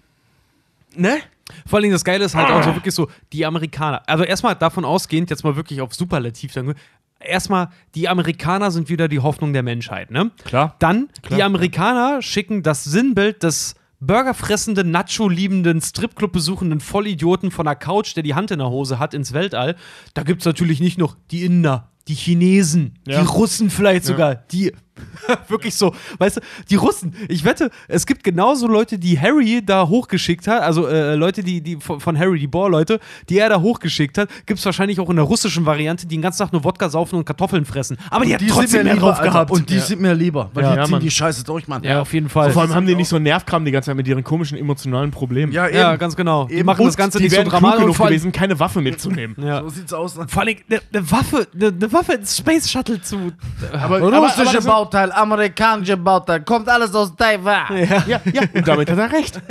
ne? Vor allem das Geile ist halt auch so wirklich so, die Amerikaner, also erstmal davon ausgehend, jetzt mal wirklich auf Superlativ, dann, erstmal, die Amerikaner sind wieder die Hoffnung der Menschheit, ne? Klar. Dann, die Amerikaner schicken das Sinnbild des burgerfressenden, Nacho-liebenden, Stripclub besuchenden Vollidioten von der Couch, der die Hand in der Hose hat, ins Weltall. Da gibt es natürlich nicht noch die Inder, die Chinesen, Ja. die Russen vielleicht sogar, die wirklich so, weißt du, die Russen, ich wette, es gibt genauso Leute, die Harry da hochgeschickt hat, also äh, Leute, die, die von Harry, die Bohr-Leute, die er da hochgeschickt hat, gibt es wahrscheinlich auch in der russischen Variante, die den ganzen Tag nur Wodka saufen und Kartoffeln fressen. Aber die, hat trotzdem mehr drauf Alter. gehabt. Und die sind mir lieber, weil Ja. die Ja, ziehen Mann. die Scheiße durch, Mann. ja, auf jeden Fall. Vor allem haben die nicht so einen Nervkram die ganze Zeit mit ihren komischen emotionalen Problemen. Ja, eben. ja, ganz genau. Die Eben. machen das Und Ganze die nicht so dramatisch. und genug gewesen, keine Waffe mitzunehmen. Ja. So sieht's aus. Ne? Vor allem eine ne Waffe, eine ne Waffe ins Space Shuttle zu. Aber, Russische das- Bauteil, amerikanische Bauteil, kommt alles aus Taiwan. ja, ja, und damit hat er recht.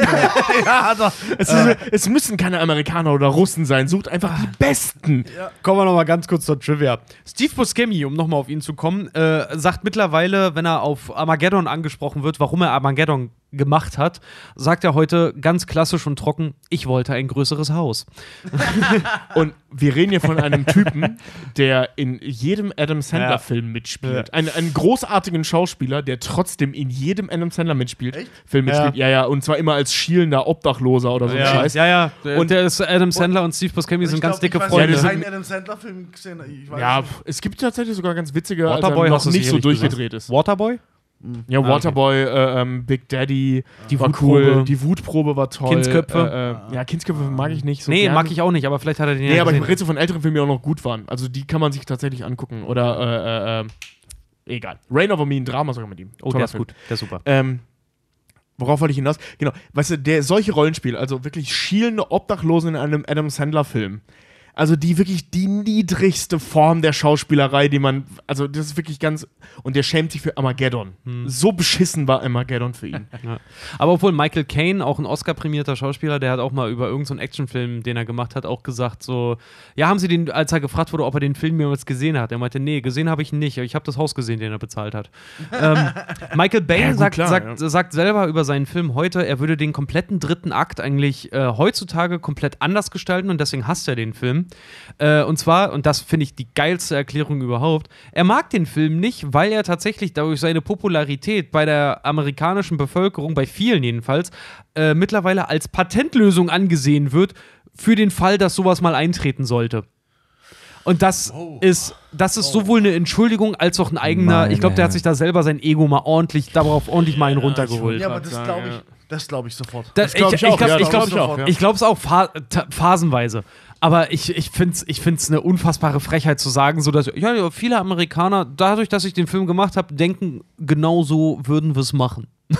Ja, doch. Es, ist, es müssen keine Amerikaner oder Russen sein. Sucht einfach die Besten. Kommen wir noch mal ganz kurz zur Trivia. Steve Buscemi, um nochmal auf ihn zu kommen, äh, sagt mittlerweile, wenn er auf Armageddon angesprochen wird, warum er Armageddon gemacht hat, sagt er heute ganz klassisch und trocken, ich wollte ein größeres Haus. Und wir reden hier von einem Typen, der in jedem Adam Sandler-Film mitspielt. Ein, einen großartigen Schauspieler, der trotzdem in jedem Adam Sandler mitspielt. Film mitspielt. Ja. ja, Und zwar immer als schielender Obdachloser oder so ein Scheiß. ja, ja. Und Und- der ist Adam Sandler und Steve Buscemi sind Ich ganz glaub, ich dicke weiß Freunde. Ja, Ich die habe einen Adam Sandler-Film gesehen. Ich weiß Ja, nicht. es gibt tatsächlich sogar ganz witzige, als Waterboy er hast noch nicht so durchgedreht ist. Waterboy? Ja, Waterboy, äh, ähm, Big Daddy, Die war Wutprobe. cool. Die Wutprobe war toll. Kindsköpfe. Äh, äh, ja, Kindsköpfe mag ich nicht so nee, gern. mag ich auch nicht, aber vielleicht hat er den Nee, ja aber ich rede so von älteren Filmen, die auch noch gut waren. Also die kann man sich tatsächlich angucken. Oder, äh, äh, äh, egal. Rain Over Me, ein Drama sogar mit ihm. Oh, Toller der ist Film. gut. Der ist super. Ähm, worauf wollte ich hinaus? Genau, weißt du, der solche Rollenspiele, also wirklich schielende Obdachlosen in einem Adam Sandler-Film. Also die wirklich die niedrigste Form der Schauspielerei, die man, also das ist wirklich ganz, und der schämt sich für Armageddon. So beschissen war Armageddon für ihn. Ja. Aber obwohl Michael Caine, auch ein Oscar-prämierter Schauspieler, der hat auch mal über irgendeinen Actionfilm, den er gemacht hat, auch gesagt so, ja, haben sie den, als er gefragt wurde, ob er den Film jemals gesehen hat, er meinte, nee, gesehen habe ich ihn nicht, ich habe das Haus gesehen, den er bezahlt hat. ähm, Michael Bay Ja, sagt, klar, sagt, ja. sagt selber über seinen Film heute, er würde den kompletten dritten Akt eigentlich äh, heutzutage komplett anders gestalten und deswegen hasst er den Film. Äh, und zwar, und das finde ich die geilste Erklärung überhaupt, er mag den Film nicht, weil er tatsächlich dadurch seine Popularität bei der amerikanischen Bevölkerung, bei vielen jedenfalls, äh, mittlerweile als Patentlösung angesehen wird, für den Fall, dass sowas mal eintreten sollte. Und das ist, das ist sowohl eine Entschuldigung als auch ein eigener. Meine ich glaube, der hat sich da selber sein Ego mal ordentlich, darauf ordentlich mal einen runtergeholt. Ja, aber das glaube ich, ja. das glaube ich sofort. Das, glaub ich auch, ja, ich glaub- glaub auch, ja. Ich glaube es auch pha ta- phasenweise. Aber ich, ich finde es ich find's eine unfassbare Frechheit zu sagen, so dass ja, ja, viele Amerikaner, dadurch, dass ich den Film gemacht habe, denken, genau so würden wir es machen.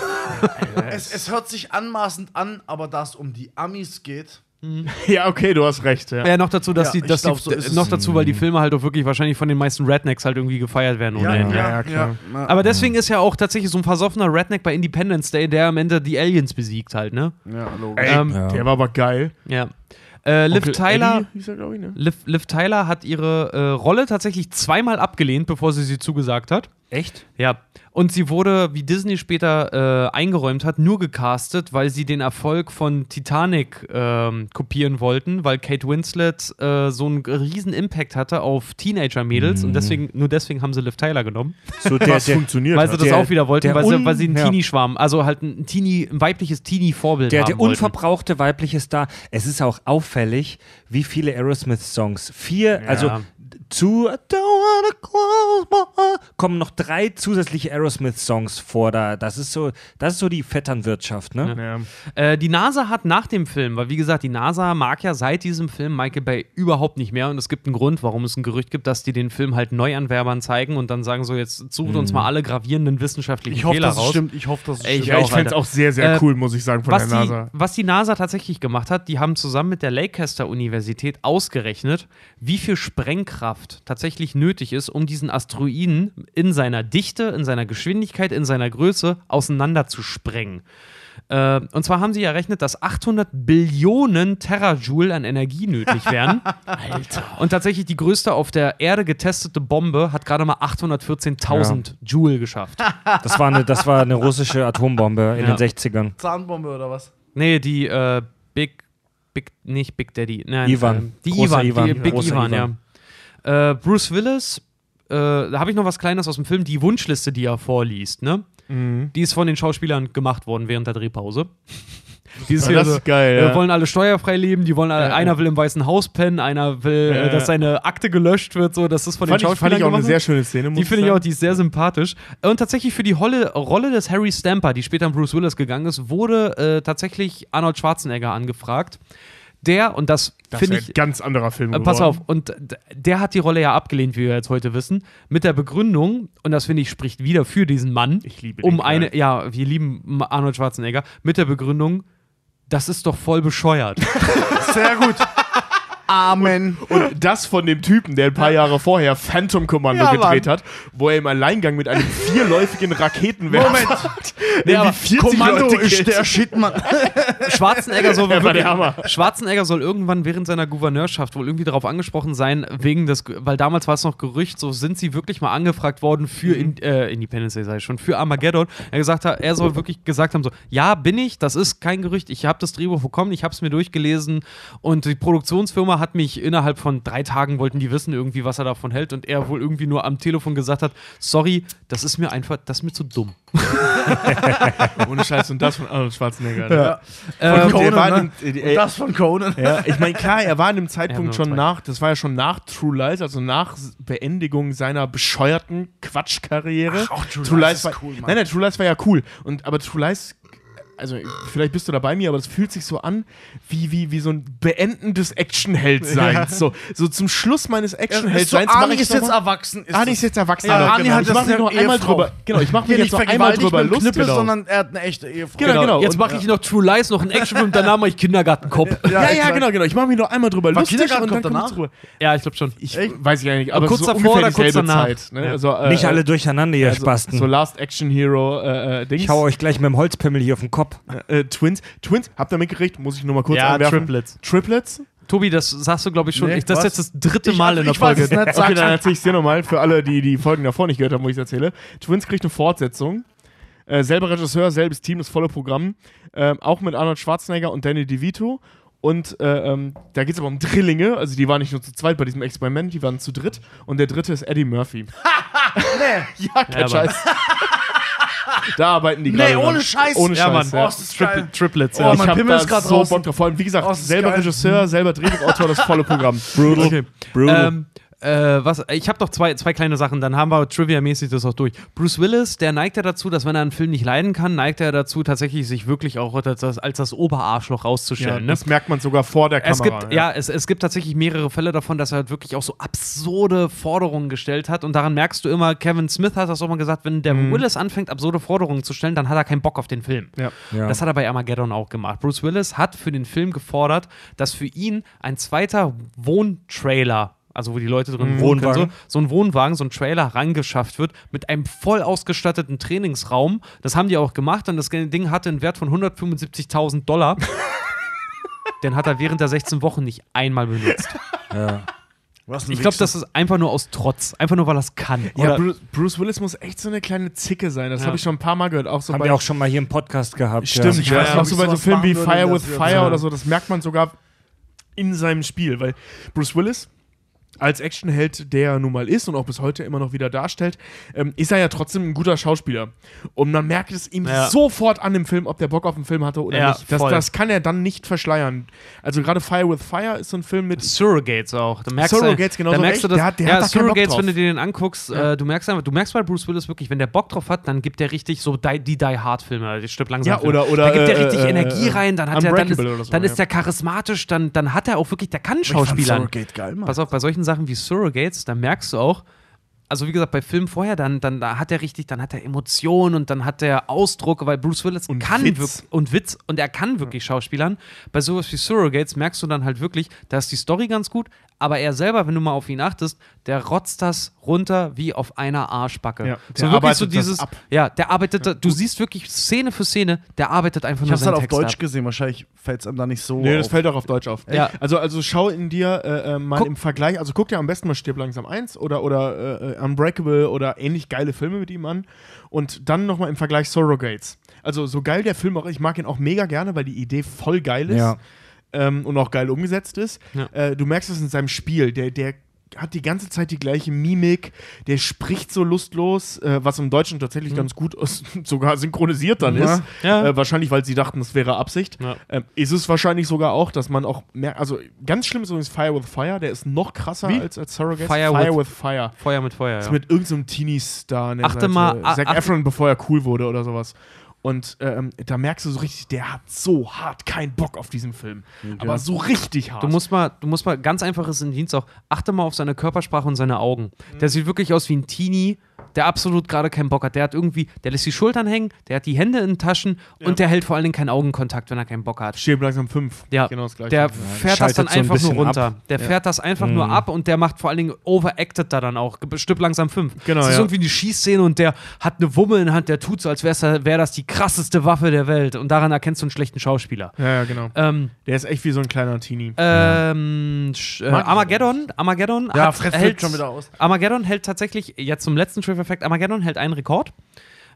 Es, es hört sich anmaßend an, aber da es um die Amis geht, Ja, okay, du hast recht. Ja. Ja, noch dazu, dass Ja, die, dass glaub, die so ist es. noch dazu, weil die Filme halt auch wirklich wahrscheinlich von den meisten Rednecks halt irgendwie gefeiert werden ohne Ende. ja, klar. Aber deswegen ist ja auch tatsächlich so ein versoffener Redneck bei Independence Day, der am Ende die Aliens besiegt halt, ne? ja, logisch. Ey, Ähm, der war aber geil. Ja. Äh, Liv Onkel Tyler. Eddie er, ich, ne? Liv, Liv Tyler hat ihre äh, Rolle tatsächlich zweimal abgelehnt, bevor sie sie zugesagt hat. Echt? Ja. Und sie wurde, wie Disney später äh, eingeräumt hat, nur gecastet, weil sie den Erfolg von Titanic ähm, kopieren wollten, weil Kate Winslet äh, so einen riesen Impact hatte auf Teenager-Mädels und deswegen, nur deswegen haben sie Liv Tyler genommen, So der, Was der, funktioniert weil sie das Der- auch wieder wollten, weil, sie, weil sie einen ja. Teenie-Schwarm, also halt ein, Teenie, ein weibliches Teenie-Vorbild der, haben der wollten. unverbrauchte weibliche Star. Es ist auch auffällig, wie viele Aerosmith-Songs. Vier, also zu I don't wanna close my eyes, kommen noch drei zusätzliche Aerosmith-Songs vor. Da, das ist so, das ist so die Vetternwirtschaft, ne? Ja. Äh, die NASA hat nach dem Film, weil wie gesagt, die NASA mag ja seit diesem Film Michael Bay überhaupt nicht mehr und es gibt einen Grund, warum es ein Gerücht gibt, dass die den Film halt Neuanwerbern zeigen und dann sagen so, jetzt sucht uns mal alle gravierenden wissenschaftlichen ich hoffe, Fehler dass es raus. stimmt. Ich hoffe, dass es Ey, stimmt. ich Ja, ich fände es auch sehr, sehr Äh, cool, muss ich sagen, von Was der die, NASA. was die NASA tatsächlich gemacht hat, die haben zusammen mit der Lancaster-Universität ausgerechnet, wie viel Sprengkraft tatsächlich nötig ist, um diesen Asteroiden in seiner Dichte, in seiner Geschwindigkeit, in seiner Größe auseinander zu sprengen. Äh, und zwar haben sie errechnet, dass 800 Billionen Terajoule an Energie nötig wären. Alter. Und tatsächlich die größte auf der Erde getestete Bombe hat gerade mal 814.000 Joule geschafft. Das war eine, das war eine russische Atombombe in Ja. den 60ern. Zahnbombe oder was? Nee, die äh, Big, Big, nicht Big Daddy. Nein, Ivan. ähm, die Großer Ivan, die Ivan. Big Ivan, Ivan. ja. Äh, Bruce Willis, äh, da habe ich noch was Kleines aus dem Film, die Wunschliste, die er vorliest, ne? Mhm. Die ist von den Schauspielern gemacht worden während der Drehpause. Dieses das ist geil, Wir ja. wollen alle steuerfrei leben, die wollen alle, Ja, einer will im Weißen Haus pennen, einer will, Ja, äh, dass ja. seine Akte gelöscht wird, so, das ist von Fand den ich, Schauspielern fand ich auch eine sehr schöne Szene, Die finde ich auch, die ist sehr sympathisch. Und tatsächlich für die Rolle, Rolle des Harry Stamper, die später an Bruce Willis gegangen ist, wurde äh, tatsächlich Arnold Schwarzenegger angefragt. Der, und das, Das finde ist ich. ein ganz anderer Film Äh, pass geworden. auf, und der hat die Rolle ja abgelehnt, wie wir jetzt heute wissen, mit der Begründung, und das finde ich spricht wieder für diesen Mann, Ich liebe um eine, Kerl. ja, wir lieben Arnold Schwarzenegger, mit der Begründung, das ist doch voll bescheuert. Sehr gut. Amen. Und das von dem Typen, der ein paar Jahre vorher Phantom Commando Ja, gedreht hat, wo er im Alleingang mit einem vierläufigen Raketenwerfer Moment. nee, aber 40 Kommando Leute ist der Shit, Mann. Schwarzenegger soll, war wirklich, der. Schwarzenegger soll irgendwann während seiner Gouverneurschaft wohl irgendwie darauf angesprochen sein, wegen des, weil damals war es noch Gerücht, so sind sie wirklich mal angefragt worden für in, äh, Independence Day, sei ich schon, für Armageddon. Er gesagt hat, er soll wirklich gesagt haben, so, ja, bin ich, das ist kein Gerücht, ich habe das Drehbuch bekommen, ich habe es mir durchgelesen und die Produktionsfirma hat mich innerhalb von drei Tagen wollten die wissen irgendwie, was er davon hält und er wohl irgendwie nur am Telefon gesagt hat, sorry, das ist mir einfach, das ist mir zu dumm. Ohne Scheiß und das von Arnold Schwarzenegger. Ne? Ähm, Gut, Conan, er war ne? äh, das von Conan. ja, ich meine, klar, er war in einem Ja, Zeitpunkt schon nach, das war ja schon nach True Lies, also nach Beendigung seiner bescheuerten Quatschkarriere. Ach, auch True True Lies Lies ist war, cool, Mann. Nein, nein, True Lies war ja cool. Und, aber True Lies also vielleicht bist du da bei mir, aber das fühlt sich so an wie, wie, wie so ein beendendes Actionheld-Seins. So, so zum Schluss meines Actionheld-Seins mache Arnie ich ist jetzt erwachsen. Ist Arnie ist jetzt erwachsen. Ja, Genau, Arnie genau. hat ich mache mir eine noch einmal drüber. Genau, ich mache mir Hier jetzt nicht noch einmal drüber lustig. Knüppel, Genau. sondern er hat eine echte Ehefrau. Genau, genau. Jetzt Und, mache ich noch True Lies, noch einen Actionfilm, danach mache ich Kindergartenkopf. Ja, ja, genau, genau. Ich mache mich noch einmal drüber War lustig und Kindergarten dann kommt kommt danach? drüber. Ja, ich glaube schon. Ich weiß ich eigentlich, aber kurz so davor oder kurz danach? Ne? Also, äh, Nicht alle durcheinander, ihr also, Spasten. So Last Action Hero äh, äh, Dings. ich hau euch gleich mit dem Holzpimmel hier auf den Kopf. Äh, Twins. Twins, habt ihr mitgekriegt? Muss ich nur mal kurz Ja, einwerfen. Triplets. Triplets? Tobi, das sagst du, glaube ich, schon. Nee, ich, das was? ist jetzt das dritte Ich- Mal in der ich weiß Folge. nicht. Okay, dann erzähle ich es dir nochmal für alle, die die Folgen davor nicht gehört haben, wo ich es erzähle. Twins kriegt eine Fortsetzung. Äh, selber Regisseur, selbes Team, das volle Programm. Ähm, auch mit Arnold Schwarzenegger und Danny DeVito. Und äh, ähm, da geht es aber um Drillinge. Also die waren nicht nur zu zweit bei diesem Experiment, die waren zu dritt. Und der dritte ist Eddie Murphy. Nee. ja, kein Ja, Scheiß. da arbeiten die gerade. Nee, ohne. Scheiß. Ohne Ja, Scheiß. Mann. ja. Oh, das ist geil. Triplets, Oh, ja. mein ich hab Pimmel da grad so raus. Bock drauf. Vor allem, wie gesagt, Oh, selber geil. Regisseur, selber Drehbuchautor, das volle Programm. Okay. Brutal. Ähm, äh, was, ich habe noch zwei, zwei kleine Sachen, dann haben wir trivia-mäßig das auch durch. Bruce Willis, der neigt ja dazu, dass wenn er einen Film nicht leiden kann, neigt er dazu, tatsächlich sich wirklich auch als das, als das Oberarschloch Ja, rauszustellen. ne? das merkt man sogar vor der Es Kamera. gibt, ja, es, es gibt tatsächlich mehrere Fälle davon, dass er halt wirklich auch so absurde Forderungen gestellt hat. Und daran merkst du immer, Kevin Smith hat das auch mal gesagt, wenn der Willis anfängt, absurde Forderungen zu stellen, dann hat er keinen Bock auf den Film. Ja. Ja. Das hat er bei Armageddon auch gemacht. Bruce Willis hat für den Film gefordert, dass für ihn ein zweiter Wohntrailer, also wo die Leute drin wohnen können, so, so ein Wohnwagen, so ein Trailer rangeschafft wird mit einem voll ausgestatteten Trainingsraum. Das haben die auch gemacht und das Ding hatte einen Wert von 175.000 Dollar. Den hat er während der 16 Wochen nicht einmal benutzt. Ja. Ich glaube, das ist einfach nur aus Trotz. Einfach nur, weil er es kann. Ja, Oder- Bruce, Bruce Willis muss echt so eine kleine Zicke sein. Das Ja. habe ich schon ein paar Mal gehört. Auch so Haben wir auch schon mal hier im Podcast gehabt. Stimmt, ja. Ich ja, weiß ob so bei so Filmen wie Fire with Fire ja. oder so, das merkt man sogar in seinem Spiel, weil Bruce Willis als Actionheld, der er nun mal ist und auch bis heute immer noch wieder darstellt, ähm, ist er ja trotzdem ein guter Schauspieler. Und man merkt es ihm Ja. sofort an dem Film, ob der Bock auf den Film hatte oder Ja, nicht. Das, das kann er dann nicht verschleiern. Also gerade Fire with Fire ist so ein Film mit Surrogates auch. Da merkst Surrogates, du, genauso da merkst du das, Der hat- der ja, hat da Surrogates, wenn du dir den anguckst, äh, du merkst einfach, du merkst bei Bruce Willis wirklich, wenn der Bock drauf hat, dann gibt der richtig so die, die Die Hard Filme, die stirbt langsam. Ja, oder- oder, da gibt der äh, richtig äh, Energie äh, rein, dann hat der, dann ist, so, dann ist der charismatisch, dann, dann hat er auch wirklich, der kann Schauspielern. Surrogate geil, Mann. Pass auf, bei solchen Sachen wie Surrogates, da merkst du auch, also wie gesagt, bei Filmen vorher, dann, dann da hat er richtig, dann hat er Emotionen und dann hat er Ausdruck, weil Bruce Willis Und kann Witz. und Witz und er kann wirklich Schauspielern. Bei sowas wie Surrogates merkst du dann halt wirklich, da ist die Story ganz gut, aber er selber, wenn du mal auf ihn achtest, der rotzt das runter wie auf einer Arschbacke. Ja, so der wirklich arbeitet so das dieses, ab. ja, der arbeitet, da- du siehst wirklich Szene für Szene, der arbeitet einfach Ich nur hab's seinen halt auf Text Deutsch ab. gesehen. Wahrscheinlich fällt es einem da nicht so Nee, das auf. fällt auch auf Deutsch auf. Ja. Also, also schau in dir äh, äh, mal Guck- im Vergleich, also guck dir am besten mal Stirb langsam 1 oder, oder äh, äh, Unbreakable oder ähnlich geile Filme mit ihm an und dann nochmal im Vergleich Surrogates. Also so geil der Film auch, ich mag ihn auch mega gerne, weil die Idee voll geil ist Ja. Ähm, und auch geil umgesetzt ist. Ja. Äh, du merkst es in seinem Spiel, der, der hat die ganze Zeit die gleiche Mimik, der spricht so lustlos, äh, was im Deutschen tatsächlich ganz gut aus, sogar synchronisiert dann Ja. ist. Mhm. Ja. Äh, wahrscheinlich, weil sie dachten, das wäre Absicht. Ja. Ähm, ist es wahrscheinlich sogar auch, dass man auch merkt, also ganz schlimm ist übrigens Fire with Fire, der ist noch krasser Wie? als, als Surrogates. Fire Fire with- with, Fire. Feuer mit Feuer, ist mit irgendeinem Teenie-Star. an der Achte Seite. mal- Zac Efron, bevor er cool wurde oder sowas. Und ähm, da merkst du so richtig, der hat so hart keinen Bock auf diesen Film. Aber so richtig hart. Du musst mal, du musst mal ganz einfaches in Dienst auch, achte mal auf seine Körpersprache und seine Augen. Der sieht wirklich aus wie ein Teenie, der absolut gerade keinen Bock hat. Der hat irgendwie, der lässt die Schultern hängen, der hat die Hände in den Taschen und der hält vor allen Dingen keinen Augenkontakt, wenn er keinen Bock hat. Stirb langsam 5. Ja, genau das gleiche. der fährt das schaltet dann so ein einfach nur runter. ab. Der fährt das einfach nur ab und der macht vor allen Dingen overacted da dann auch. Stück langsam fünf. Genau, Das ist ja. irgendwie eine Schießszene und der hat eine Wumme in der Hand, der tut so, als wäre wär das die krasseste Waffe der Welt. Und daran erkennst du einen schlechten Schauspieler. ja, ja, genau. Ähm, Der ist echt wie so ein kleiner Teenie. ähm, äh, Armageddon, Armageddon Ja, hat, hält, schon wieder aus. Armageddon hält tatsächlich, jetzt zum letzten Trivia-Fact, Armageddon hält einen Rekord.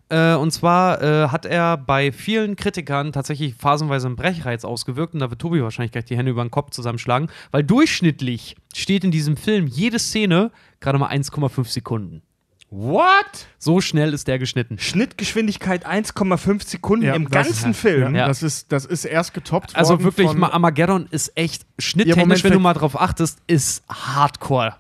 Äh, und zwar äh, hat er bei vielen Kritikern tatsächlich phasenweise einen Brechreiz ausgewirkt. Und da wird Tobi wahrscheinlich gleich die Hände über den Kopf zusammenschlagen. Weil durchschnittlich steht in diesem Film jede Szene gerade mal 1,5 Sekunden. What? So schnell ist der geschnitten. Schnittgeschwindigkeit 1,5 Sekunden Ja, im das- ganzen Film. Ja. Das, ist, das ist erst getoppt Also worden wirklich, von, Armageddon ist echt schnitttechnisch, Moment, wenn du mal drauf achtest, ist Hardcore.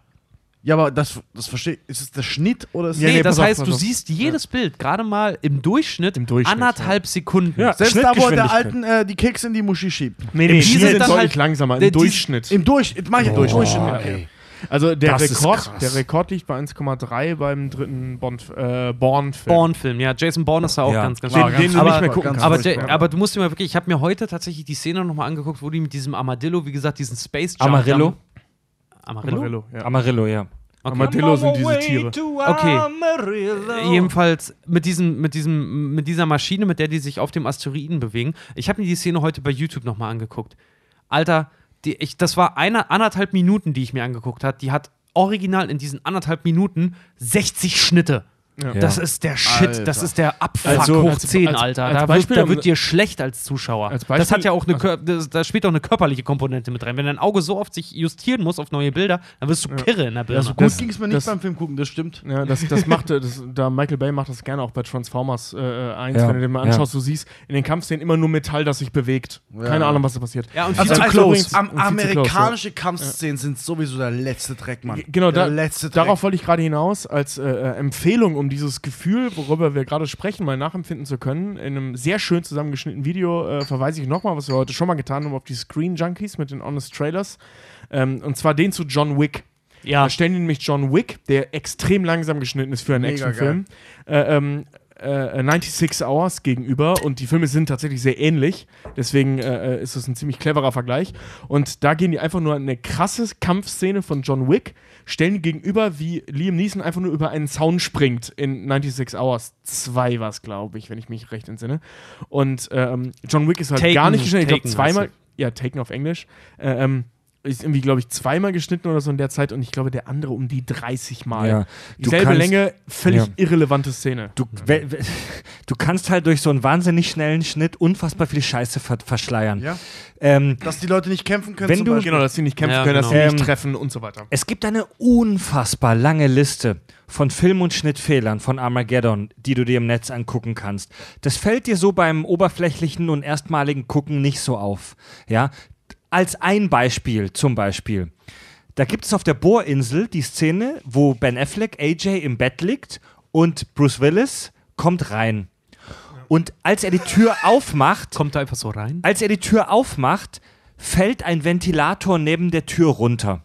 Ja, aber das, das verstehe Ist es der Schnitt oder ist Ja, nee, nee, das auf, heißt, du auf. siehst jedes Bild gerade mal im Durchschnitt, Im Durchschnitt, anderthalb Sekunden. Ja. Selbst da, wo er der. Alten äh, die Keks in die Muschi schiebt. Nee, Im nee, Schnitt die sind deutlich halt- langsamer, im die- Durchschnitt. Im Durch, mach ich im Durchschnitt. Okay. Also der Das Rekord, der Rekord liegt bei 1,3 beim dritten Bond, äh, Born-Film. Bourne-Film, ja. Jason Bourne ist da auch Ja. ganz, ganz Den, stark. den du aber, nicht mehr gucken ganz kannst. aber, furchtbar. Ja- aber du musst dir mal wirklich, ich habe mir heute tatsächlich die Szene nochmal angeguckt, wo die mit diesem Armadillo, wie gesagt, diesen Space Jump. Amarillo? Amarillo? Amarillo, ja. Amarillo, ja. Okay. Armadillo sind diese Tiere. Okay. Jedenfalls mit, diesem, mit, diesem, mit dieser Maschine, mit der die sich auf dem Asteroiden bewegen. Ich habe mir die Szene heute bei YouTube nochmal angeguckt. Alter, die, ich, das war eine, anderthalb Minuten, die ich mir angeguckt habe. Die hat original in diesen anderthalb Minuten 60 Schnitte. Ja. Das ist der Shit, Alter. das ist der Abfuck Also- hoch als- 10, als- Alter. als da, Beispiel- wird, da wird dir schlecht als Zuschauer. Als das Beispiel- hat ja auch eine, Kör- das, da spielt auch eine körperliche Komponente mit rein. Wenn dein Auge so oft sich justieren muss auf neue Bilder, dann wirst du kirre in der Birne. Gut Das- ging es mir nicht das- beim Film gucken, das stimmt. Ja, das, das macht, äh, das, da Michael Bay macht das gerne auch bei Transformers äh, 1, Ja, wenn du den mal ja. anschaust, du siehst in den Kampfszenen immer nur Metall, das sich bewegt. Keine Ahnung, was da passiert. Ja, und viel Also, zu also close. am, Und viel zu close, amerikanische Kampfszenen sind sowieso der letzte Dreck, Mann. Genau, der da, letzte Dreck. darauf wollte ich gerade hinaus, als äh, äh, Empfehlung, um dieses Gefühl, worüber wir gerade sprechen, mal nachempfinden zu können. In einem sehr schön zusammengeschnittenen Video äh, verweise ich nochmal, was wir heute schon mal getan haben, auf die Screen Junkies mit den Honest Trailers. Ähm, und zwar den zu John Wick. Ja. Da stellen nämlich John Wick, der extrem langsam geschnitten ist für einen Mega Actionfilm, äh, ähm, äh, 96 Hours gegenüber und die Filme sind tatsächlich sehr ähnlich. Deswegen äh, ist das ein ziemlich cleverer Vergleich. Und da gehen die einfach nur eine krasse Kampfszene von John Wick, stellen die gegenüber, wie Liam Neeson einfach nur über einen Zaun springt in 96 Hours 2 war es, glaube ich, wenn ich mich recht entsinne. Und ähm, John Wick ist halt Taken, gar nicht geschnitten. Ich glaube, zweimal. Ja, Taken auf Englisch. Äh, ähm, ist irgendwie, glaube ich, zweimal geschnitten oder so in der Zeit und ich glaube, der andere um die 30 Mal. Ja. Dieselbe kannst- Länge, völlig Ja. irrelevante Szene. Du, we, we, du kannst halt durch so einen wahnsinnig schnellen Schnitt unfassbar viel Scheiße ver verschleiern. Ja. Ähm, Dass die Leute nicht kämpfen können, Wenn zum du- Beispiel. Genau, dass sie nicht kämpfen Ja, können, dass sie genau. nicht Ähm, treffen und so weiter. es gibt eine unfassbar lange Liste von Film- und Schnittfehlern von Armageddon, die du dir im Netz angucken kannst. Das fällt dir so beim oberflächlichen und erstmaligen Gucken nicht so auf. Ja? Als ein Beispiel zum Beispiel. Da gibt es auf der Bohrinsel die Szene, wo Ben Affleck, AJ im Bett liegt und Bruce Willis kommt rein. Und als er die Tür aufmacht, Kommt da einfach so rein? als er die Tür aufmacht, fällt ein Ventilator neben der Tür runter.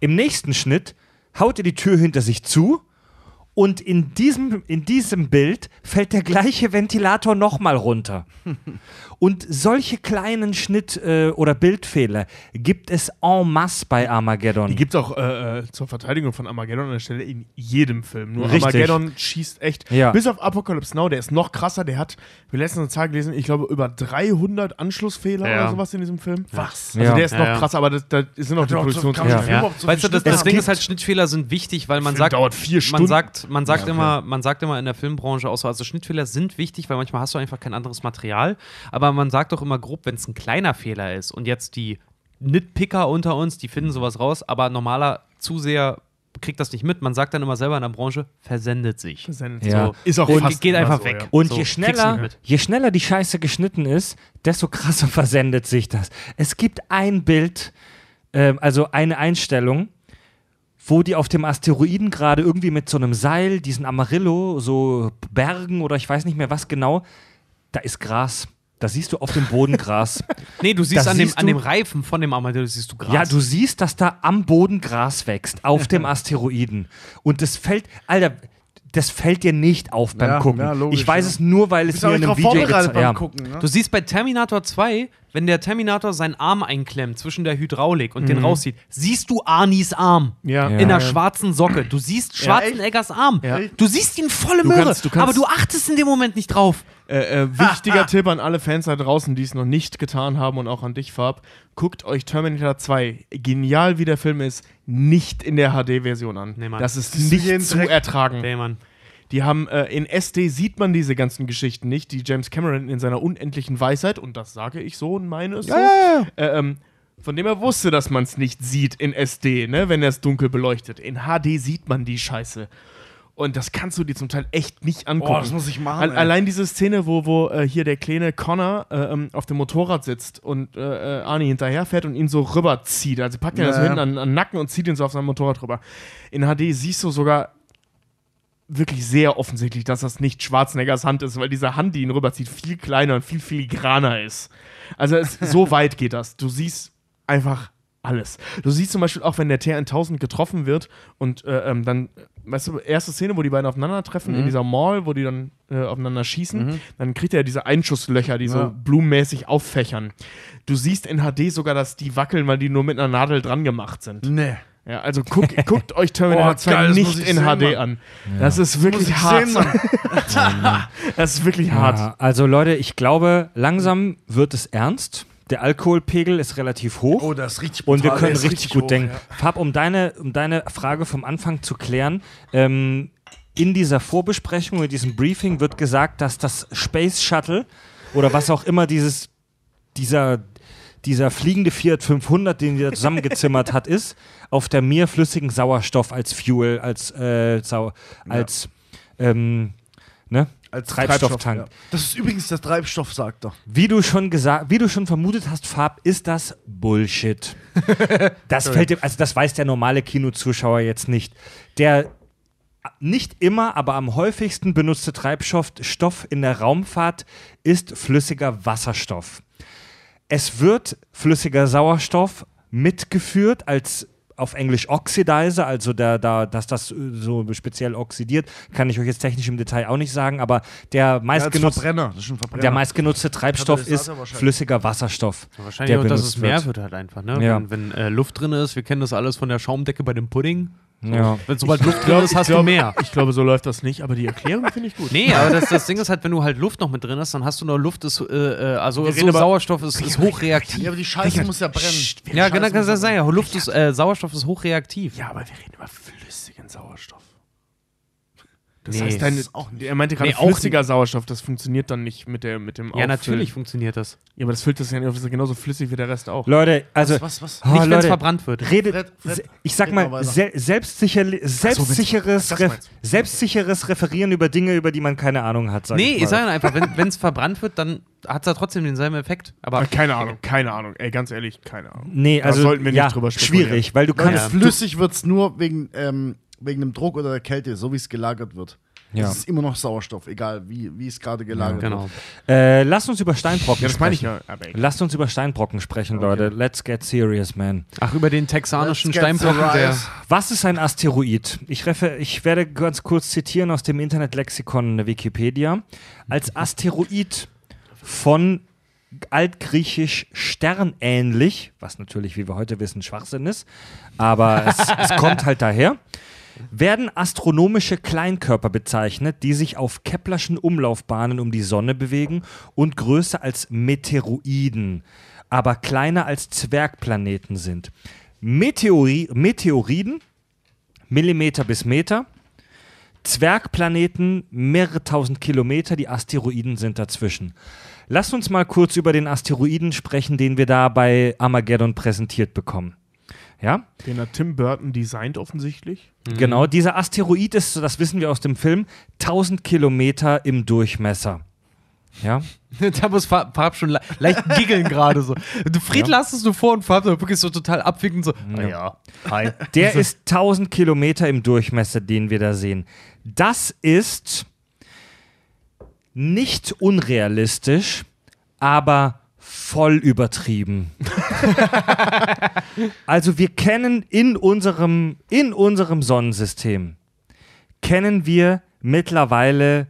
Im nächsten Schnitt haut er die Tür hinter sich zu und in diesem, in diesem Bild fällt der gleiche Ventilator nochmal runter. Und solche kleinen Schnitt- äh, oder Bildfehler gibt es en masse bei Armageddon. Die gibt es auch äh, äh, zur Verteidigung von Armageddon an der Stelle in jedem Film. Nur Richtig. Armageddon schießt echt. Ja. Bis auf Apocalypse Now, der ist noch krasser. Der hat, wir letztens eine Zahl gelesen, ich glaube über 300 Anschlussfehler Ja. oder sowas in diesem Film. Was? Also Ja. der ist noch ja. krasser, aber das, da sind die man Produktionskosten. den Film Ja. so weißt du, das, das Ding ist halt, Schnittfehler sind wichtig, weil man Film sagt, dauert vier man Stunden. sagt, man sagt okay. immer, man sagt immer in der Filmbranche auch so, also Schnittfehler sind wichtig, weil manchmal hast du einfach kein anderes Material. Aber man sagt doch immer grob, wenn es ein kleiner Fehler ist und jetzt die Nitpicker unter uns, die finden sowas raus, aber normaler Zuseher kriegt das nicht mit. Man sagt dann immer selber in der Branche, versendet sich. Versendet. Ja. So. Ist auch Und fast geht einfach so, weg. Ja. Und So, je schneller, je schneller die Scheiße geschnitten ist, desto krasser versendet sich das. Es gibt ein Bild, ähm, also eine Einstellung, wo die auf dem Asteroiden gerade irgendwie mit so einem Seil diesen Amarillo so bergen oder ich weiß nicht mehr was genau. Da ist Gras. Da siehst du auf dem Boden Gras. Nee, du siehst Das an dem, siehst an du- dem Reifen von dem Armadillo siehst du Gras. Ja, du siehst, dass da am Boden Gras wächst, auf dem Asteroiden. Und das fällt, Alter, das fällt dir nicht auf beim Ja, Gucken. ja, logisch, ich weiß ja. es nur, weil es mir in nicht einem Video gezeigt beim ja. Gucken. Ne? Du siehst bei Terminator 2, wenn der Terminator seinen Arm einklemmt zwischen der Hydraulik und den rauszieht, siehst du Arnis Arm. Ja. Ja. In einer schwarzen Socke. Du siehst Schwarzeneggers Arm. Ja. Du siehst ihn volle Du Möhre. kannst- du kannst- aber du achtest in dem Moment nicht drauf. Äh, äh, wichtiger Tipp an alle Fans da draußen, die es noch nicht getan haben und auch an dich, Farb. Guckt euch Terminator 2, genial wie der Film ist, nicht in der HD-Version an. Nee, Mann. das ist du nicht zu ertragen. Nee, Mann. Die haben äh, in SD sieht man diese ganzen Geschichten nicht, die James Cameron in seiner unendlichen Weisheit, und das sage ich so und meine es so, Äh, ähm, von dem er wusste, dass man es nicht sieht in SD, ne, wenn er es dunkel beleuchtet. In HD sieht man die Scheiße. Und das kannst du dir zum Teil echt nicht angucken. Oh, das muss ich machen. Ey. Allein diese Szene, wo, wo äh, hier der kleine Connor äh, ähm, auf dem Motorrad sitzt und äh, äh, Arnie hinterherfährt und ihn so rüberzieht. Also packt ihn Ja, so ja. hinten an, an den Nacken und zieht ihn so auf sein Motorrad rüber. In HD siehst du sogar wirklich sehr offensichtlich, dass das nicht Schwarzeneggers Hand ist, weil diese Hand, die ihn rüberzieht, viel kleiner und viel filigraner ist. Also es, so weit geht das. Du siehst einfach alles. Du siehst zum Beispiel auch, wenn der TR-1000 getroffen wird und äh, ähm, dann, weißt du, erste Szene, wo die beiden aufeinandertreffen, Mhm. in dieser Mall, wo die dann äh, aufeinander schießen, dann kriegt er diese Einschusslöcher, die so Ja. blumenmäßig auffächern. Du siehst in HD sogar, dass die wackeln, weil die nur mit einer Nadel dran gemacht sind. Nee. Ja, also guck, guckt euch Terminator Oh, 2 geil, nicht ich in sehen, HD Mann. an. Das ist wirklich hart. sehen, das ist wirklich hart. Ja, also Leute, ich glaube, langsam wird es ernst. Der Alkoholpegel ist relativ hoch. Oh, das ist richtig Und wir brutal. können ist richtig, gut hoch, denken. ja. Fab, um deine, um deine Frage vom Anfang zu klären, ähm, in dieser Vorbesprechung, in diesem Briefing wird gesagt, dass das Space Shuttle oder was auch immer dieses, dieser, dieser fliegende Fiat 500, den der zusammengezimmert hat, ist, auf der Mir flüssigen Sauerstoff als Fuel, als, äh, Sau als ähm, ne? Als Treibstofftank. ja. Das ist übrigens der Treibstoff, sagt er. Wie du schon gesagt, wie du schon vermutet hast, Farb, ist das Bullshit. das fällt dem, also das weiß der normale Kinozuschauer jetzt nicht. Der nicht immer, aber am häufigsten benutzte Treibstoff Stoff in der Raumfahrt ist flüssiger Wasserstoff. Es wird flüssiger Sauerstoff mitgeführt als auf Englisch Oxidizer, also da, da, dass das äh, so speziell oxidiert, kann ich euch jetzt technisch im Detail auch nicht sagen, aber der Ja, meistgenutzte Verbrenner. der meistgenutzte Treibstoff ist flüssiger Wasserstoff. Wahrscheinlich der auch, dass es mehr wird. wird halt einfach, ne? Ja. Wenn, wenn äh, Luft drin ist, wir kennen das alles von der Schaumdecke bei dem Pudding. Ja. Wenn sobald Luft drin ist, hast du mehr. Ich glaube, so läuft das nicht, aber die Erklärung finde ich gut. Nee, aber das, das Ding ist halt, wenn du halt Luft noch mit drin hast, dann hast du noch Luft, ist, äh, äh, also so aber- Sauerstoff ist, ist hochreaktiv. Ja, aber die Scheiße muss ja brennen. Ja, genau, kann das ja sein. Ja, Luft ist, äh, Sauerstoff ist hochreaktiv. Ja, aber wir reden über flüssigen Sauerstoff. Das Nee. heißt, deine, Das ist auch nicht. er meinte gerade Nee, flüssiger Sauerstoff, das funktioniert dann nicht mit, der, mit dem Ja, Auffüllen. natürlich funktioniert das. Ja, aber das füllt das ja nicht auf, das ist genauso flüssig wie der Rest auch. Leute, also Was, was? Oh, Nicht, wenn es Leute, verbrannt wird. redet, Fred, Fred, ich sag mal se selbstsicher, selbstsicheres, das Ref selbstsicheres Referieren über Dinge, über die man keine Ahnung hat. Sag Nee, ich ich sage einfach, wenn es verbrannt wird, dann hat es ja trotzdem denselben Effekt. Aber Aber keine Ahnung, keine Ahnung. Ey, ganz ehrlich, keine Ahnung. Nee, Da also sollten wir nicht ja, drüber spekulieren. schwierig, weil du kannst. flüssig wird es nur wegen, ähm, wegen dem Druck oder der Kälte, so wie es gelagert wird. Ja. Es ist immer noch Sauerstoff, egal wie, wie es gerade gelagert genau. wird. Äh, lasst uns über Steinbrocken Ja, das meine ich sprechen. ja. Aber ey. Lasst uns über Steinbrocken sprechen, Leute. Let's get serious, man. Ach, über den texanischen Steinbrocken, der. Was ist ein Asteroid? Ich, refer ich werde ganz kurz zitieren aus dem Internetlexikon Wikipedia. Als Asteroid von altgriechisch sternähnlich, was natürlich, wie wir heute wissen, Schwachsinn ist, aber es, es kommt halt daher, werden astronomische Kleinkörper bezeichnet, die sich auf Keplerschen Umlaufbahnen um die Sonne bewegen und größer als Meteoroiden, aber kleiner als Zwergplaneten sind. Meteori Meteoriden, Millimeter bis Meter, Zwergplaneten mehrere tausend Kilometer, die Asteroiden sind dazwischen. Lasst uns mal kurz über den Asteroiden sprechen, den wir da bei Armageddon präsentiert bekommen. Ja? Den hat Tim Burton designt offensichtlich. Genau, dieser Asteroid ist, das wissen wir aus dem Film, 1000 Kilometer im Durchmesser. Ja, da muss Farb, Farb schon le leicht giggeln gerade so. Du Fried lastest du vor und Farb wirklich so total abwickend so. Ah ja, hi. der ist 1000 Kilometer im Durchmesser, den wir da sehen. Das ist nicht unrealistisch, aber voll übertrieben. also wir kennen in unserem, in unserem Sonnensystem, kennen wir mittlerweile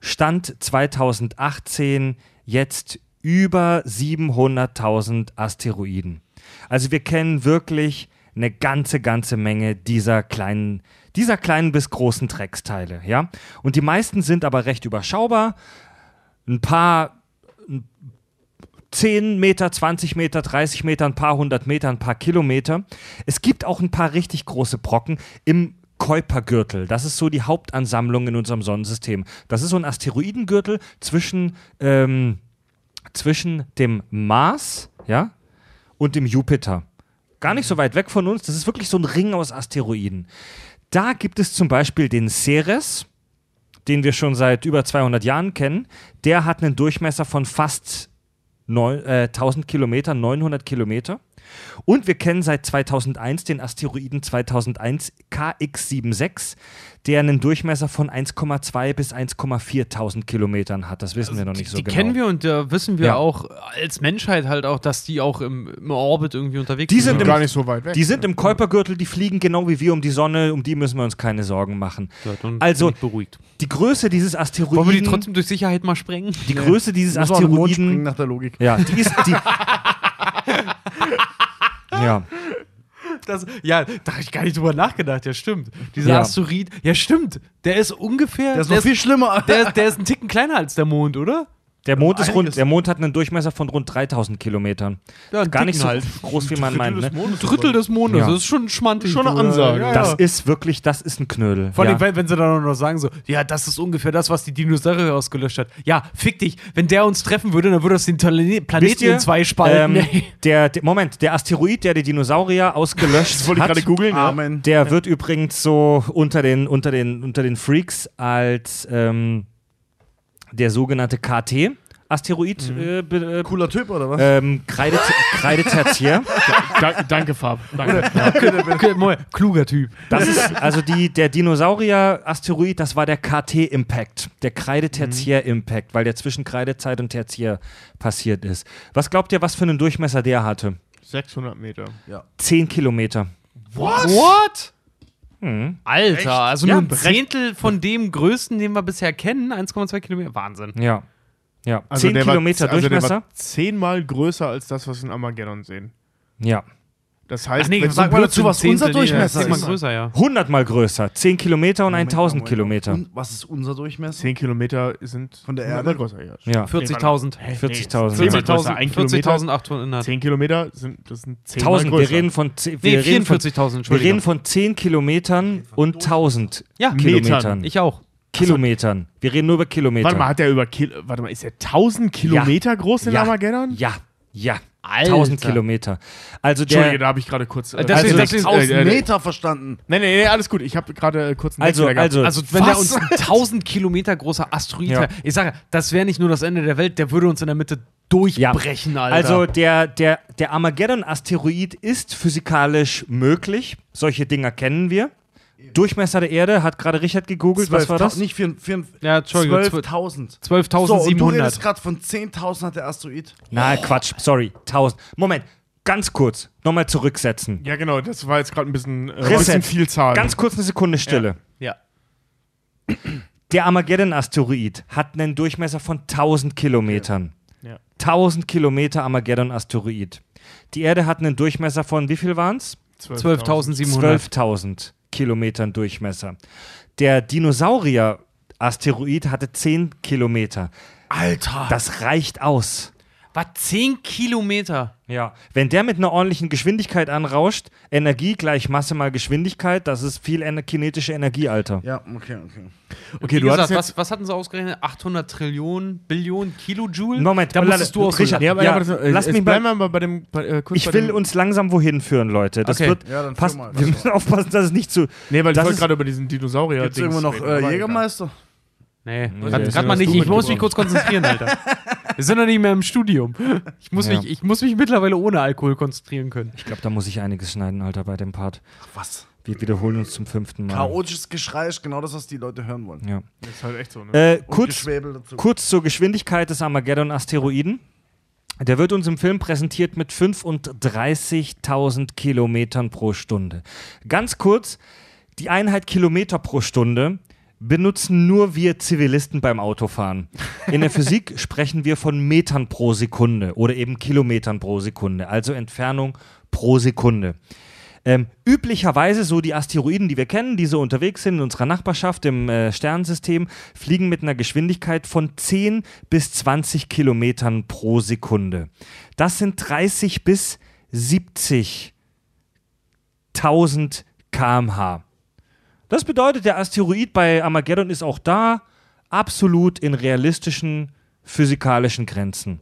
Stand 2018 jetzt über 700.000 Asteroiden. Also wir kennen wirklich eine ganze, ganze Menge dieser kleinen, dieser kleinen bis großen Drecksteile, ja. Und die meisten sind aber recht überschaubar. Ein paar 10 Meter, 20 Meter, 30 Meter, ein paar hundert Meter, ein paar Kilometer. Es gibt auch ein paar richtig große Brocken im Kuipergürtel. Das ist so die Hauptansammlung in unserem Sonnensystem. Das ist so ein Asteroidengürtel zwischen, ähm, zwischen dem Mars ja, und dem Jupiter. Gar nicht so weit weg von uns. Das ist wirklich so ein Ring aus Asteroiden. Da gibt es zum Beispiel den Ceres, den wir schon seit über 200 Jahren kennen. Der hat einen Durchmesser von fast neun, äh, 1000 Kilometer, 900 Kilometer. Und wir kennen seit 2001 den Asteroiden 2001 KX76, der einen Durchmesser von 1,2 bis 1,4 tausend Kilometern hat. Das wissen wir noch nicht so die genau. kennen wir und da wissen wir Ja. auch als Menschheit halt auch, dass die auch im, im Orbit irgendwie unterwegs Die sind sind. im- Gar nicht so weit weg. Die sind im Kuipergürtel, die fliegen genau wie wir um die Sonne, um die müssen wir uns keine Sorgen machen. Ja, dann Also, bin ich beruhigt. Die Größe dieses Asteroiden. Wollen wir die trotzdem durch Sicherheit mal sprengen? die Größe dieses Asteroiden. nach der Logik. Ja, die ist die. ja, Das, ja, da habe ich gar nicht drüber nachgedacht. Ja, stimmt. Dieser Ja. Asteroid, ja, stimmt. Der ist ungefähr. Der ist noch viel schlimmer. der, der ist ein Ticken kleiner als der Mond, oder? Der Mond ist rund. Der Mond hat einen Durchmesser von rund 3000 Kilometern. Ja, Gar nicht so halt. groß, wie man meint. Ne? Ein Drittel des Mondes. Ja. Das ist schon schmantig. Schon eine du. Ansage. Ja, Das ist wirklich, das ist ein Knödel. Vor allem, ja. wenn, wenn sie dann noch sagen so, ja, das ist ungefähr das, was die Dinosaurier ausgelöscht hat. Ja, fick dich. Wenn der uns treffen würde, dann würde das den Tale- Planeten ihr, in zwei spalten. ähm, der, der, Moment, der Asteroid, der die Dinosaurier ausgelöscht wollte ich hat, gerade googeln. Ja. Amen. der wird übrigens so unter den, unter den, unter den Freaks als ähm, der sogenannte KT-Asteroid äh, be- äh, Cooler Typ, oder was? ähm, Kreide, Kreidetertiär. Da, danke, Fab. Danke. Moment, kluger Typ. Das ist also die, der Dinosaurier-Asteroid, das war der KT-Impact, der Kreidetertiär-Impact, weil der zwischen Kreidezeit und Tertiär passiert ist. Was glaubt ihr, was für einen Durchmesser der hatte? 600 Meter. 10 Kilometer. What? Hm. Alter, also Ja, nur ein Zehntel von dem größten, den wir bisher kennen, 1,2 Kilometer. Wahnsinn. Ja. Ja. Also 10 der Kilometer war, also Der Durchmesser. war zehnmal größer als das, was wir in Armageddon sehen. ja. Das heißt, Ach nee, wenn sag mal dazu, was Zehntel, unser nee, Durchmesser ist. größer, ja. 100 mal größer. 10 Kilometer und 1000 Kilometer. Und was ist unser Durchmesser? 10 Kilometer sind Von der Erde? größer, ja. Ja. 40.000. Hey, 40.000. Nee, zehnmal 40.000 größer. Ein Kilometer. 40.800. 10 Kilometer sind, das sind 10 1000. größer. Wir reden von 10, Nee, wir reden von, 44.000, wir reden von 10 Kilometern und 1000 ja, Kilometern. ich auch. Kilometern. Wir reden nur über Kilometer. Warte mal, hat der über Kil Warte mal, ist der 1000 Kilometer groß in ja. Armageddon? Ja, ja. Alter. 1000 Kilometer. Also Entschuldige, der, da habe ich gerade kurz. Äh, das also, ist- das ist- 1000 äh, Meter verstanden. Nee, nee, nee, alles gut. Ich habe gerade äh, kurz einen also, also, Also, wenn der Was? uns ein 1000 Kilometer großer Asteroid Ja. hat, ich sage, das wäre nicht nur das Ende der Welt, der würde uns in der Mitte durchbrechen, Alter. also der, der, der Armageddon-Asteroid ist physikalisch möglich. Solche Dinger kennen wir. Durchmesser der Erde, hat gerade Richard gegoogelt, was war 12.000, das? Nicht 4, 4, Ja, Entschuldigung, 12.000. So, und du 12.700. redest gerade von 10.000 hat der Asteroid. Na, Quatsch, sorry, 1000. Moment, ganz kurz, nochmal zurücksetzen. ja, genau, das war jetzt gerade ein bisschen, äh, Reset. bisschen viel Zahl. Ganz kurz eine Sekunde Stille. ja. Der Armageddon-Asteroid hat einen Durchmesser von 1000 Kilometern. Ja. 1000 Kilometer Armageddon-Asteroid. Die Erde hat einen Durchmesser von, wie viel waren es? 12.700. 12.000 Kilometern Durchmesser. Der Dinosaurier-Asteroid hatte 10 Kilometer. Alter. Das reicht aus. Was, 10 Kilometer? Ja. Wenn der mit einer ordentlichen Geschwindigkeit anrauscht, Energie gleich Masse mal Geschwindigkeit, das ist viel ener kinetische Energie, Alter. ja, okay, okay. Okay, Wie du gesagt, was, jetzt. was hatten sie ausgerechnet? 800 Trillionen, Billionen Kilojoule? Moment, da musstest du Richard, aber Ja, ja, warte, äh, lass jetzt mich bleiben mal- bei dem. Bei, äh, kurz Ich bei will dem, uns langsam wohin führen, Leute. Das Okay. wird. Ja, dann passt, mal. wir müssen aufpassen, dass es nicht zu. Nee, weil ich das wollte ist- gerade über diesen Dinosaurier. Gibt es irgendwo noch äh, Jägermeister? Nee, Nee, mal was nicht. Ich muss mich kurz konzentrieren, Alter. Wir sind noch nicht mehr im Studium. Ich muss, Ja. mich, ich muss mich mittlerweile ohne Alkohol konzentrieren können. Ich glaube, da muss ich einiges schneiden, Alter, bei dem Part. Was? Wir wiederholen uns zum fünften Mal. Chaotisches Geschrei ist genau das, was die Leute hören wollen. Ja. Das ist halt echt so, ne? Äh, kurz, kurz zur Geschwindigkeit des Armageddon-Asteroiden. Der wird uns im Film präsentiert mit 35.000 Kilometern pro Stunde. Ganz kurz, die Einheit Kilometer pro Stunde benutzen nur wir Zivilisten beim Autofahren. In der Physik sprechen wir von Metern pro Sekunde oder eben Kilometern pro Sekunde, also Entfernung pro Sekunde. Ähm, üblicherweise so die Asteroiden, die wir kennen, die so unterwegs sind in unserer Nachbarschaft im äh, Sternensystem, fliegen mit einer Geschwindigkeit von 10 bis 20 Kilometern pro Sekunde. Das sind 30 bis 70.000 km/h. Das bedeutet, der Asteroid bei Armageddon ist auch da absolut in realistischen physikalischen Grenzen.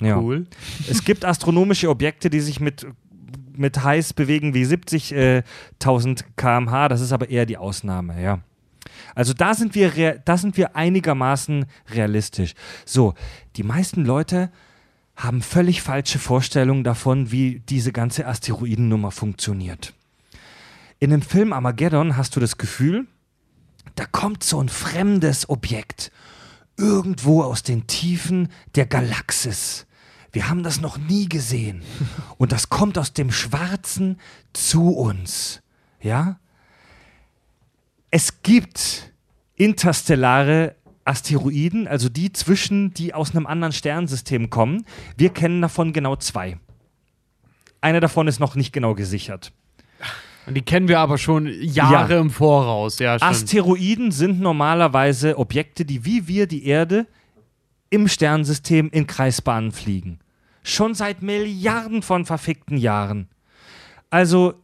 Ja. Cool. Es gibt astronomische Objekte, die sich mit mit Highs bewegen wie 70.000 km/h. Das ist aber eher die Ausnahme, ja. Also da sind wir, da sind wir einigermaßen realistisch. So, die meisten Leute haben völlig falsche Vorstellungen davon, wie diese ganze Asteroidennummer funktioniert. In dem Film Armageddon hast du das Gefühl, da kommt so ein fremdes Objekt irgendwo aus den Tiefen der Galaxis. Wir haben das noch nie gesehen. Und das kommt aus dem Schwarzen zu uns. Ja? Es gibt interstellare Asteroiden, also die zwischen, die aus einem anderen Sternensystem kommen. Wir kennen davon genau zwei. Einer davon ist noch nicht genau gesichert. Und die kennen wir aber schon Jahre Ja. im Voraus. Ja, stimmt. Asteroiden sind normalerweise Objekte, die wie wir die Erde im Sternensystem in Kreisbahnen fliegen. Schon seit Milliarden von verfickten Jahren. Also,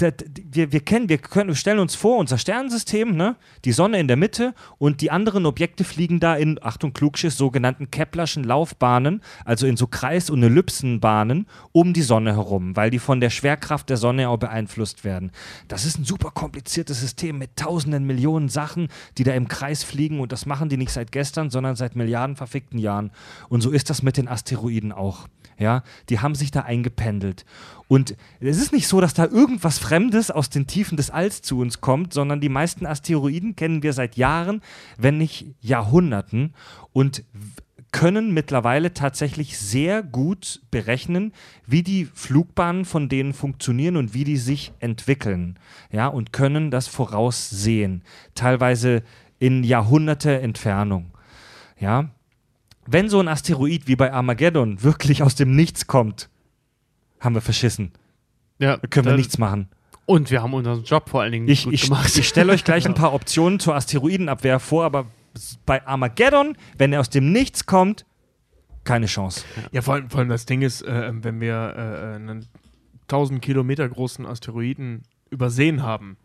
da- d- wir, wir kennen, wir können, stellen uns vor, unser Sternensystem, ne? die Sonne in der Mitte und die anderen Objekte fliegen da in, Achtung, Klugschiss, sogenannten Keplerschen Laufbahnen, also in so Kreis- und Ellipsenbahnen um die Sonne herum, weil die von der Schwerkraft der Sonne auch beeinflusst werden. Das ist ein super kompliziertes System mit tausenden Millionen Sachen, die da im Kreis fliegen und das machen die nicht seit gestern, sondern seit Milliarden verfickten Jahren. Und so ist das mit den Asteroiden auch. Ja, die haben sich da eingependelt. Und es ist nicht so, dass da irgendwas Fremdes aus den Tiefen des Alls zu uns kommt, sondern die meisten Asteroiden kennen wir seit Jahren, wenn nicht Jahrhunderten und können mittlerweile tatsächlich sehr gut berechnen, wie die Flugbahnen von denen funktionieren und wie die sich entwickeln. Ja, und können das voraussehen. Teilweise in Jahrhunderte Entfernung. Ja, wenn so ein Asteroid wie bei Armageddon wirklich aus dem Nichts kommt, haben wir verschissen. ja, Da können wir nichts machen. Und wir haben unseren Job vor allen Dingen Ich, gut ich, gemacht. ich stelle euch gleich ein paar Optionen zur Asteroidenabwehr vor, aber bei Armageddon, wenn er aus dem Nichts kommt, keine Chance. Ja, vor allem, vor allem das Ding ist, äh, wenn wir äh, einen 1000 Kilometer großen Asteroiden übersehen haben,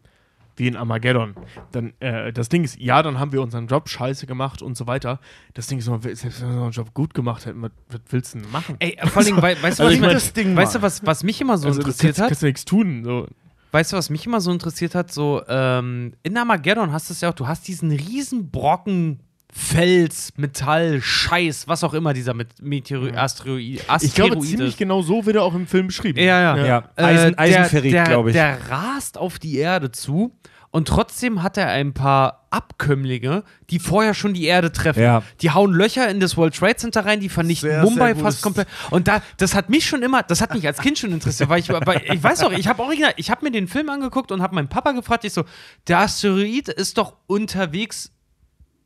wie in Armageddon, dann, äh, das Ding ist, ja, dann haben wir unseren Job scheiße gemacht und so weiter. Das Ding ist, selbst wenn wir unseren Job gut gemacht hätten, was, was willst du denn machen? Ey, vor allen Dingen, wei- weißt du, Also was, ich mein, das Ding weißt du was, was mich immer so also, interessiert kannst, hat? kannst du nichts tun. So. Weißt du, was mich immer so interessiert hat? So, ähm, in Armageddon hast du es ja auch, du hast diesen riesen Brocken Fels, Metall, Scheiß, was auch immer dieser mit Meteoro Asteroid, Asteroid Ich glaube, ziemlich genau so wird er auch im Film beschrieben. Ja, ja. Ja, Äh, Eisen, der- Eisenferrit, glaube ich. Der rast auf die Erde zu und trotzdem hat er ein paar Abkömmlinge, die vorher schon die Erde treffen. Ja. Die hauen Löcher in das World Trade Center rein, die vernichten Sehr, Mumbai sehr fast komplett. Und da, das hat mich schon immer, das hat mich als Kind schon interessiert, weil ich, weil ich weiß auch, ich habe original, ich habe mir den Film angeguckt und habe meinen Papa gefragt, ich so, der Asteroid ist doch unterwegs,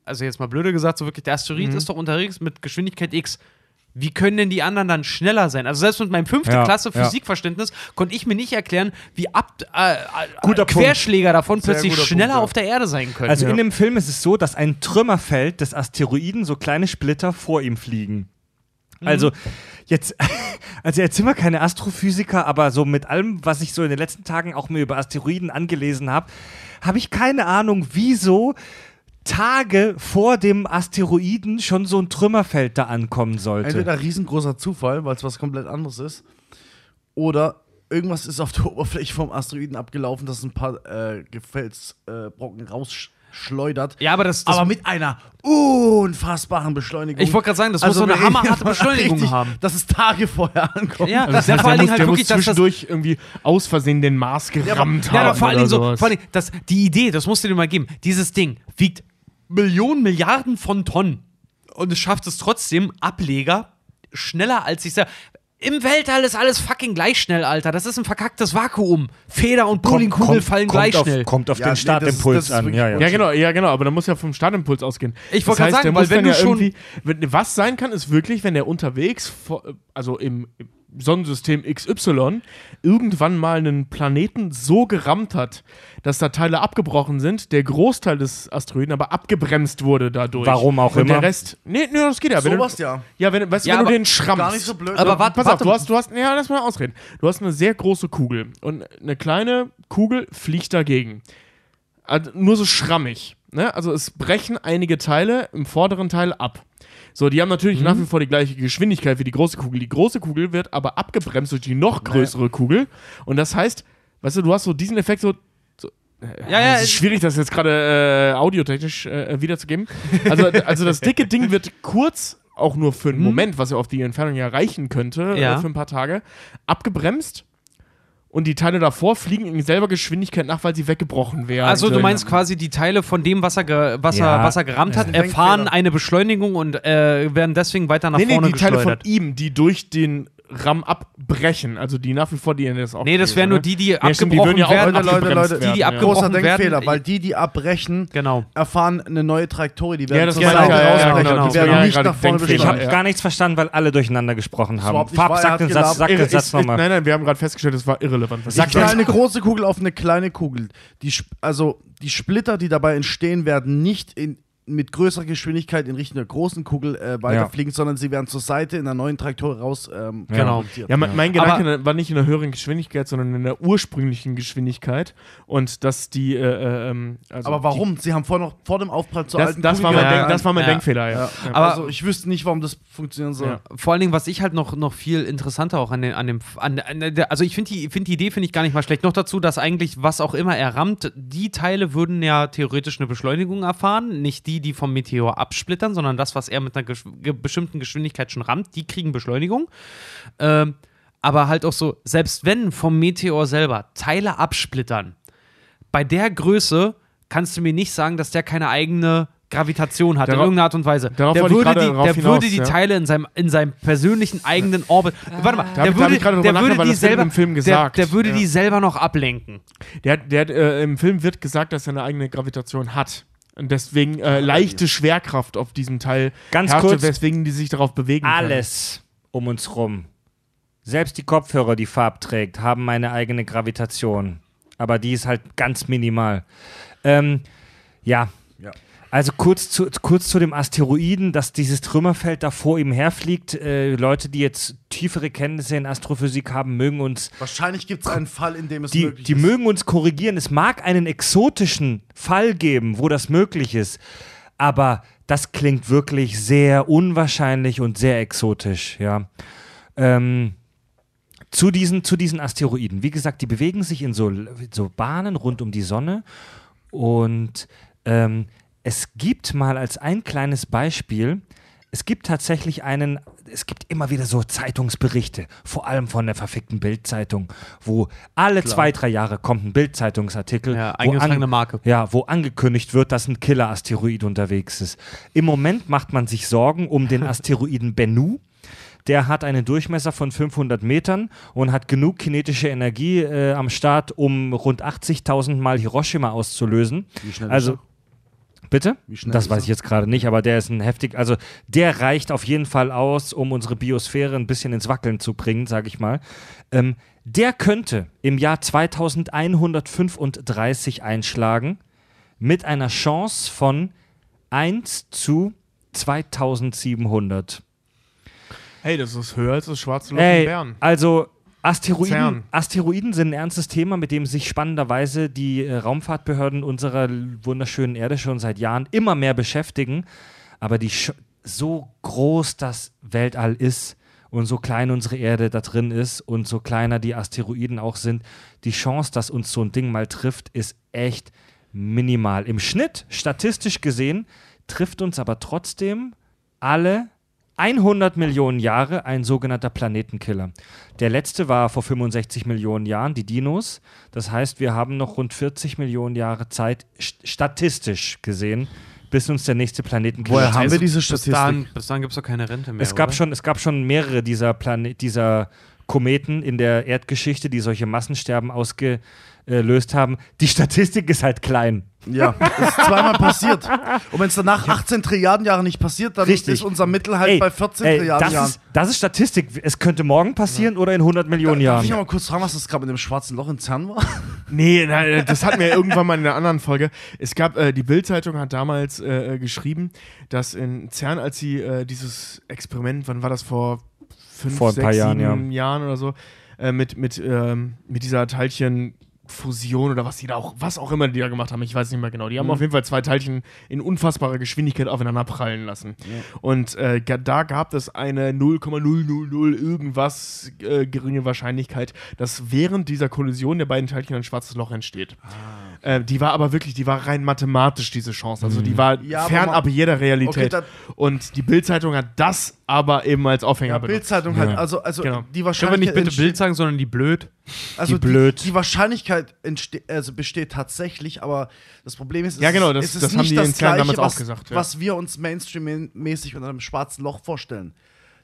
also jetzt mal blöde gesagt, so wirklich, der Asteroid ist doch unterwegs mit Geschwindigkeit X. Wie können denn die anderen dann schneller sein? Also selbst mit meinem fünfte Ja, Klasse ja. Physikverständnis konnte ich mir nicht erklären, wie ab, äh, äh, Guter Punkt. Querschläger davon Sehr plötzlich schneller Punkt, ja. auf der Erde sein können. Also in dem Film ist es so, dass ein Trümmerfeld des Asteroiden so kleine Splitter vor ihm fliegen. Also jetzt, also jetzt sind wir keine Astrophysiker, aber so mit allem, was ich so in den letzten Tagen auch mir über Asteroiden angelesen habe, habe ich keine Ahnung, wieso Tage vor dem Asteroiden schon so ein Trümmerfeld da ankommen sollte. Entweder riesengroßer Zufall, weil es was komplett anderes ist, oder irgendwas ist auf der Oberfläche vom Asteroiden abgelaufen, das ein paar äh, Gefelsbrocken äh, rausschleudert. ja, aber das, das aber mit einer unfassbaren Beschleunigung. Ich wollte gerade sagen, das muss so eine hammerharte Beschleunigung richtig, haben. Dass es Tage vorher ankommt. Ja, Also das ja, heißt, vor allen Dingen halt wirklich, dass das, zwischendurch irgendwie aus Versehen den Mars gerammt ja, haben. aber vor allen Dingen oder so, vor allen Dingen, das, die Idee, das musst du dir mal geben. Dieses Ding wiegt Millionen, Milliarden von Tonnen und es schafft es trotzdem, Ableger schneller als sich selbst. Im Weltall ist alles fucking gleich schnell, Alter. Das ist ein verkacktes Vakuum. Feder und Bowlingkugel fallen gleich auf, schnell. Kommt auf Ja, den nee, das Startimpuls das ist an. Ja, ja. Ja, genau, ja, genau, aber da muss ja vom Startimpuls ausgehen. Ich wollte Das gerade sagen, weil wenn du ja schon- irgendwie- wenn, was sein kann, ist wirklich, wenn der unterwegs, also im, im Sonnensystem XY, irgendwann mal einen Planeten so gerammt hat, dass da Teile abgebrochen sind, der Großteil des Asteroiden aber abgebremst wurde dadurch. Warum auch Und immer. der Rest, nee, nee, das geht ja. Wenn Sowas du, ja. Ja, wenn, weißt, du, Ja, wenn du den schrammst. Gar nicht so blöd. Aber ne? warte, Pass warte. auf, du hast, du hast, ja, lass mal ausreden. Du hast eine sehr große Kugel und eine kleine Kugel fliegt dagegen. Also nur so schrammig. Ne? Also es brechen einige Teile im vorderen Teil ab. So, die haben natürlich nach wie vor die gleiche Geschwindigkeit wie die große Kugel. Die große Kugel wird aber abgebremst durch die noch größere Kugel. Und das heißt, weißt du, du hast so diesen Effekt so. so Ja, ja, es ist schwierig, das jetzt gerade äh, audiotechnisch äh, wiederzugeben. Also, also das dicke Ding wird kurz, auch nur für einen Moment, was ja auf die Entfernung ja reichen könnte, Ja. äh, für ein paar Tage, abgebremst. Und die Teile davor fliegen in selber Geschwindigkeit nach, weil sie weggebrochen werden. Also du meinst quasi die Teile von dem, was er, ge was er, Ja. was er gerammt hat, erfahren eine Beschleunigung und äh, werden deswegen weiter nach nee, nee, vorne die Teile von ihm, die durch den RAM abbrechen. Also die nach wie vor, die das auch Nee, das wären nur ne? die, die Ja, stimmt, die abgebrochen würden ja auch werden. Leute, Leute, Leute, die, die werden, abgebrochen Großer Denkfehler, werden. weil die, die abbrechen, Genau. erfahren eine neue Trajektorie. Die Ja, werden das zur meine Seite ich, ja, ja, rausbrechen. genau. Die werden Ja, nicht nach vorne. Ich habe gar nichts verstanden, weil alle durcheinander gesprochen haben. Fab, sag den Satz, sag den Satz nochmal. nein, nein, wir haben gerade festgestellt, das war irrelevant. Was Sag ich eine große Kugel auf eine kleine Kugel. Die, also die Splitter, die dabei entstehen, werden nicht in, mit größerer Geschwindigkeit in Richtung der großen Kugel äh, weiterfliegen, sondern sie werden zur Seite in der neuen Trajektorie raus ähm, Genau. Ja, mein, mein Aber- Gedanke war nicht in der höheren Geschwindigkeit, sondern in der ursprünglichen Geschwindigkeit. Und dass die. Äh, äh, ähm, also Aber warum? Sie haben vor, noch, vor dem Aufprall Die, zur das, alten das, war Kugel mein Ja, Denk, das war mein ja. Denkfehler, ja. Ja. ja. Aber- also ich wüsste nicht, warum das funktionieren soll. Ja. Vor allen Dingen, was ich halt noch, noch viel interessanter auch an, den, an dem, an, an der, also ich finde die, find die Idee finde ich gar nicht mal schlecht. Noch dazu, dass eigentlich, was auch immer er rammt, die Teile würden ja theoretisch eine Beschleunigung erfahren. Nicht die, die vom Meteor absplittern, sondern das, was er mit einer gesch ge bestimmten Geschwindigkeit schon rammt, die kriegen Beschleunigung. Ähm, aber halt auch so, selbst wenn vom Meteor selber Teile absplittern, bei der Größe kannst du mir nicht sagen, dass der keine eigene Gravitation hat, in Darauf- irgendeiner Art und Weise. darauf der würde die, der hinaus, würde die ja. Teile in seinem, in seinem persönlichen eigenen Orbit. Warte mal, der da würde, ich gerade drüber der würde die selber, im Film der, gesagt. der würde Ja. die selber noch ablenken. Der, der, äh, Im Film wird gesagt, dass er eine eigene Gravitation hat. Und deswegen äh, leichte Schwerkraft auf diesem Teil Ganz herrschte, kurz. weswegen die sich darauf bewegen können. Alles um uns rum. Selbst die Kopfhörer, die Farb trägt, haben eine eigene Gravitation. Aber die ist halt ganz minimal. Ähm, ja. Also kurz zu, kurz zu dem Asteroiden, dass dieses Trümmerfeld da vor ihm herfliegt. Äh, Leute, die jetzt tiefere Kenntnisse in Astrophysik haben, mögen uns Wahrscheinlich gibt es einen Fall, in dem es die, möglich die ist. mögen uns korrigieren. Es mag einen exotischen Fall geben, wo das möglich ist, aber das klingt wirklich sehr unwahrscheinlich und sehr exotisch, ja. Ähm, zu diesen, zu diesen Asteroiden. Wie gesagt, die bewegen sich in so, so Bahnen rund um die Sonne und ähm, es gibt mal als ein kleines Beispiel, es gibt tatsächlich einen, es gibt immer wieder so Zeitungsberichte, vor allem von der verfickten Bildzeitung, wo alle zwei, drei Jahre kommt ein Bildzeitungsartikel, Ja, wo, eingetragene Marke. ja, wo angekündigt wird, dass ein Killer-Asteroid unterwegs ist. Im Moment macht man sich Sorgen um den Asteroiden Bennu. Der hat einen Durchmesser von 500 Metern und hat genug kinetische Energie äh, am Start, um rund 80.000 Mal Hiroshima auszulösen. Wie schnell Also, ist bitte? Das weiß ich jetzt gerade nicht, aber der ist ein heftig, also der reicht auf jeden Fall aus, um unsere Biosphäre ein bisschen ins Wackeln zu bringen, sage ich mal. Ähm, der könnte im Jahr 2135 einschlagen mit einer Chance von 1 zu 2700. Hey, das ist höher als das schwarze Loch in Bern. also Asteroiden, CERN. Asteroiden sind ein ernstes Thema, mit dem sich spannenderweise die äh, Raumfahrtbehörden unserer wunderschönen Erde schon seit Jahren immer mehr beschäftigen. Aber die Sch so groß das Weltall ist und so klein unsere Erde da drin ist und so kleiner die Asteroiden auch sind, die Chance, dass uns so ein Ding mal trifft, ist echt minimal. Im Schnitt, statistisch gesehen, trifft uns aber trotzdem alle 100 Millionen Jahre ein sogenannter Planetenkiller. Der letzte war vor 65 Millionen Jahren, die Dinos. Das heißt, wir haben noch rund 40 Millionen Jahre Zeit, st statistisch gesehen, bis uns der nächste Planetenkiller Woher haben Also, wir diese Bis Statistik? dahin, bis dahin gibt es doch keine Rente mehr. es gab, oder? schon, es gab schon mehrere dieser, Plane dieser Kometen in der Erdgeschichte, die solche Massensterben ausgelöst haben. Die Statistik ist halt klein. Ja, das ist zweimal passiert. Und wenn es danach 18 Trilliarden Jahre nicht passiert, dann Richtig. ist unser Mittel halt Ey, bei 14 ey, Trilliarden das, Jahren. ist, das ist Statistik. Es könnte morgen passieren oder in 100 Millionen Darf ich Jahren. noch mal kurz fragen, was das gerade mit dem schwarzen Loch in CERN war? Nee, nein, das hatten wir irgendwann mal in einer anderen Folge. Es gab, äh, die Bild-Zeitung hat damals äh, äh, geschrieben, dass in CERN, als sie äh, dieses Experiment, wann war das vor fünf, Vor sechs, paar Jahren, sieben Jahren oder so, äh, mit, mit, ähm, mit dieser Teilchen Fusion oder was die da auch, was auch immer die da gemacht haben, ich weiß nicht mehr genau. Die haben auf jeden Fall zwei Teilchen in unfassbarer Geschwindigkeit aufeinander prallen lassen. Und äh, da gab es eine 0,000 irgendwas äh, geringe Wahrscheinlichkeit, dass während dieser Kollision der beiden Teilchen ein schwarzes Loch entsteht. Äh, die war aber wirklich, die war rein mathematisch, diese Chance. Also die war Ja, aber fernab jeder Realität. Okay, Und die Bildzeitung hat das aber eben als Aufhänger Ja, benutzt. Bildzeitung halt, also, also Genau. die Können wir Wahrscheinlichkeit. nicht bitte Bild sagen, sondern die blöd? Also Die blöd. Die, die Wahrscheinlichkeit also besteht tatsächlich, aber das Problem ist, es Ja, genau, ist, das- ist das haben nicht die das Gleiche, damals auch was, gesagt, ja. was wir uns Mainstream-mäßig unter einem schwarzen Loch vorstellen.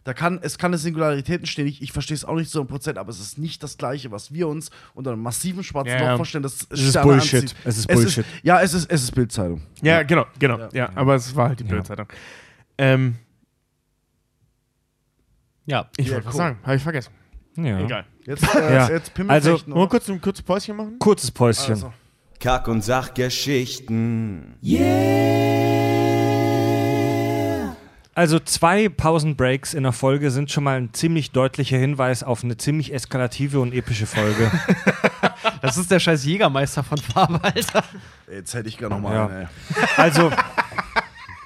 Da kann, es kann eine Singularität entstehen, ich, ich verstehe es auch nicht zu 100%, aber es ist nicht das Gleiche, was wir uns unter einem massiven schwarzen Ja, Loch ja. vorstellen. Das ist Sterne Bullshit. anzieht. Es ist Bullshit. ja, es ist, es ist Bildzeitung. Ja, genau, genau. Ja, aber es war halt die Bildzeitung. Ähm, Ja. ich Ja, wollte was cool. sagen, habe ich vergessen. Ja. Egal. Jetzt, äh, Ja. jetzt Also, Pimmelfechten, Wollen wir kurz ein kurzes Päuschen machen? Kurzes Päuschen. Also. Kack- und Sachgeschichten. Also zwei Pausenbreaks in der Folge sind schon mal ein ziemlich deutlicher Hinweis auf eine ziemlich eskalative und epische Folge. Das ist der scheiß Jägermeister von Farbe, Alter. Jetzt hätte ich gerne nochmal Ja. Also,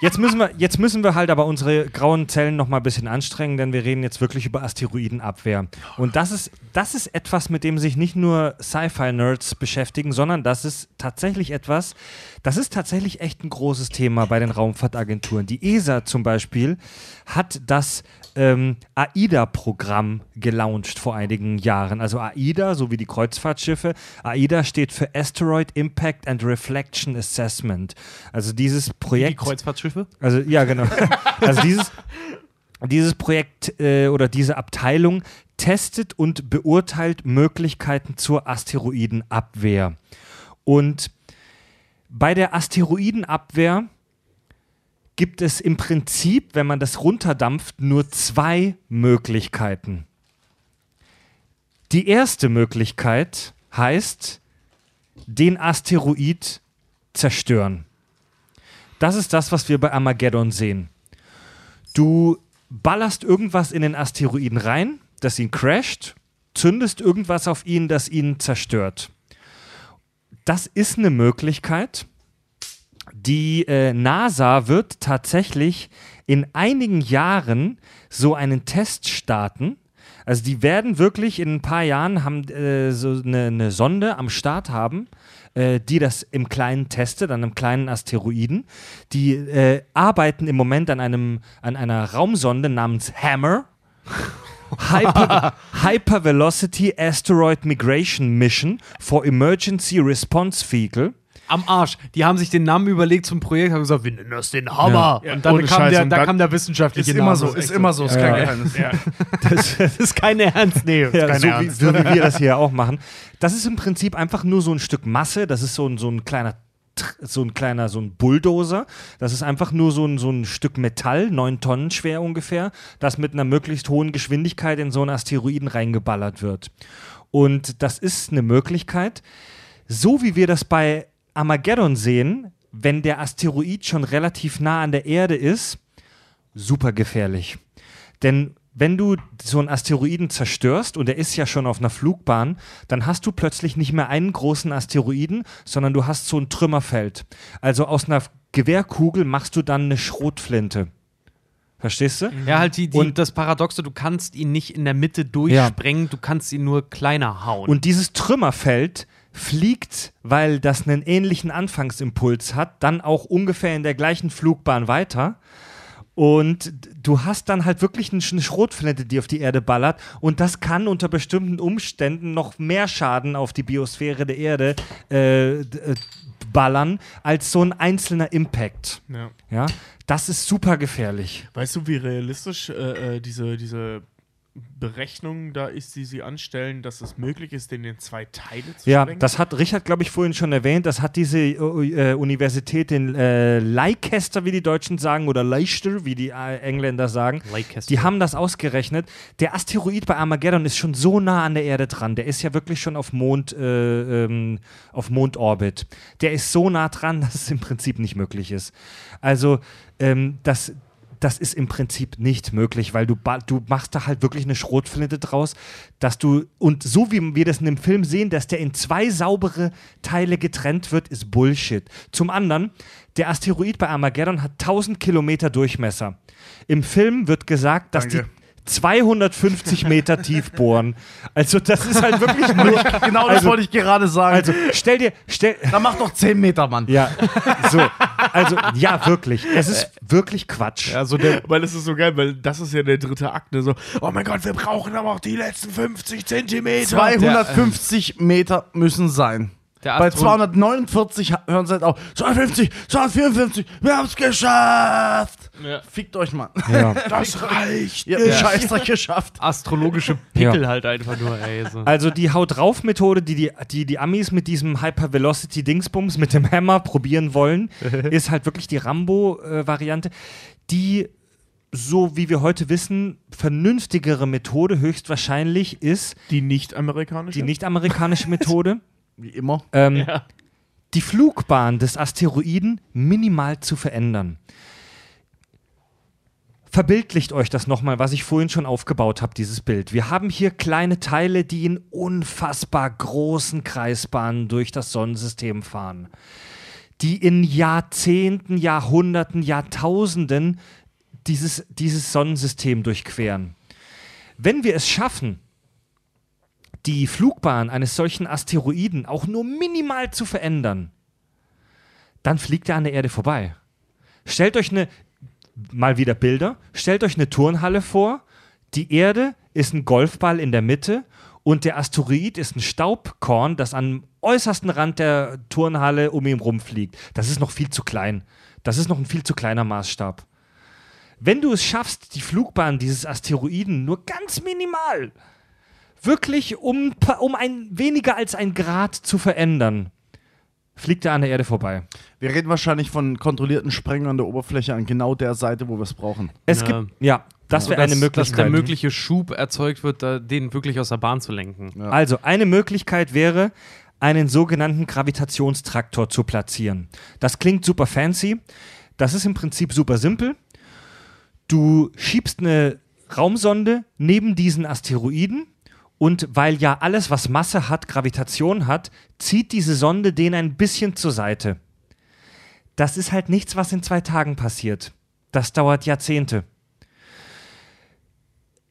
jetzt müssen wir, jetzt müssen wir halt aber unsere grauen Zellen noch mal ein bisschen anstrengen, denn wir reden jetzt wirklich über Asteroidenabwehr. Und das ist, das ist etwas, mit dem sich nicht nur Sci-Fi-Nerds beschäftigen, sondern das ist tatsächlich etwas, das ist tatsächlich echt ein großes Thema bei den Raumfahrtagenturen. Die ESA zum Beispiel hat das ähm, AIDA-Programm gelauncht vor einigen Jahren. Also AIDA, so wie die Kreuzfahrtschiffe. AIDA steht für Asteroid Impact and Reflection Assessment. Also dieses Die Projekt. Kreuzfahrtschiffe? Also ja, genau. also dieses, dieses Projekt äh, oder diese Abteilung testet und beurteilt Möglichkeiten zur Asteroidenabwehr. Und bei der Asteroidenabwehr gibt es im Prinzip, wenn man das runterdampft, nur zwei Möglichkeiten. Die erste Möglichkeit heißt, den Asteroid zerstören. Das ist das, was wir bei Armageddon sehen. Du ballerst irgendwas in den Asteroiden rein, das ihn crasht, zündest irgendwas auf ihn, das ihn zerstört. Das ist eine Möglichkeit. Die äh, NASA wird tatsächlich in einigen Jahren so einen Test starten. Also die werden wirklich in ein paar Jahren haben äh, so eine, eine Sonde am Start haben, äh, die das im Kleinen testet, an einem kleinen Asteroiden. Die äh, arbeiten im Moment an einem an einer Raumsonde namens Hammer. Hyper, Hypervelocity Asteroid Migration Mission for Emergency Response Vehicle. Am Arsch. Die haben sich den Namen überlegt zum Projekt, haben gesagt, wir nennen das den Hammer. Ja. Und dann Ohne kam der, da kam der wissenschaftliche Ist Name. immer so, Das ist immer so, ist kein Ja. Geheimnis. Das, das ist kein Ernst. Nee, das ist Ja, kein so, wie, Ernst. so wie wir das hier auch machen. Das ist im Prinzip einfach nur so ein Stück Masse. Das ist so ein, so ein kleiner so ein kleiner, so ein Bulldozer. Das ist einfach nur so ein, so ein Stück Metall, neun Tonnen schwer ungefähr, das mit einer möglichst hohen Geschwindigkeit in so einen Asteroiden reingeballert wird. Und das ist eine Möglichkeit. So wie wir das bei Armageddon sehen, wenn der Asteroid schon relativ nah an der Erde ist, super gefährlich. Denn wenn du so einen Asteroiden zerstörst und er ist ja schon auf einer Flugbahn, dann hast du plötzlich nicht mehr einen großen Asteroiden, sondern du hast so ein Trümmerfeld. Also aus einer Gewehrkugel machst du dann eine Schrotflinte. Verstehst du? Ja, halt die, die, Und- das Paradoxe, du kannst ihn nicht in der Mitte durchsprengen, du kannst ihn nur kleiner hauen. Und dieses Trümmerfeld fliegt, weil das einen ähnlichen Anfangsimpuls hat, dann auch ungefähr in der gleichen Flugbahn weiter. Und du hast dann halt wirklich eine Sch- Schrotflinte, die auf die Erde ballert. Und das kann unter bestimmten Umständen noch mehr Schaden auf die Biosphäre der Erde äh, äh, ballern, als so ein einzelner Impact. Ja. Ja, das ist super gefährlich. Weißt du, wie realistisch äh, äh, diese, diese Berechnung da ist, die sie anstellen, dass es möglich ist, den in zwei Teile zu Ja, sprengen? das hat Richard, glaube ich, vorhin schon erwähnt. Das hat diese äh, Universität in äh, Leicester, wie die Deutschen sagen, oder Leicester, wie die äh, Engländer sagen. Leicester. Die haben das ausgerechnet. Der Asteroid bei Armageddon ist schon so nah an der Erde dran. Der ist ja wirklich schon auf Mond, äh, ähm, auf Mondorbit. Der ist so nah dran, dass es im Prinzip nicht möglich ist. Also ähm, das das ist im Prinzip nicht möglich, weil du, du machst da halt wirklich eine Schrotflinte draus, dass du, und so wie wir das in dem Film sehen, dass der in zwei saubere Teile getrennt wird, ist Bullshit. Zum anderen, der Asteroid bei Armageddon hat 1000 Kilometer Durchmesser. Im Film wird gesagt, dass Danke. die 250 Meter tief bohren. Also das ist halt wirklich nur, Genau das Also- wollte ich gerade sagen. also stell dir, stell, da mach doch 10 Meter, Mann. ja, so, also ja, wirklich. Es ist wirklich Quatsch. Also der, weil es ist so geil, weil das ist ja der dritte Akt. Ne? So, oh mein Gott, wir brauchen aber auch die letzten 50 Zentimeter. 250 Meter müssen sein. Der Bei Astro- 249 ha- hören sie halt auf. 250, 254, wir haben's geschafft. Ja. Fickt euch mal. Ja. Das reicht. Ihr habt Scheißdreck geschafft. Astrologische Pickel halt einfach nur, ey. So. Also die Haut drauf Methode, die die, die die Amis mit diesem Hypervelocity Dingsbums mit dem Hammer probieren wollen, ist halt wirklich die Rambo äh, Variante, die so wie wir heute wissen, vernünftigere Methode höchstwahrscheinlich ist Die nicht-amerikanische? die nicht-amerikanische Methode, Wie immer. ähm, Ja. die Flugbahn des Asteroiden minimal zu verändern. Verbildlicht euch das nochmal, was ich vorhin schon aufgebaut habe, dieses Bild. Wir haben hier kleine Teile, die in unfassbar großen Kreisbahnen durch das Sonnensystem fahren, die in Jahrzehnten, Jahrhunderten, Jahrtausenden dieses, dieses Sonnensystem durchqueren. Wenn wir es schaffen, die Flugbahn eines solchen Asteroiden auch nur minimal zu verändern, dann fliegt er an der Erde vorbei. Stellt euch eine, mal wieder Bilder, stellt euch eine Turnhalle vor, die Erde ist ein Golfball in der Mitte und der Asteroid ist ein Staubkorn, das am äußersten Rand der Turnhalle um ihn rumfliegt. Das ist noch viel zu klein. Das ist noch ein viel zu kleiner Maßstab. Wenn du es schaffst, die Flugbahn dieses Asteroiden nur ganz minimal, wirklich um, um ein weniger als ein Grad zu verändern, fliegt er an der Erde vorbei. Wir reden wahrscheinlich von kontrollierten Sprengen an der Oberfläche an genau der Seite, wo wir es brauchen. Es Ja. gibt, ja, das wäre dass, eine Dass der Möglichkeit. mögliche Schub erzeugt wird, den wirklich aus der Bahn zu lenken. Ja. Also, eine Möglichkeit wäre, einen sogenannten Gravitationstraktor zu platzieren. Das klingt super fancy. Das ist im Prinzip super simpel. Du schiebst eine Raumsonde neben diesen Asteroiden und weil ja alles, was Masse hat, Gravitation hat, zieht diese Sonde den ein bisschen zur Seite. Das ist halt nichts, was in zwei Tagen passiert. Das dauert Jahrzehnte.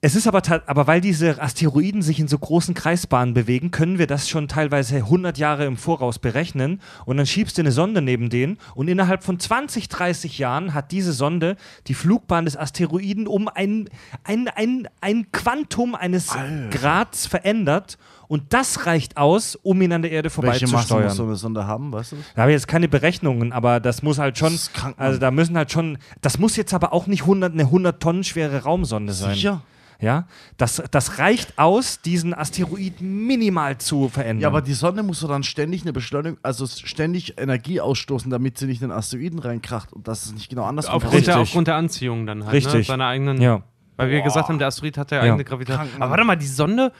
Es ist aber, aber weil diese Asteroiden sich in so großen Kreisbahnen bewegen, können wir das schon teilweise 100 Jahre im Voraus berechnen. Und dann schiebst du eine Sonde neben denen und innerhalb von 20, 30 Jahren hat diese Sonde die Flugbahn des Asteroiden um ein, ein, ein, ein Quantum eines Grads verändert. Und das reicht aus, um ihn an der Erde Welche Masse muss so vorbeizusteuern. eine Sonde haben, weißt du? Da habe ich jetzt keine Berechnungen, aber das muss halt schon, krank, also da müssen halt schon, das muss jetzt aber auch nicht 100, eine 100 Tonnen schwere Raumsonde sein. Sicher? Ja, das, das reicht aus, diesen Asteroid minimal zu verändern. Ja, aber die Sonne muss doch dann ständig eine Beschleunigung, also ständig Energie ausstoßen, damit sie nicht in den Asteroiden reinkracht und das ist nicht genau andersrum Aufgrund Richtig. der, aufgrund der Anziehung dann halt. Richtig. Ne? Seiner eigenen. ja. Weil wir gesagt haben, der Asteroid hat ja Ja. eigene Gravitation. Aber warte mal, die Sonde.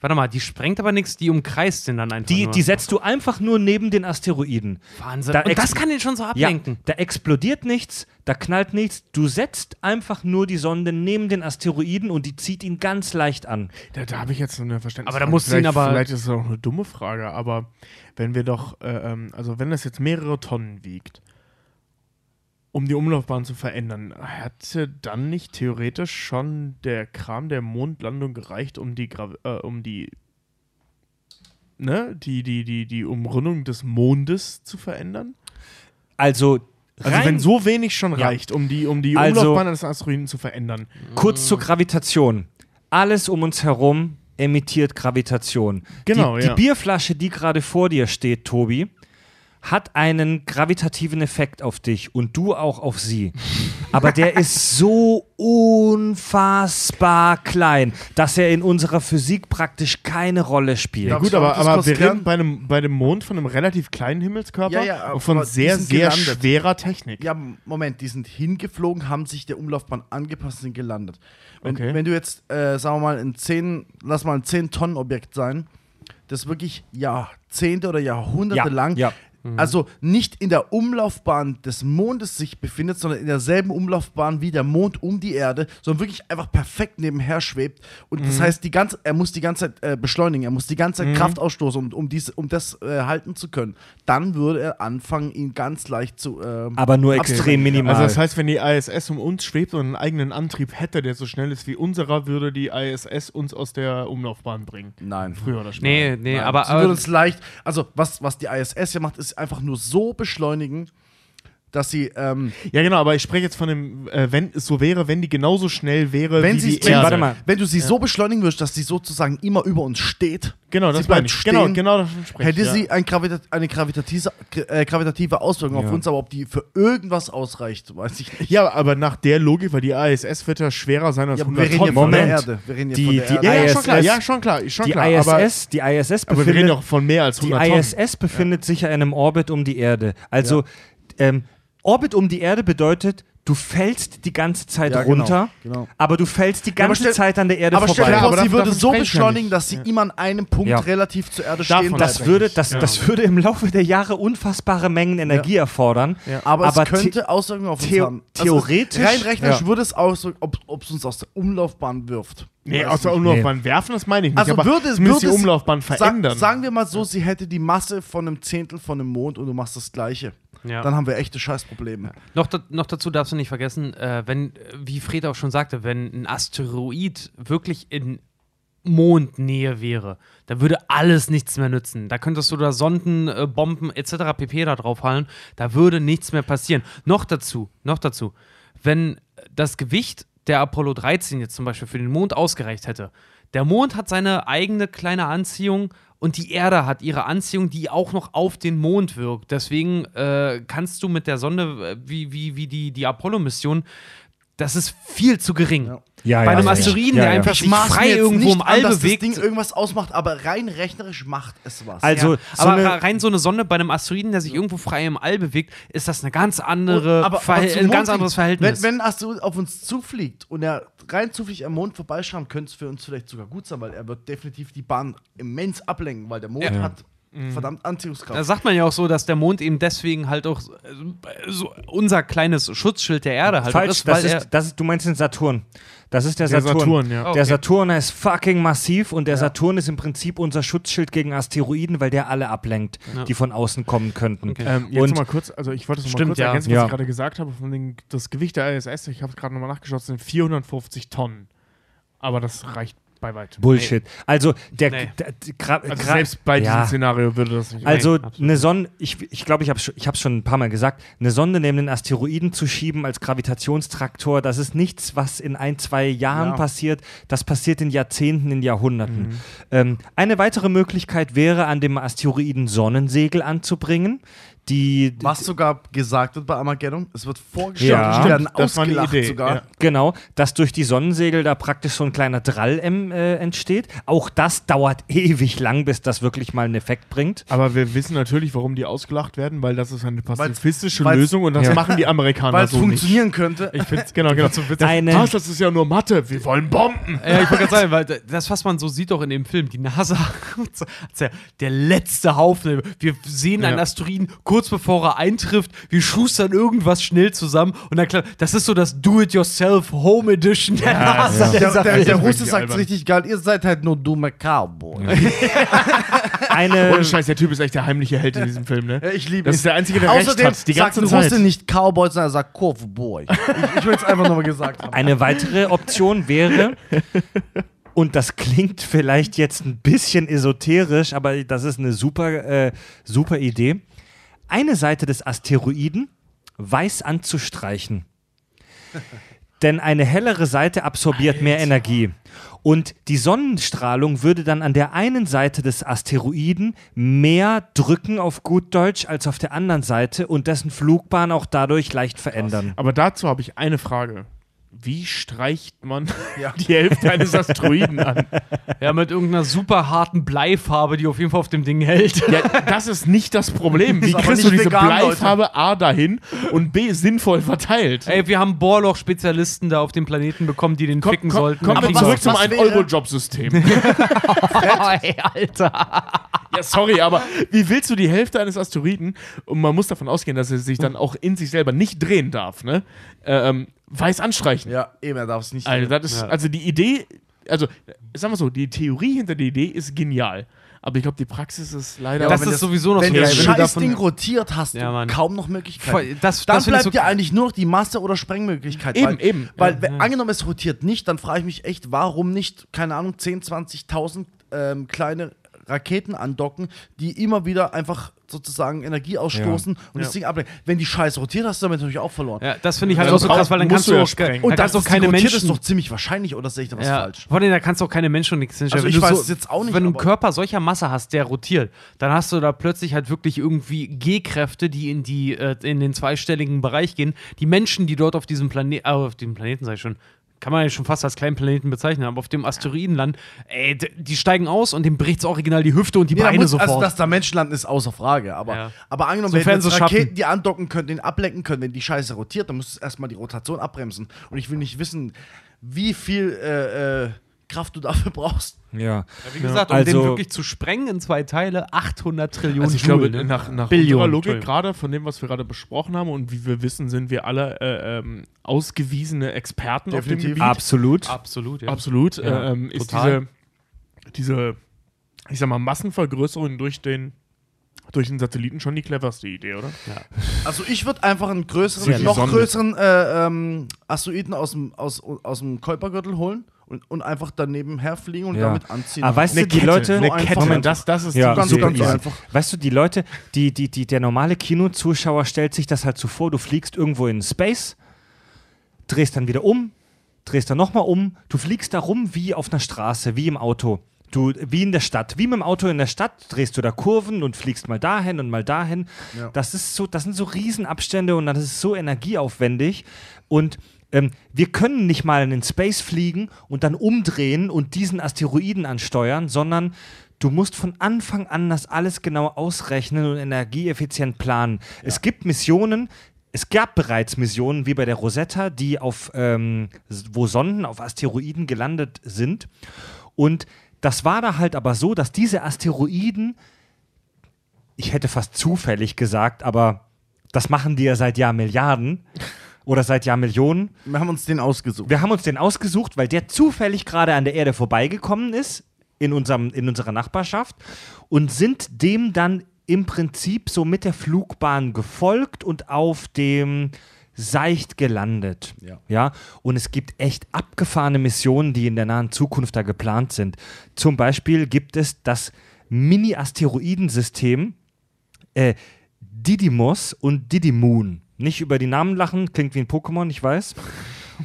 Warte mal, die sprengt aber nichts, die umkreist den dann einfach. Die, nur. die setzt du einfach nur neben den Asteroiden. Wahnsinn. da Und das kann den schon so Ja, ablenken. da explodiert nichts, da knallt nichts. Du setzt einfach nur die Sonde neben den Asteroiden und die zieht ihn ganz leicht an. Da, da habe ich jetzt so eine Verständnis. Aber da musst du ihn vielleicht, aber- Vielleicht ist es auch eine dumme Frage, aber wenn wir doch, äh, ähm, also wenn das jetzt mehrere Tonnen wiegt, um die Umlaufbahn zu verändern, hätte dann nicht theoretisch schon der Kram der Mondlandung gereicht, um die, Gravi äh, um die, ne, die, die, die, die Umrundung des Mondes zu verändern? Also, Also wenn so wenig schon Ja. reicht, um die, um die Also- Umlaufbahn eines Asteroiden zu verändern. kurz zur Gravitation. Alles um uns herum emittiert Gravitation. Genau, die, ja. die Bierflasche, die gerade vor dir steht, Tobi, hat einen gravitativen Effekt auf dich und du auch auf sie. Aber der ist so unfassbar klein, dass er in unserer Physik praktisch keine Rolle spielt. Ja, gut, aber, aber wir reden bei, einem, bei dem Mond von einem relativ kleinen Himmelskörper Ja, ja, und von sehr, sehr gelandet. schwerer Technik. Ja, Moment, die sind hingeflogen, haben sich der Umlaufbahn angepasst und sind gelandet. Wenn, Okay. wenn du jetzt, äh, sagen wir mal, ein 10, lass mal ein 10-Tonnen-Objekt sein, das wirklich Jahrzehnte oder Jahrhunderte Ja, lang ja. also nicht in der Umlaufbahn des Mondes sich befindet, sondern in derselben Umlaufbahn wie der Mond um die Erde, sondern wirklich einfach perfekt nebenher schwebt. Und das heißt, die ganze, er muss die ganze Zeit äh, beschleunigen, er muss die ganze Zeit Kraft ausstoßen, um, um, dies, um das äh, halten zu können. Dann würde er anfangen, ihn ganz leicht zu. ähm, Aber nur extrem minimal. Also das heißt, wenn die ISS um uns schwebt und einen eigenen Antrieb hätte, der so schnell ist wie unserer, würde die ISS uns aus der Umlaufbahn bringen. Nein. Früher oder später. Nee, nee, Nein, aber, sie würde uns leicht, also was, was die ISS ja macht, ist einfach nur so beschleunigen, dass sie, ähm, Ja, genau, aber ich spreche jetzt von dem, äh, wenn es so wäre, wenn die genauso schnell wäre wenn, wie sie, die wenn, Erde. warte mal. wenn du sie so beschleunigen würdest, dass sie sozusagen immer über uns steht, Genau, das bleibt ich. Genau, stehen, genau davon spreche ich. hätte ja. sie ein Gravita eine gravitative, äh, gravitative Auswirkung auf Ja. uns, aber ob die für irgendwas ausreicht, weiß ich nicht. Ja, aber nach der Logik, weil die ISS wird ja schwerer sein als Ja, aber 100 wir reden Tonnen. von der Moment. Erde. Wir reden hier Die- von der die Erde. ja, ja, schon ISS klar, ja, schon klar, schon die klar. aber, ISS, die ISS aber wir reden befindet, doch von mehr als die 100 Tonnen. ISS befindet sich ja in einem Orbit um die Erde. Also ähm, Orbit um die Erde bedeutet, du fällst die ganze Zeit Ja, genau, runter, genau. aber du fällst die ganze stell- Zeit an der Erde Aber stell vorbei. dir Ja, vor, aber sie würde so ja beschleunigen, dass sie immer an einem Punkt Ja. relativ zur Erde Davon stehen das würde, das, das würde im Laufe der Jahre unfassbare Mengen Energie erfordern. Aber, Aber es könnte Auswirkungen auf uns theo- haben. Also theoretisch- rein rechnerisch Ja. würde es auswirken, ob es uns aus der Umlaufbahn wirft. Nee, Weiß aus der nicht. Umlaufbahn werfen, das meine ich nicht. Also aber würde, zumindest würde die Umlaufbahn Sag, verändern. sagen wir mal so, sie hätte die Masse von einem Zehntel von einem Mond und du machst das Gleiche. Ja. Dann haben wir echte Scheißprobleme. Noch, da, noch dazu darfst du nicht vergessen, äh, wenn, wie Fred auch schon sagte, wenn ein Asteroid wirklich in Mondnähe wäre, da würde alles nichts mehr nützen. Da könntest du da Sonden, äh, Bomben etc. pp. da draufhallen, da würde nichts mehr passieren. Noch dazu, noch dazu, wenn das Gewicht der Apollo 13 jetzt zum Beispiel für den Mond ausgereicht hätte, der Mond hat seine eigene kleine Anziehung und die Erde hat ihre Anziehung, die auch noch auf den Mond wirkt. Deswegen äh, kannst du mit der Sonde, äh, wie, wie, wie die, die Apollo-Mission, das ist viel zu gering. Ja. Ja, Bei einem ja. Asteroiden, Ja, der ja. einfach sich frei irgendwo im All dass bewegt. das Ding irgendwas ausmacht, aber rein rechnerisch macht es was. Also, ja. so aber rein so eine Sonde bei einem Asteroiden, der sich irgendwo frei im All bewegt, ist das eine ganz andere, aber, Verhält- zum ein Mond ganz anderes Verhältnis. Wenn, wenn ein Asteroid auf uns zufliegt und er rein zufällig am Mond vorbeischrammt, könnte es für uns vielleicht sogar gut sein, weil er wird definitiv die Bahn immens ablenken, weil der Mond Ja. hat verdammt Anziehungskraft. da sagt man ja auch so, dass der Mond eben deswegen halt auch so unser kleines Schutzschild der Erde halt Falsch, ist, weil das ist, das ist, du meinst den Saturn. Das ist der, Der Saturn. Saturn, ja. Okay. Der Saturn ist fucking massiv und der Saturn ist im Prinzip unser Schutzschild gegen Asteroiden, weil der alle ablenkt, Ja. die von außen kommen könnten. Okay. Ähm, jetzt Und- mal kurz, also ich wollte es mal Stimmt, kurz ja. ergänzen, was Ja. ich gerade gesagt habe. Von den, das Gewicht der ISS, ich habe es gerade nochmal nachgeschaut, sind 450 Tonnen. Aber das reicht bei weitem. Bullshit. Also der, Nee. der, der Also selbst bei ja. diesem Szenario würde das nicht Also absolut eine Sonde, ich glaube, ich, glaub, ich habe ich schon ein paar Mal gesagt, eine Sonde neben den Asteroiden zu schieben als Gravitationstraktor, das ist nichts, was in ein, zwei Jahren Ja. passiert. Das passiert in Jahrzehnten, in Jahrhunderten. Mhm. Ähm, eine weitere Möglichkeit wäre, an dem Asteroiden Sonnensegel anzubringen. Die, Was sogar gesagt wird bei Armageddon, es wird vorgestellt, Ja. die werden Das war eine ausgelacht Idee, sogar. ja. Genau, dass durch die Sonnensegel da praktisch so ein kleiner Drall ähm, äh, entsteht. Auch das dauert ewig lang, bis das wirklich mal einen Effekt bringt. Aber wir wissen natürlich, warum die ausgelacht werden, weil das ist eine pazifistische weil's- Lösung und das Ja. machen die Amerikaner Weil es so nicht. funktionieren könnte. Ich finde es genau, genau. Eine- Was, das ist ja nur Mathe. Wir wollen Bomben. Ja, ich wollte gerade sagen, weil das, was man so sieht auch in dem Film, die NASA, der, der letzte Haufen. Wir sehen einen Ja. Asteroiden kurz bevor er eintrifft, wir schustern irgendwas schnell zusammen und dann klar, das ist so das Do-it-yourself Home Edition der NASA. Der, dieser der, Film. der Russe sagt albern. richtig geil, ihr seid halt nur dumme Cowboy. Eine, Ohne Scheiß, der Typ ist echt der heimliche Held in diesem Film, ne? Ja, ich liebe Das es. ist der Einzige, der Außerdem recht hat, die sagt ganze ein Zeit. Russe nicht Cowboy, sondern er sagt Cowboy. Ich, ich will es einfach nochmal gesagt haben. Eine weitere Option wäre, und das klingt vielleicht jetzt ein bisschen esoterisch, aber das ist eine super, äh, super Idee, eine Seite des Asteroiden weiß anzustreichen. Denn eine hellere Seite absorbiert mehr Energie. Und die Sonnenstrahlung würde dann an der einen Seite des Asteroiden mehr drücken auf gut Deutsch als auf der anderen Seite und dessen Flugbahn auch dadurch leicht verändern. Aber dazu habe ich eine Frage. Wie streicht man die Hälfte eines Asteroiden an? Ja, mit irgendeiner super harten Bleifarbe, die auf jeden Fall auf dem Ding hält. Ja, das ist nicht das Problem. Wie aber kriegst du diese vegan, Leute. Bleifarbe A dahin und B sinnvoll verteilt? Ey, wir haben Bohrloch-Spezialisten da auf dem Planeten bekommen, die den ficken sollten. Kommen Aber zurück zum ein Euro-Job-System. ey, Alter. Ja, sorry, aber wie willst du die Hälfte eines Asteroiden, und man muss davon ausgehen, dass er sich dann auch in sich selber nicht drehen darf, ne? Ähm, weiß anstreichen. Ja, eben, er darf es nicht. Also, das ist, Ja. also die Idee, also sagen wir so, die Theorie hinter der Idee ist genial. Aber ich glaube, die Praxis ist leider. das wenn ist sowieso noch wenn so das geil, wenn du scheiß davon- Ding rotiert, hast Ja, du kaum noch Möglichkeiten. Das- Dann das bleibt so- dir eigentlich nur noch die Masse- oder Sprengmöglichkeit. Eben, weil, eben. Weil, wenn, angenommen, es rotiert nicht, dann frage ich mich echt, warum nicht, keine Ahnung, 10, 20.000 ähm, kleine Raketen andocken, die immer wieder einfach sozusagen Energie ausstoßen und das Ding ablenken. Wenn die Scheiße rotiert, hast du damit natürlich auch verloren. Ja, das finde ich halt Ja, auch so krass, weil dann kannst du du ja auch, sprengen. da Und kannst das keine rotiert Menschen. ist doch ziemlich wahrscheinlich, oder sehe ich da was ja, falsch? Vor allem, da kannst du auch keine Menschen und nichts hinstellen. Also Wenn ich du weiß so, es jetzt auch nicht, Wenn du einen Körper solcher Masse hast, der rotiert, dann hast du da plötzlich halt wirklich irgendwie G-Kräfte, die in die äh, in den zweistelligen Bereich gehen. Die Menschen, die dort auf diesem Planeten, äh, auf dem Planeten sag ich schon, kann man ja schon fast als kleinen Planeten bezeichnen, aber auf dem Asteroidenland, ey, die steigen aus und dem bricht's original die Hüfte und die Nee, Beine muss, sofort. also, dass da Menschen landen, ist außer Frage. Aber, Ja. aber angenommen, Sofern jetzt es Raketen, schaffen. die andocken können, den ablenken können, wenn die Scheiße rotiert, dann musst du erstmal die Rotation abbremsen. Und ich will nicht wissen, wie viel äh, äh, Kraft du dafür brauchst. Ja. Wie gesagt, um Also- den wirklich zu sprengen in zwei Teile, 800 Trillionen Also ich glaube, Joule, ne? nach, nach Billionen, unserer Logik gerade von dem, was wir gerade besprochen haben und wie wir wissen, sind wir alle äh, ähm, ausgewiesene Experten auf dem Definitiv. Gebiet. Absolut. Absolut, ja. Absolut. Ja, äh, ähm, ist diese, diese, ich sag mal, Massenvergrößerung durch den, durch den Satelliten schon die cleverste Idee, oder? Also ich würde einfach einen größeren, noch größeren äh, ähm, Asteroiden aus dem, aus, aus dem Kuipergürtel holen und, und einfach daneben herfliegen und Ja. damit anziehen. Aber weißt du, die Kette, Leute. eine So Kette. einfach. Moment. das, das ist Ja, ganz, super ganz einfach. Weißt du, die Leute, die, die, die, der normale Kinozuschauer stellt sich das halt so vor, du fliegst irgendwo in Space, drehst dann wieder um, drehst dann nochmal um, du fliegst da rum wie auf einer Straße, wie im Auto. Du, wie in der Stadt, wie mit dem Auto in der Stadt, drehst du da Kurven und fliegst mal dahin und mal dahin. Ja. Das ist so, das sind so Riesenabstände und das ist so energieaufwendig. Und ähm, wir können nicht mal in den Space fliegen und dann umdrehen und diesen Asteroiden ansteuern, sondern du musst von Anfang an das alles genau ausrechnen und energieeffizient planen. Es gibt Missionen, es gab bereits Missionen wie bei der Rosetta, die auf, ähm, wo Sonden auf Asteroiden gelandet sind. Und das war da halt aber so, dass diese Asteroiden, ich hätte fast zufällig gesagt, aber das machen die ja seit Jahrmilliarden oder seit Jahrmillionen. Wir haben uns den ausgesucht. Wir haben uns den ausgesucht, weil der zufällig gerade an der Erde vorbeigekommen ist, in, unserem, in unserer Nachbarschaft, und sind dem dann im Prinzip so mit der Flugbahn gefolgt und auf dem seicht gelandet. Ja. ja. Und es gibt echt abgefahrene Missionen, die in der nahen Zukunft da geplant sind. Zum Beispiel gibt es das Mini-Asteroidensystem äh, Didymos und Didymoon. Nicht über die Namen lachen, klingt wie ein Pokémon, ich weiß.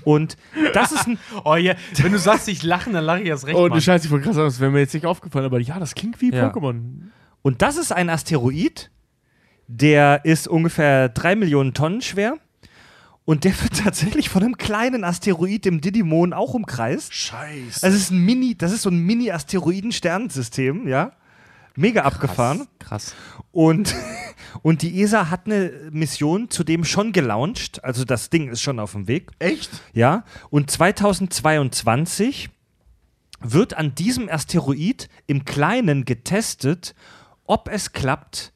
Und das ist ein. Oh ja, wenn du sagst, ich lache, dann lache ich erst recht. Oh, die Scheiße, ich wollte gerade sagen, das wäre mir jetzt nicht aufgefallen, aber ja, das klingt wie Ja. Pokémon. Und das ist ein Asteroid, der ist ungefähr drei Millionen Tonnen schwer. Und der wird tatsächlich von einem kleinen Asteroid, dem Didymon, auch umkreist. Scheiße. Also es ist ein Mini, das ist so ein Mini-Asteroiden-Sternensystem, ja. Mega abgefahren. Krass. Und, und die ESA hat eine Mission zudem schon gelauncht. Also das Ding ist schon auf dem Weg. Echt? Ja. Und 2022 wird an diesem Asteroid im Kleinen getestet, ob es klappt,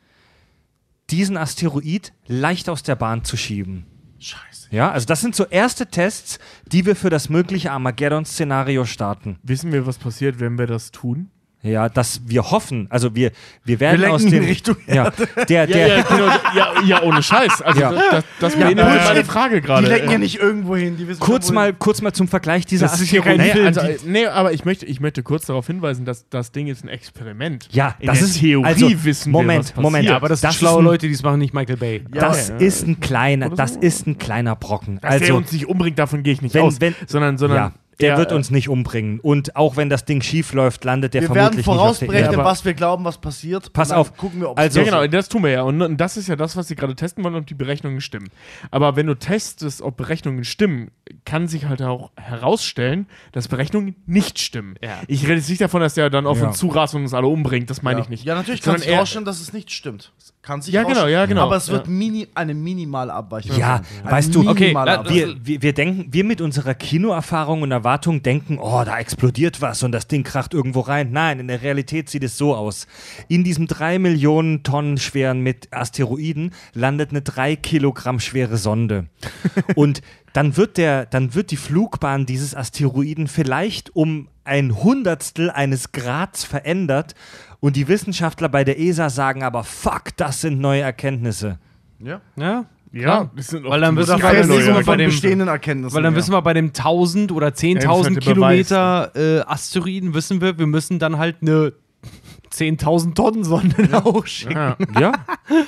diesen Asteroid leicht aus der Bahn zu schieben. Scheiße. Ja, also das sind so erste Tests, die wir für das mögliche Armageddon-Szenario starten. Wissen wir, was passiert, wenn wir das tun? Ja, dass wir hoffen, also wir, wir werden lenken aus dem Richtung ja, der, der, ja, genau, ja, ja, ohne Scheiß. Also Ja. das, das beinhaltet Bullshit. meine Frage gerade. Die lenken ja nicht irgendwo hin. Die wissen kurz mal, kurz mal zum Vergleich dieser Das ist hier kein. Nee, Film, also, nee, aber ich möchte, ich möchte kurz darauf hinweisen, dass das Ding ist ein Experiment. Ja, In das der ist Theorie also, wissen Moment, wir. Moment, Ja, aber das, das sind schlaue Leute, die es machen, nicht Michael Bay. Das ja. ist ein kleiner, das ist ein kleiner Brocken. Dass der Also uns nicht umbringt, davon gehe ich nicht Wenn- aus. wenn- sondern, sondern ja, der eher, wird äh, uns nicht umbringen. Und auch wenn das Ding schief läuft, landet der Wir werden vermutlich nicht auf der vorausberechnen, was wir glauben, was passiert. Pass auf. Gucken wir, ob Also- Ja, genau, das tun wir ja. Und, und das ist ja das, was sie gerade testen wollen, ob die Berechnungen stimmen. Aber wenn du testest, ob Berechnungen stimmen, kann sich halt auch herausstellen, dass Berechnungen nicht stimmen. Ja. Ich rede jetzt nicht davon, dass der dann auf Ja. uns zurast und uns alle umbringt. Das meine ich nicht. Ja, natürlich kann es eher- rausstellen, dass es nicht stimmt. Kann sich Ja, genau, ja, genau. Aber es wird Ja. mini, eine minimale Abweichung. Ja, sein. Eine weißt du, okay, wir, wir, wir denken, wir mit unserer Kinoerfahrung und Erwartung denken, oh, da explodiert was und das Ding kracht irgendwo rein. Nein, in der Realität sieht es so aus. In diesem drei Millionen Tonnen schweren mit Asteroiden landet eine drei Kilogramm schwere Sonde. und dann wird der, dann wird die Flugbahn dieses Asteroiden vielleicht um ein Hundertstel eines Grads verändert und die Wissenschaftler bei der ESA sagen aber, fuck, das sind neue Erkenntnisse. ja. Ja, Ja, klar. das sind auch Weil dann wissen wir bei Erkenntnisse. bei von dem- bestehenden Erkenntnissen. Weil dann ja. wissen wir bei dem 1000 oder Ja, 10.000 das ist halt Kilometer äh, Asteroiden, wissen wir, wir müssen dann halt eine 10.000 Tonnen Sonde hochschicken. Ja. Ja?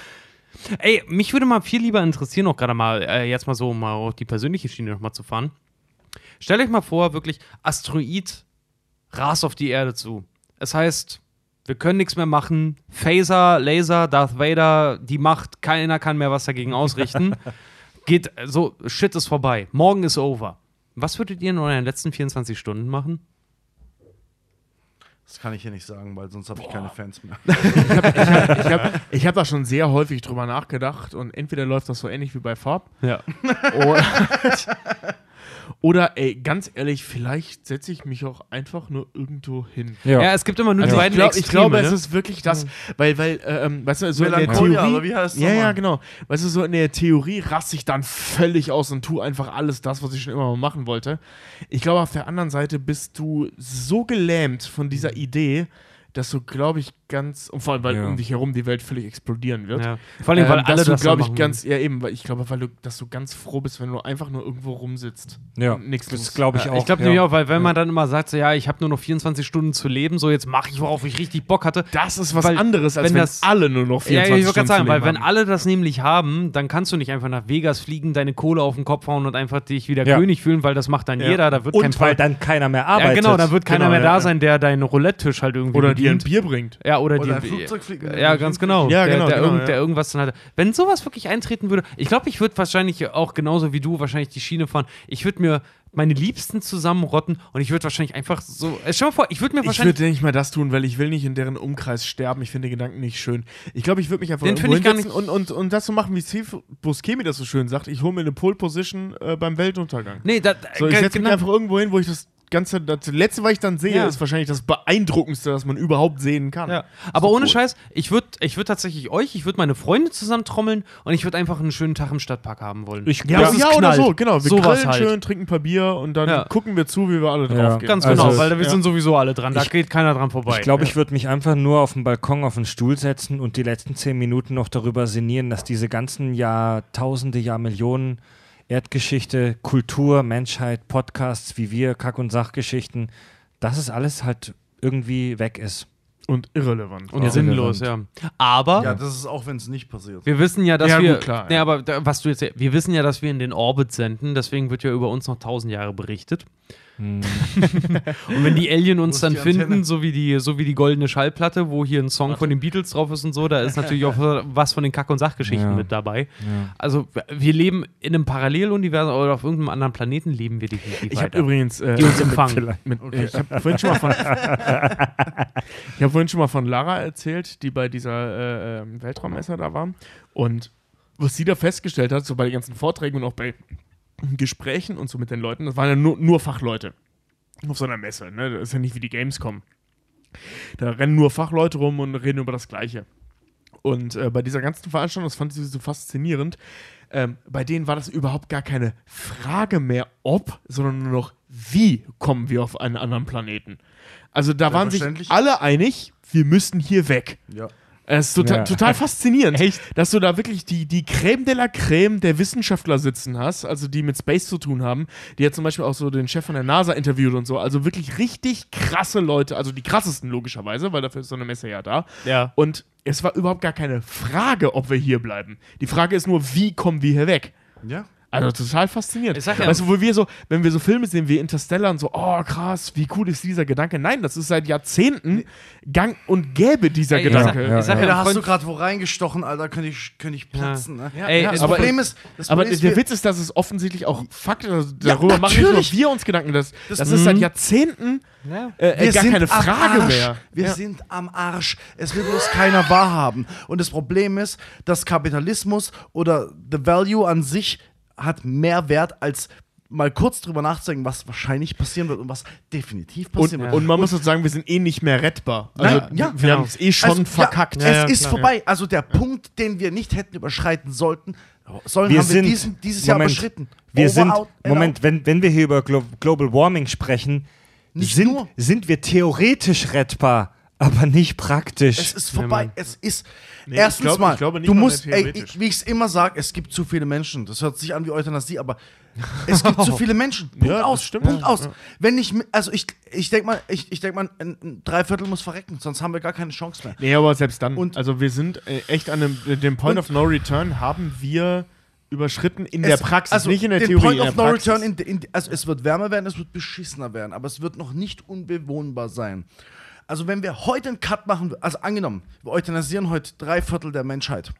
Ey, mich würde mal viel lieber interessieren, auch gerade mal, äh, jetzt mal so, um mal auf die persönliche Schiene nochmal zu fahren. Stellt euch mal vor, wirklich, Asteroid rast auf die Erde zu. Es heißt, wir können nichts mehr machen. Phaser, Laser, Darth Vader, die Macht, keiner kann mehr was dagegen ausrichten. Geht, so, shit ist vorbei. Morgen ist over. Was würdet ihr in euren letzten 24 Stunden machen? Das kann ich hier nicht sagen, weil sonst habe ich keine Fans mehr. Ich habe ich hab da schon sehr häufig drüber nachgedacht und entweder läuft das so ähnlich wie bei Farb Ja. oder, oder ey, ganz ehrlich, vielleicht setze ich mich auch einfach nur irgendwo hin. Ja, es gibt immer nur Also die ich, beiden glaub, ich Extreme. glaube, es ne? ist wirklich das, weil, weil, äh, ähm, weißt du, so in der Theorie, oder wie heißt es ja, ja, genau, weißt du, so in der Theorie raste ich dann völlig aus und tu einfach alles das, was ich schon immer mal machen wollte. Ich glaube, auf der anderen Seite bist du so gelähmt von dieser Idee, dass du, glaube ich, ganz, und vor allem, weil Ja. um dich herum die Welt völlig explodieren wird. ja. Vor allem, weil ähm, alle dass du, das glaube ich, machen. ganz, ja eben, weil ich glaube, weil du, dass du ganz froh bist, wenn du einfach nur irgendwo rumsitzt. Ja, nichts das glaube ich Ja, auch. ich glaube ja. nämlich auch, weil wenn man dann immer sagt, so, ja, ich habe nur noch 24 Stunden zu leben, so jetzt mache ich, worauf ich richtig Bock hatte. Das ist was Weil, anderes, als wenn wenn, das- alle nur noch 24 Ja, ich wollte Stunden gerade sagen, zu weil leben wenn haben. alle das nämlich haben, dann kannst du nicht einfach nach Vegas fliegen, deine Kohle auf den Kopf hauen und einfach dich wieder Ja. König fühlen, weil das macht dann Ja. jeder, da wird kein Und weil Fall. dann keiner mehr Ja, arbeitet. genau, dann wird keiner Genau, mehr ja, da ja. sein, der deinen Roulette-Tisch halt irgendwie Oder dir ein. Bier bringt. Ja, oder, Oder ein die, Flugzeug fliegt. Ja, ganz genau. Ja, der, genau, der, genau, irgend, ja. der irgendwas dann hat. Wenn sowas wirklich eintreten würde, ich glaube, ich würde wahrscheinlich auch genauso wie du wahrscheinlich die Schiene fahren. Ich würde mir meine Liebsten zusammenrotten und ich würde wahrscheinlich einfach so. Äh, stell mal vor, ich würde mir Ich wahrscheinlich. würde nicht mal das tun, weil ich will nicht in deren Umkreis sterben. Ich finde den Gedanken nicht schön. Ich glaube, ich würde mich einfach Den irgendwo finde ich gar hinsetzen und, und, und das so machen, wie Steve Buscemi das so schön sagt. Ich hole mir eine Pole Position äh, beim Weltuntergang. Nee, da, So, ich setze mich genau. einfach irgendwo hin, wo ich das Ganze, das letzte, was ich dann sehe, Ja. ist wahrscheinlich das beeindruckendste, was man überhaupt sehen kann. Ja. Aber ohne cool. Scheiß, ich würde ich würd tatsächlich euch, ich würde meine Freunde zusammentrommeln und ich würde einfach einen schönen Tag im Stadtpark haben wollen. Ich- Ja, ja oder so, genau. Wir Sowas grillen halt. schön, trinken ein paar Bier und dann Ja. gucken wir zu, wie wir alle Ja. draufgehen. Ganz Also, genau, weil wir ja. sind sowieso alle dran. Da Ich- geht keiner dran vorbei. Ich glaube, ich würde mich einfach nur auf den Balkon auf den Stuhl setzen und die letzten zehn Minuten noch darüber sinnieren, dass diese ganzen Jahrtausende, Jahrmillionen Erdgeschichte, Kultur, Menschheit, Podcasts wie wir, Kack- und Sachgeschichten, dass es alles halt irgendwie weg ist. Und irrelevant. Und Ja. sinnlos, ja. Aber Ja, das ist auch, wenn es nicht passiert. wir wissen ja, dass Ja, wir. gut, klar, nee, ja. aber da, was du jetzt. Wir wissen ja, dass wir in den Orbit senden, deswegen wird ja über uns noch tausend Jahre berichtet. Und wenn die Alien uns dann finden, so wie, die, so wie die goldene Schallplatte, wo hier ein Song von den Beatles drauf ist und so, da ist natürlich auch was von den Kack- und Sachgeschichten Ja. mit dabei. Ja. Also, wir leben in einem Paralleluniversum oder auf irgendeinem anderen Planeten leben wir definitiv Ich habe übrigens äh, die uns empfangen. mit, äh, ich habe vorhin schon mal von ich habe vorhin schon mal von Lara erzählt, die bei dieser äh, ähm, Weltraummesse da war und was sie da festgestellt hat, so bei den ganzen Vorträgen und auch bei Gesprächen und so mit den Leuten, das waren ja nur, nur Fachleute auf so einer Messe, ne? Das ist ja nicht wie die Gamescom. Da rennen nur Fachleute rum und reden über das Gleiche. Und äh, bei dieser ganzen Veranstaltung, das fand sie so faszinierend, ähm, bei denen war das überhaupt gar keine Frage mehr, ob, sondern nur noch, wie kommen wir auf einen anderen Planeten. Also da waren sich alle einig, wir müssen hier weg. Ja. Es ist total, Ja. total faszinierend, Echt? dass du da wirklich die, die Creme de la Creme der Wissenschaftler sitzen hast, also die mit Space zu tun haben. Die hat zum Beispiel auch so den Chef von der NASA interviewt und so. Also wirklich richtig krasse Leute, also die krassesten logischerweise, weil dafür ist so eine Messe ja da. Ja. Und es war überhaupt gar keine Frage, ob wir hier bleiben. Die Frage ist nur, wie kommen wir hier weg? Ja. Also total faszinierend. Ich sag ja- weißt du, wo wir so, wenn wir so Filme sehen wie Interstellar und so, oh krass, wie cool ist dieser Gedanke. Nein, das ist seit Jahrzehnten gang und gäbe dieser Ey, ich sag- Gedanke. ja, ich sag Ey, ja, da hast du Freund- gerade wo reingestochen, Alter, könnte ich, könnte ich platzen. Ne? Ey, das aber- Problem ist, das Aber Problem ist, der Witz ist, dass es offensichtlich auch Fakt ist. Also Ja, darüber machen nur wir uns Gedanken. Das, das, Das- ist seit Jahrzehnten Ja. äh, gar keine Frage Arsch. mehr. Wir Ja. sind am Arsch. Es will bloß keiner wahrhaben. Und das Problem ist, dass Kapitalismus oder the value an sich hat mehr Wert als mal kurz drüber nachzudenken, was wahrscheinlich passieren wird und was definitiv Und, passieren wird. und man muss auch sagen, wir sind eh nicht mehr rettbar. Also Nein, ja, wir genau. haben es eh schon Also, verkackt. Ja, es Ja, ist klar. vorbei. Also der Punkt, den wir nicht hätten überschreiten sollten, sollen Wir haben sind wir diesen, dieses Jahr Moment, überschritten. Wir Over, sind, out, Moment, out. wenn, wenn wir hier über Glo Global Warming sprechen, Nicht sind, nur. sind wir theoretisch rettbar, aber nicht praktisch. Es ist vorbei. es ist. Nee, erstens ich glaub- mal, ich glaube nicht du mal musst, ey, ich, wie ich es immer sage, es gibt zu viele Menschen. Das hört sich an wie Euthanasie, aber es gibt zu viele Menschen. Punkt Ja, aus. stimmt. Punkt Ja, aus. ja. Wenn ich, also ich, ich denke mal, ich, ich denk mal, ein, ein Dreiviertel muss verrecken, sonst haben wir gar keine Chance mehr. Nee, aber selbst dann. Und- also wir sind äh, echt an dem, äh, dem Point Und- of No Return haben wir überschritten in der Es- Praxis, also nicht in der den Theorie. Point in of der No Praxis. Return, in, in, also es wird wärmer werden, es wird beschissener werden, aber es wird noch nicht unbewohnbar sein. Also wenn wir heute einen Cut machen, also angenommen, wir euthanasieren heute drei Viertel der Menschheit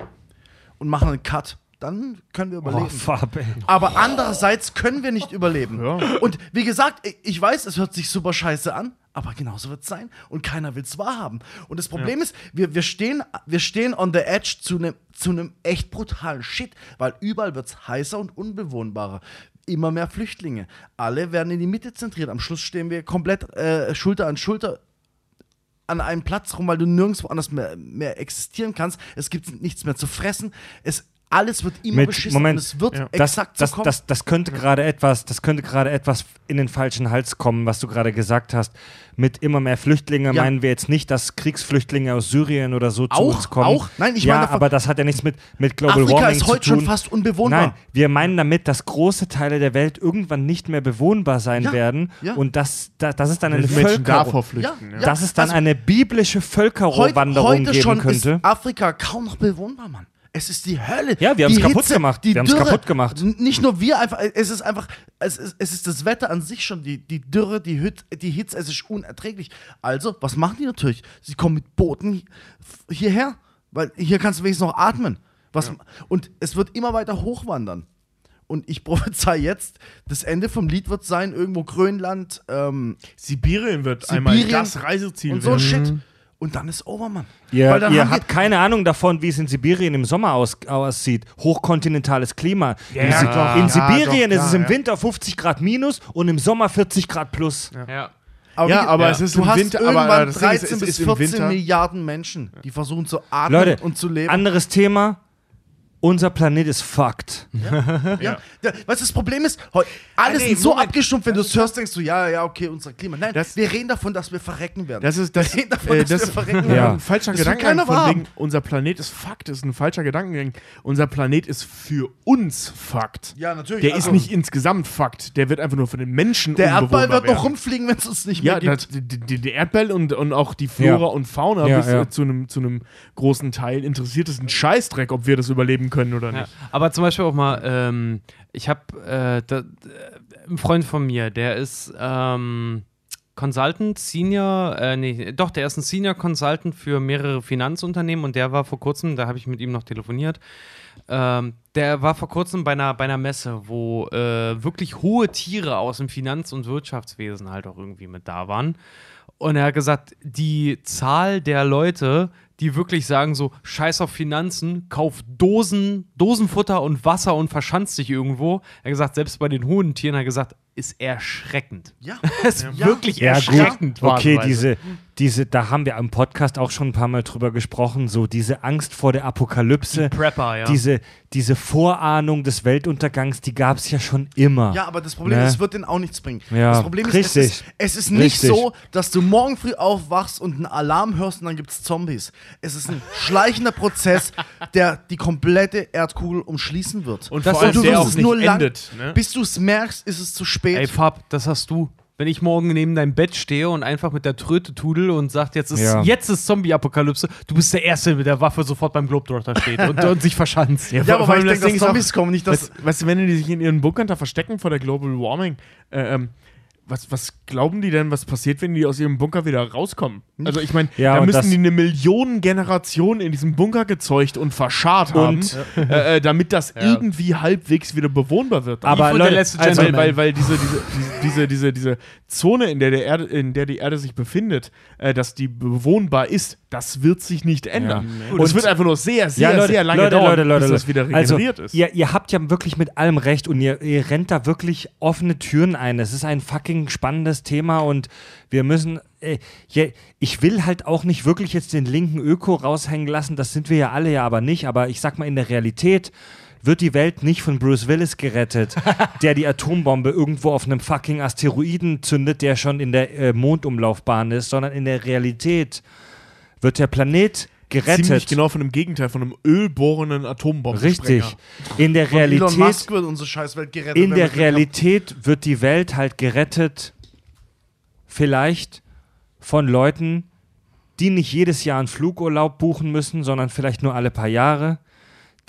und machen einen Cut, dann können wir oh, überleben. Farbe. Aber andererseits können wir nicht überleben. Ja. Und wie gesagt, ich- weiß, es hört sich super scheiße an, aber genauso wird es sein. Und keiner will es wahrhaben. Und das Problem ist, wir, wir, stehen, wir stehen on the edge zu einem zu echt brutalen Shit, weil überall wird es heißer und unbewohnbarer. Immer mehr Flüchtlinge. Alle werden in die Mitte zentriert. Am Schluss stehen wir komplett äh, Schulter an Schulter an einem Platz rum, weil du nirgendwo anders mehr, mehr existieren kannst. Es gibt nichts mehr zu fressen. Es, alles wird immer Mit- beschissen Moment. und es wird Ja. Das, exakt das, so kommen. das, das könnte gerade etwas, das könnte gerade etwas in den falschen Hals kommen, was du gerade gesagt hast. Mit immer mehr Flüchtlingen Ja. meinen wir jetzt nicht, dass Kriegsflüchtlinge aus Syrien oder so zu Auch? uns kommen. Auch? Nein, ich ja, meine aber das hat ja nichts mit, mit Global Afrika Warming ist zu heute tun. schon fast unbewohnbar. Nein, wir meinen damit, dass große Teile der Welt irgendwann nicht mehr bewohnbar sein Ja, werden. ja. Und das, da, das ist dann eine Menschen davor flüchten. Ja, Ja. Das ist dann also eine biblische heute, Völkerwanderung heute geben schon könnte. ist Afrika kaum noch bewohnbar, Mann. Es ist die Hölle. Ja, wir haben's Die kaputt Hitze, gemacht. Die Wir haben's Dürre. kaputt gemacht. Nicht nur wir, einfach, es ist einfach, es ist, es ist das Wetter an sich schon, die, die Dürre, die, Hüt, die Hitze, es ist unerträglich. Also, was machen die natürlich? Sie kommen mit Booten hi- hierher, weil hier kannst du wenigstens noch atmen. Was, Und es wird immer weiter hochwandern. Und ich prophezei jetzt, das Ende vom Lied wird sein, irgendwo Grönland, ähm, Sibirien wird einmal Sibirien das Reiseziel und so werden. Shit. Und dann ist over, Mann. Ihr, Weil dann ihr habt keine Ahnung davon, wie es in Sibirien im Sommer aus, aussieht. Hochkontinentales Klima. in, ja, klar. in Ja, Sibirien doch, ist es im ja. Winter 50 Grad minus und im Sommer 40 Grad plus. Ja. Aber Ja, wie- aber es ist du im hast Winter- aber, irgendwann ist, 13 es bis ist im 14 Winter- Milliarden Menschen, die versuchen zu atmen Leute, und zu leben. anderes Thema. Unser Planet ist fucked. ja. Ja. Was das Problem ist, alles nee, ist so Moment. abgestumpft, wenn du es hörst, denkst du, ja, ja, okay, unser Klima. Nein, Das- wir reden davon, dass wir verrecken werden. Das ist das, wir reden davon, äh, dass das wir verrecken Ja. ein falscher Das Gedankengang von wegen, unser Planet ist Fakt, ist ein falscher Gedankengang. Unser Planet ist für uns Fakt. Ja, natürlich. Der also- ist nicht insgesamt Fakt, der wird einfach nur für den Menschen Der Erdball wird noch werden. rumfliegen, wenn es uns nicht Ja, mehr gibt. die, die, die Erdball und, und auch die Flora Ja. und Fauna Ja, bis ja. äh, zu einem zu einem großen Teil interessiert es einen Scheißdreck, ob wir das überleben können oder Ja. nicht. Aber zum Beispiel auch mal, ähm, ich habe äh, da- einen Freund von mir, der ist ähm, Consultant, Senior, äh, nee, doch, der ist ein Senior Consultant für mehrere Finanzunternehmen und der war vor kurzem, da habe ich mit ihm noch telefoniert, ähm, der war vor kurzem bei einer, bei einer Messe, wo äh, wirklich hohe Tiere aus dem Finanz- und Wirtschaftswesen halt auch irgendwie mit da waren. Und er hat gesagt, die Zahl der Leute, die wirklich sagen so, scheiß auf Finanzen, kauf Dosen, Dosenfutter und Wasser und verschanzt dich irgendwo. Er hat gesagt, selbst bei den hohen Tieren, hat er gesagt, ist erschreckend. Ja. ist Ja. wirklich Ja, gut. erschreckend. Okay, phasenweise. diese, diese, da haben wir am Podcast auch schon ein paar Mal drüber gesprochen, so diese Angst vor der Apokalypse. Prepper, ja. Diese, diese Vorahnung des Weltuntergangs, die gab es ja schon immer. Ja, aber das Problem Ne? ist, es wird denen auch nichts bringen. Ja, das Problem ist, es richtig. ist, es ist nicht Richtig. so, dass du morgen früh aufwachst und einen Alarm hörst und dann gibt es Zombies. Es ist ein schleichender Prozess, der die komplette Erdkugel umschließen wird. Und Das vor allem du der wirst auch es nicht nur lang- endet. Ne? Bis du es merkst, ist es zu spät. Ey, Fab, das hast du. Wenn ich morgen neben deinem Bett stehe und einfach mit der Tröte tudel und sagt, jetzt ist, Ja. jetzt ist Zombie-Apokalypse, du bist der Erste, der mit der Waffe sofort beim Globetrotter steht und, und sich verschanzt. Ja, aber weil ich denke, dass Zombies kommen, nicht dass. Weißt, weißt du, wenn die sich in ihren Bunkern da verstecken vor der Global Warming, äh, ähm, was, was glauben die denn, was passiert, wenn die aus ihrem Bunker wieder rauskommen? Also ich meine, Ja, da müssen die eine Millionengeneration in diesem Bunker gezeugt und verscharrt haben, Und- äh, äh, damit das irgendwie halbwegs wieder bewohnbar wird. Aber und der Leute, letzte also, weil, weil, weil diese, diese, diese, diese, diese Zone, in der, der Erde, in der die Erde sich befindet, äh, dass die bewohnbar ist, das wird sich nicht ändern. Ja. Und es Und- wird einfach nur sehr, sehr, ja, Leute, sehr lange Leute, dauern, Leute, Leute, bis das Leute. wieder also, regeneriert ist. Ihr, ihr habt ja wirklich mit allem recht und ihr, ihr rennt da wirklich offene Türen ein. Es ist ein fucking spannendes Thema und wir müssen. Äh, ja, ich will halt auch nicht wirklich jetzt den linken Öko raushängen lassen, das sind wir ja alle ja aber nicht, aber ich sag mal, in der Realität wird die Welt nicht von Bruce Willis gerettet, der die Atombombe irgendwo auf einem fucking Asteroiden zündet, der schon in der äh, Mondumlaufbahn ist, sondern in der Realität wird der Planet gerettet. Ziemlich genau von dem Gegenteil, von einem ölbohrenden Atombomben. Richtig. In der Von Elon Realität, Musk wird unsere Scheißwelt gerettet. in der wir. Realität wird die Welt halt gerettet, vielleicht von Leuten, die nicht jedes Jahr einen Flugurlaub buchen müssen, sondern vielleicht nur alle paar Jahre,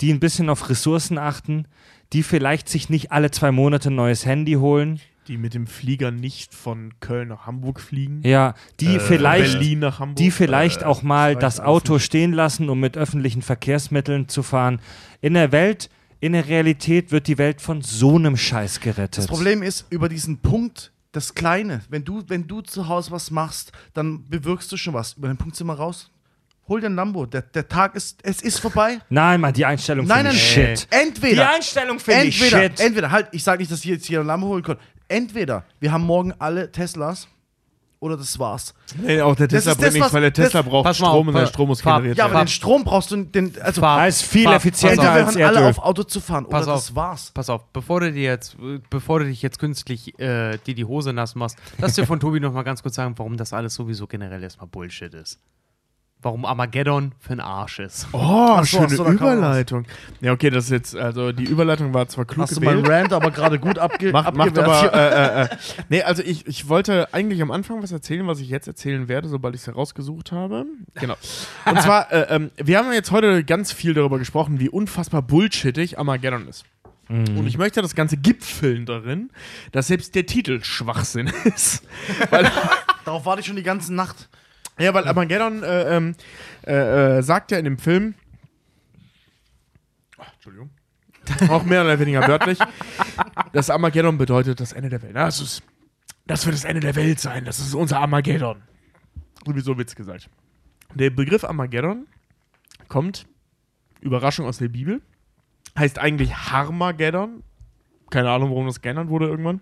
die ein bisschen auf Ressourcen achten, die vielleicht sich nicht alle zwei Monate ein neues Handy holen, Die mit dem Flieger nicht von Köln nach Hamburg fliegen. ja, die Äh, vielleicht Berlin nach Hamburg. die vielleicht auch mal das Auto stehen lassen, um mit öffentlichen Verkehrsmitteln zu fahren. In der Welt, in der Realität wird die Welt von so einem Scheiß gerettet. Das Problem ist, über diesen Punkt, das Kleine, wenn du, wenn du zu Hause was machst, dann bewirkst du schon was. Über den Punkt sind wir raus. Hol dir ein Lambo. Der, der Tag ist, es ist vorbei. Nein, Mann, die Einstellung Nein, finde nein, ich shit. Entweder. Die Einstellung finde ich entweder, shit. entweder, halt, ich sage nicht, dass ich jetzt hier ein Lambo holen kann. Entweder wir haben morgen alle Teslas oder das war's. Nee, auch der Tesla bringt nichts, was- weil der Tesla braucht Strom auf, und der Strom muss generiert Ja, aber werden. den Strom brauchst du, den, also Fahr- ist viel Pass- effizienter als hören alle Erdöl. auf Auto zu fahren oder Pass auf. das war's. Pass auf, bevor du dir jetzt, bevor du dich jetzt künstlich äh, dir die Hose nass machst, lass dir von Tobi noch mal ganz kurz sagen, warum das alles sowieso generell erstmal Bullshit ist. Warum Armageddon für ein Arsch ist. Oh, so, schöne so, Überleitung. Ja, okay, das ist jetzt, also die Überleitung war zwar klug Hast du meinen gewählt. Rant aber gerade gut abge Macht, macht aber, äh, äh, äh, nee, also ich, ich wollte eigentlich am Anfang was erzählen, was ich jetzt erzählen werde, sobald ich es herausgesucht habe. Genau. Und zwar, äh, ähm, wir haben jetzt heute ganz viel darüber gesprochen, wie unfassbar bullshittig Armageddon ist. Und ich möchte das Ganze gipfeln darin, dass selbst der Titel Schwachsinn ist. Darauf warte ich schon die ganze Nacht. Ja, weil Armageddon äh, ähm, äh, äh, sagt ja in dem Film, Ach, Entschuldigung, auch mehr oder weniger wörtlich, dass Armageddon bedeutet das Ende der Welt. Das, ist, das wird das Ende der Welt sein, das ist unser Armageddon. Sowieso Witz gesagt. Der Begriff Armageddon kommt, Überraschung aus der Bibel, heißt eigentlich Harmageddon. Keine Ahnung, warum das geändert wurde irgendwann.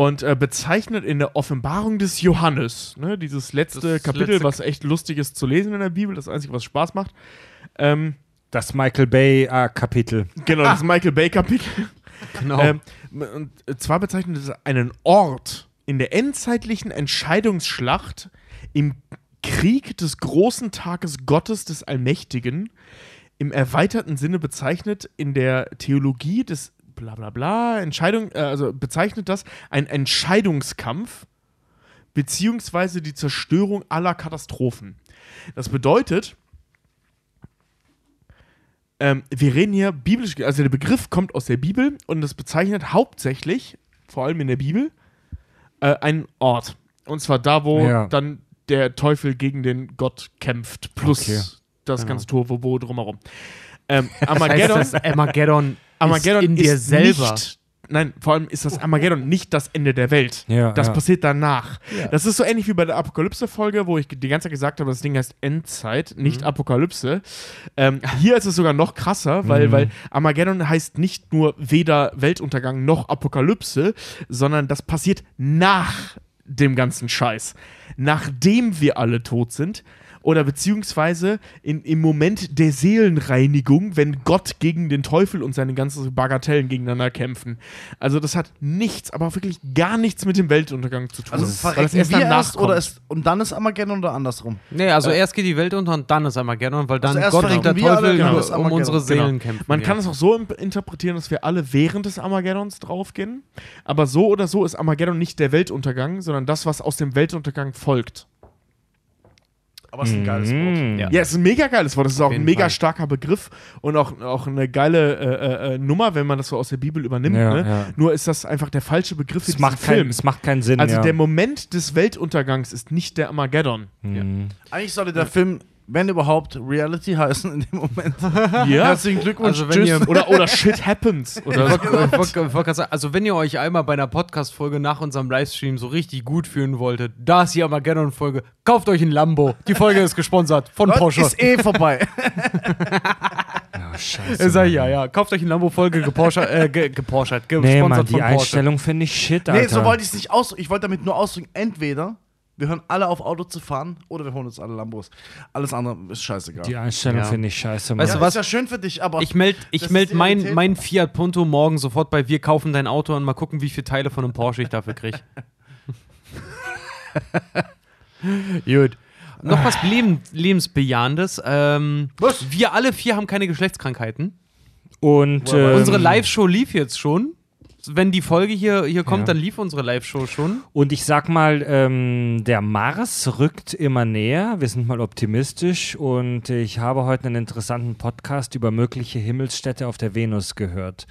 Und äh, bezeichnet in der Offenbarung des Johannes, ne, dieses letzte Das Kapitel, letzte- was echt lustig ist zu lesen in der Bibel, das Einzige, was Spaß macht. Ähm, Das Michael Bay äh, Kapitel. genau, das Michael Bay Kapitel. Genau. Ähm, und zwar bezeichnet es einen Ort in der endzeitlichen Entscheidungsschlacht im Krieg des großen Tages Gottes des Allmächtigen, im erweiterten Sinne bezeichnet in der Theologie des bla bla bla, Entscheidung, äh, also bezeichnet das ein Entscheidungskampf beziehungsweise die Zerstörung aller Katastrophen. Das bedeutet, ähm, wir reden hier biblisch, also der Begriff kommt aus der Bibel und es bezeichnet hauptsächlich, vor allem in der Bibel, äh, einen Ort. Und zwar da, wo Ja. dann der Teufel gegen den Gott kämpft, plus Okay. das Genau. ganze Tohuwabohu drumherum. Ähm, das heißt, Armageddon, das Armageddon, ist in dir ist selber. Nicht, nein, vor allem ist das Armageddon nicht das Ende der Welt. Ja, das ja. passiert danach. Das ist so ähnlich wie bei der Apokalypse-Folge, wo ich die ganze Zeit gesagt habe, das Ding heißt Endzeit, nicht Apokalypse. Ähm, hier ist es sogar noch krasser, weil, weil Armageddon heißt nicht nur weder Weltuntergang noch Apokalypse, sondern das passiert nach dem ganzen Scheiß. Nachdem wir alle tot sind Oder beziehungsweise in, im Moment der Seelenreinigung, wenn Gott gegen den Teufel und seine ganzen Bagatellen gegeneinander kämpfen. Also das hat nichts, aber wirklich gar nichts mit dem Weltuntergang zu tun. Also verrecken erst wir erst oder ist, und dann ist Armageddon oder andersrum? Nee, also erst geht die Welt unter und dann ist Armageddon, weil dann Also Gott und der Teufel genau, um unsere Seelen Genau. kämpfen. Man ja. kann es auch so interpretieren, dass wir alle während des Armageddons draufgehen. Aber so oder so ist Armageddon nicht der Weltuntergang, sondern das, was aus dem Weltuntergang folgt. Aber es ist ein geiles Wort. Mm. Ja. Ja, es ist ein mega geiles Wort. Das ist auch ein mega Fall. starker Begriff und auch, auch eine geile äh, äh, Nummer, wenn man das so aus der Bibel übernimmt. Ja, ne? ja. Nur ist das einfach der falsche Begriff für Es macht, kein, Film. es macht keinen Sinn. Also ja. der Moment des Weltuntergangs ist nicht der Armageddon. Mhm. Eigentlich sollte der Film, wenn überhaupt, Reality heißen in dem Moment. Ja. Herzlichen Glückwunsch. Also wenn ihr- oder, oder Shit Happens. Oder sagen, also wenn ihr euch einmal bei einer Podcast-Folge nach unserem Livestream so richtig gut fühlen wolltet, da ist die Armageddon-Folge, kauft euch ein Lambo. Die Folge ist gesponsert von Porsche. ist eh vorbei. Ah, scheiße. Sag ich, ja, ja, kauft euch ein Lambo-Folge geporsche, äh, ge, geporschert, gesponsert Nee, Mann, die von Porsche. Einstellung finde ich shit, Alter. nee, so wollte ich es nicht ausdrücken. Ich wollte damit nur ausdrücken, entweder wir hören alle auf Auto zu fahren oder wir holen uns alle Lambos. Alles andere ist scheißegal. Die Einstellung Ja. finde ich scheiße, Mann. Weißt ja, du was? ist ja schön für dich, aber Ich melde ich meld mein, mein Fiat Punto morgen sofort bei Wir kaufen dein Auto und mal gucken, wie viele Teile von einem Porsche ich dafür kriege. Gut. Noch was Leben, Lebensbejahendes. Ähm, Was? Wir alle vier haben keine Geschlechtskrankheiten. Und ähm, Unsere Live-Show lief jetzt schon. Wenn die Folge hier, hier kommt, Ja. dann lief unsere Live-Show schon. Und ich sag mal, ähm, der Mars rückt immer näher. Wir sind mal optimistisch. Und ich habe heute einen interessanten Podcast über mögliche Himmelsstädte auf der Venus gehört.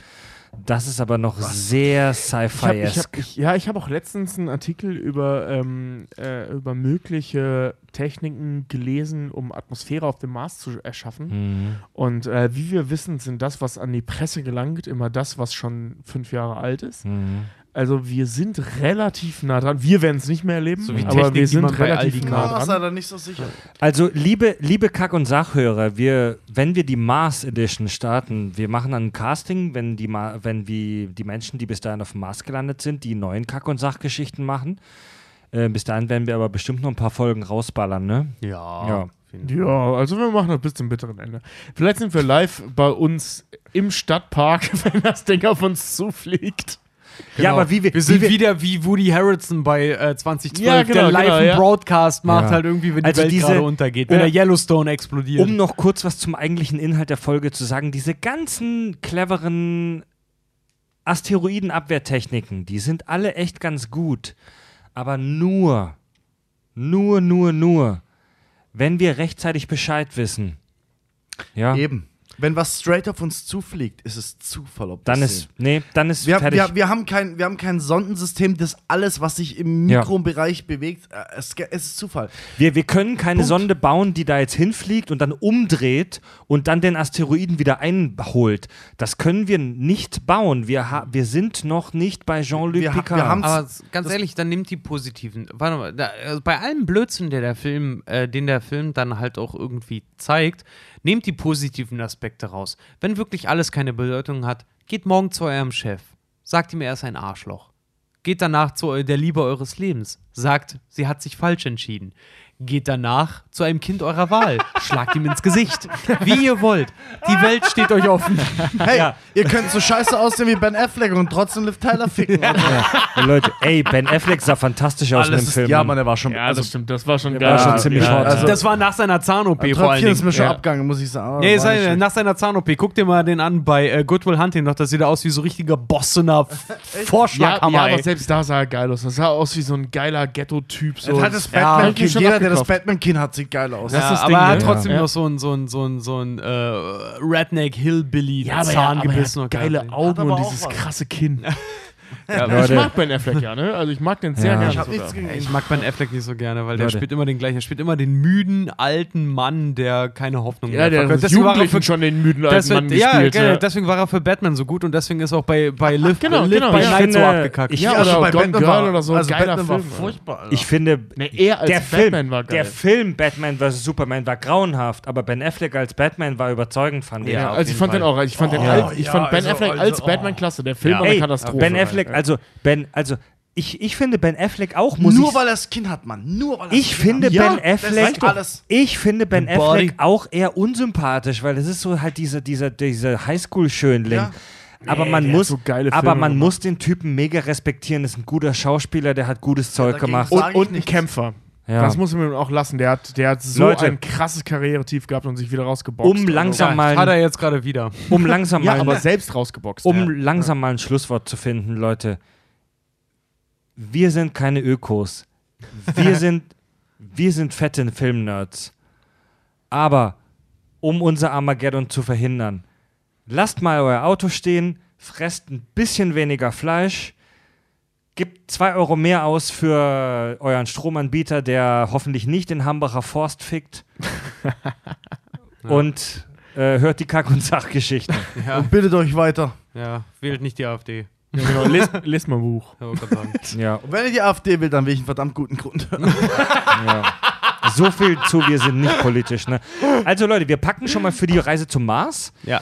Das ist aber noch sehr sci-fi-esk. hab, ich, ja, ich habe auch letztens einen Artikel über, ähm, äh, über mögliche Techniken gelesen, um Atmosphäre auf dem Mars zu erschaffen. Mhm. Und äh, wie wir wissen, sind das, was an die Presse gelangt, immer das, was schon fünf Jahre alt ist. Mhm. Also wir sind relativ nah dran. Wir werden es nicht mehr erleben, So wie aber Technik, wir die sind relativ nah. Ah, dran. da nicht so sicher. Also, liebe, liebe Kack- und Sachhörer, wir, wenn wir die Mars Edition starten, wir machen dann ein Casting, wenn die, wenn wir die Menschen, die bis dahin auf dem Mars gelandet sind, die neuen Kack- und Sachgeschichten machen. Äh, bis dahin werden wir aber bestimmt noch ein paar Folgen rausballern, ne? Ja. Ja. Ja, also wir machen das bis zum bitteren Ende. Vielleicht sind wir live bei uns im Stadtpark, wenn das Ding auf uns zufliegt. Ja, aber wie wir, Wir sind wie wir wieder wie Woody Harrelson bei äh, 2012, Ja, genau, der live genau, einen ja. Broadcast macht, Ja. halt irgendwie, wenn die Also Welt diese- gerade untergeht, wenn der Yellowstone explodiert. Um noch kurz was zum eigentlichen Inhalt der Folge zu sagen, diese ganzen cleveren Asteroidenabwehrtechniken, die sind alle echt ganz gut. Aber nur, nur, nur, nur, wenn wir rechtzeitig Bescheid wissen. Ja, Eben. Wenn was straight auf uns zufliegt, ist es Zufall, ob dann das ist, nee, dann ist Wir, fertig. wir, wir, haben kein, wir haben kein Sondensystem, das alles, was sich im Ja. Mikrobereich bewegt, äh, es, es ist Zufall. Wir, wir können keine Punkt. Sonde bauen, die da jetzt hinfliegt und dann umdreht und dann den Asteroiden wieder einholt. Das können wir nicht bauen. Wir, ha wir sind noch nicht bei Jean-Luc Picard. wir haben- Aber ganz ehrlich, dann nimmt die positiven. Warte mal, da, also bei allem Blödsinn, der der Film, äh, den der Film dann halt auch irgendwie zeigt, nehmt die positiven Aspekte raus. Wenn wirklich alles keine Bedeutung hat, geht morgen zu eurem Chef. Sagt ihm, er ist ein Arschloch. Geht danach zu der Liebe eures Lebens. Sagt, sie hat sich falsch entschieden. Geht danach zu einem Kind eurer Wahl. Schlagt ihm ins Gesicht. Wie ihr wollt. Die Welt steht euch offen. Hey, ihr könnt so scheiße aussehen wie Ben Affleck und trotzdem Liv Tyler ficken. Ja, Ja, Leute, ey, Ben Affleck sah fantastisch aus in dem ist, Film. ja Mann, er war schon. Ja, also, das stimmt, das war schon war geil. schon ziemlich hot. also- das war nach seiner Zahn-OP vor Tröpfchen ist mir schon Ja. abgegangen, muss ich sagen. Nee, War sei, nach seiner Zahn-OP, guck dir mal den an bei äh, Good Will Hunting noch, das sieht aus wie so richtiger Boss in einer Ja, Vorschlaghammer. ja, aber selbst da sah er geil aus. Das sah aus wie so ein geiler Ghetto-Typ. So. Das hat das Ja, schon Jeder, der das abgekauft. Batman-Kind hat, sieht geil aus. Das ja, ist das aber Ding, er hat trotzdem Ja. noch so ein, so ein, so ein, so ein äh, Redneck-Hillbilly ja, aber, aber Zahngebiss noch hat geile. Augen und dieses was. krasse Kinn. Ja, Ich Leute. mag Ben Affleck ja, ne? Also ich mag den sehr Ja. gerne. ich hab sogar. nichts gegen ihn. ich mag Ben Affleck nicht so gerne, weil der Leute. spielt immer den gleichen. Er spielt immer den müden, alten Mann, der keine Hoffnung Ja, mehr der hat Deswegen war er für- schon den müden alten Deswegen, Mann ja, gespielt. genau, ja. deswegen war er für Batman so gut und deswegen ist auch bei, bei Live, Genau, Live genau, by ja. Night Ich so abgekackt. ich- ja, also oder bei Gone Batman Girl war- oder so. also geiler Batman Film. war furchtbar. Alter. Ich finde, Nee, er als der Batman Film, war geil. der Film Batman vs. Superman war grauenhaft, aber Ben Affleck als Batman war überzeugend, fand ich. Ja, Ja, auf also ich fand den auch, ich fand den Oh, ich fand Ben also- Affleck also, als oh. Batman klasse. Der Film war eine Katastrophe. Ben Affleck, Ja. also Ben, also ich, ich finde Ben Affleck auch, muss Nur ich weil er Skin hat, Mann. Nur weil er ich Skin finde hat. Ben das Affleck alles. ich finde Ben The Body. Affleck auch eher unsympathisch, weil das ist so halt dieser dieser dieser Highschool-Schönling. Ja. Aber Nee, man muss so geile aber man gemacht. muss den Typen mega respektieren, das ist ein guter Schauspieler, der hat gutes Zeug dagegen gemacht. sag Und, und ein. Kämpfer. Ja. Das muss man ihm auch lassen. Der hat, der hat so Leute. ein krasses Karrieretief gehabt und sich wieder rausgeboxt. Um langsam Ja, mal hat er jetzt gerade wieder. um langsam Ja, mal aber selbst rausgeboxt. um ja. langsam mal ein Schlusswort zu finden, Leute. Wir sind keine Ökos. Wir sind, wir sind fette Filmnerds. Aber um unser Armageddon zu verhindern, lasst mal euer Auto stehen, fresst ein bisschen weniger Fleisch, gebt zwei Euro mehr aus für euren Stromanbieter, der hoffentlich nicht den Hambacher Forst fickt. Und äh, hört die Kack- und Sachgeschichten. Ja, Und bildet euch weiter. ja, wählt nicht die AfD. Ja, genau. Lest, lest mal ein Buch. Ja, Und wenn ihr die AfD will, dann will ich einen verdammt guten Grund. Ja. So viel zu, wir sind nicht politisch. Ne? Also Leute, wir packen schon mal für die Reise zum Mars ja,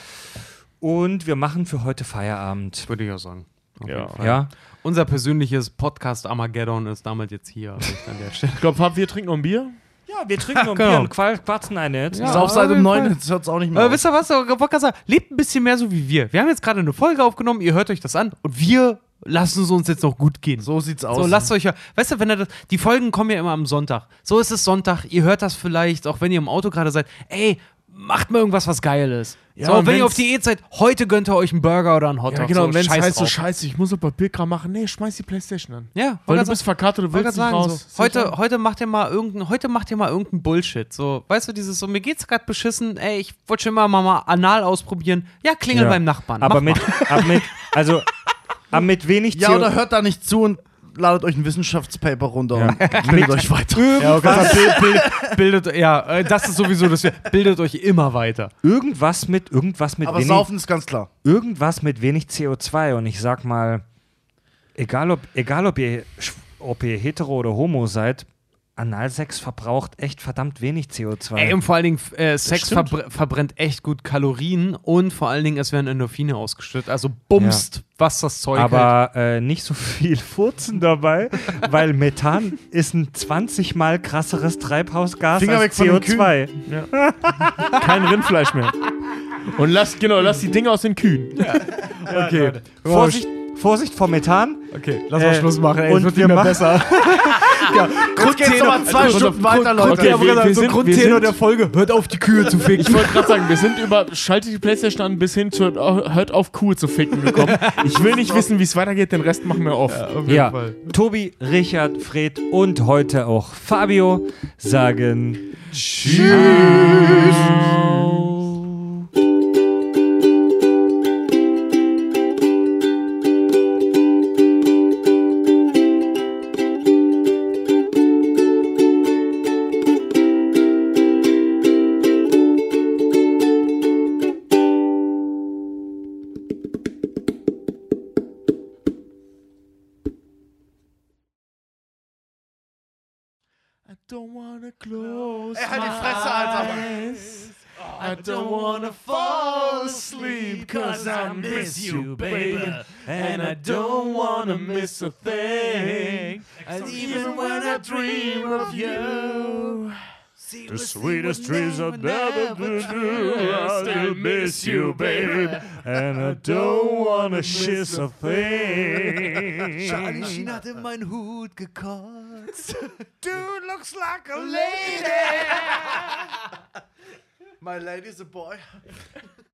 und wir machen für heute Feierabend. würde ich auch sagen. Auf Ja. jeden Fall. Ja, Unser persönliches Podcast Armageddon ist damit jetzt hier ich an der Stelle. Ich glaube, wir trinken noch ein Bier. ja wir trinken noch ein Genau. Bier und qual- quatschen eine jetzt. Ja. Sauf seit auf um jeden 9, Fall. jetzt hört es auch nicht mehr Aber auf. wisst ihr was? Sagen, lebt ein bisschen mehr so wie wir. Wir haben jetzt gerade eine Folge aufgenommen, ihr hört euch das an und wir lassen es uns jetzt noch gut gehen. So sieht's aus. So, lasst euch ja, weißt du, wenn ihr das, die Folgen kommen ja immer am Sonntag. So ist es Sonntag, ihr hört das vielleicht, auch wenn ihr im Auto gerade seid, ey, macht mal irgendwas, was geil ist. Ja, so, und wenn ihr auf Diät seid, heute gönnt ihr euch einen Burger oder einen Hotdog. Ja, genau. so, und wenn es heißt so scheiße, ich muss noch Papierkram machen. Nee, schmeiß die Playstation an. Ja, Weil du bist verkartet, du willst nicht sagen, raus. so, heute, heute macht ihr mal irgendein, heute macht ihr mal irgendein Bullshit. So, weißt du, dieses so, mir geht's gerade beschissen, ey, ich wollte schon immer mal, mal anal ausprobieren. Ja, klingel Ja. beim Nachbarn. Aber Mach mit, aber mit, also, aber mit wenig Ja, oder hört da nicht zu und ladet euch ein Wissenschaftspaper runter und bildet euch weiter. Ja, okay. Bild, Bild, bildet, ja, äh, das ist sowieso das. Bildet euch immer weiter. irgendwas mit irgendwas mit Aber wenig saufen ist ganz klar. irgendwas mit wenig CO2 und ich sag mal egal ob egal ob ihr ob ihr hetero oder homo seid Analsex verbraucht echt verdammt wenig CO2. Ey, und vor allen Dingen, äh, Sex verbr verbrennt echt gut Kalorien und vor allen Dingen, es werden Endorphine ausgeschüttet. Also bumst, was das Zeug hält. aber äh, nicht so viel Furzen dabei, weil Methan ist ein 20 mal krasseres Treibhausgas Finger weg als von den CO2. Kein Rindfleisch mehr. Und lass, genau, lass die Dinge aus den Kühen. Okay, Vorsicht, Vorsicht vor Methan. Okay, lass mal Äh, Schluss machen. Ey, und es wird wir nicht mehr machen- besser. Geht's nochmal zwei Also, Stunden weiter, Leute. okay, aber wir- wir, wir so sind- Grundtenor sind- der Folge, hört auf die Kühe zu ficken. Ich wollte gerade sagen, wir sind über schaltet die Playstation an bis hin zu hört auf Kuh zu ficken gekommen. Ich will nicht wissen, wie es weitergeht, den Rest machen wir off. Ja, Tobi, Richard, Fred und heute auch Fabio sagen Tschüss. I close Ey, halt die Fresse, Alter. I don't wanna fall asleep cause I miss you, baby. And I don't wanna miss a thing. And even when I dream of you. The sweetest dreams I've never been. I still miss you, baby. And I don't wanna miss a thing. Charlie hat in meinen Hut gekotzt. Dude looks like a lady. My lady's a boy.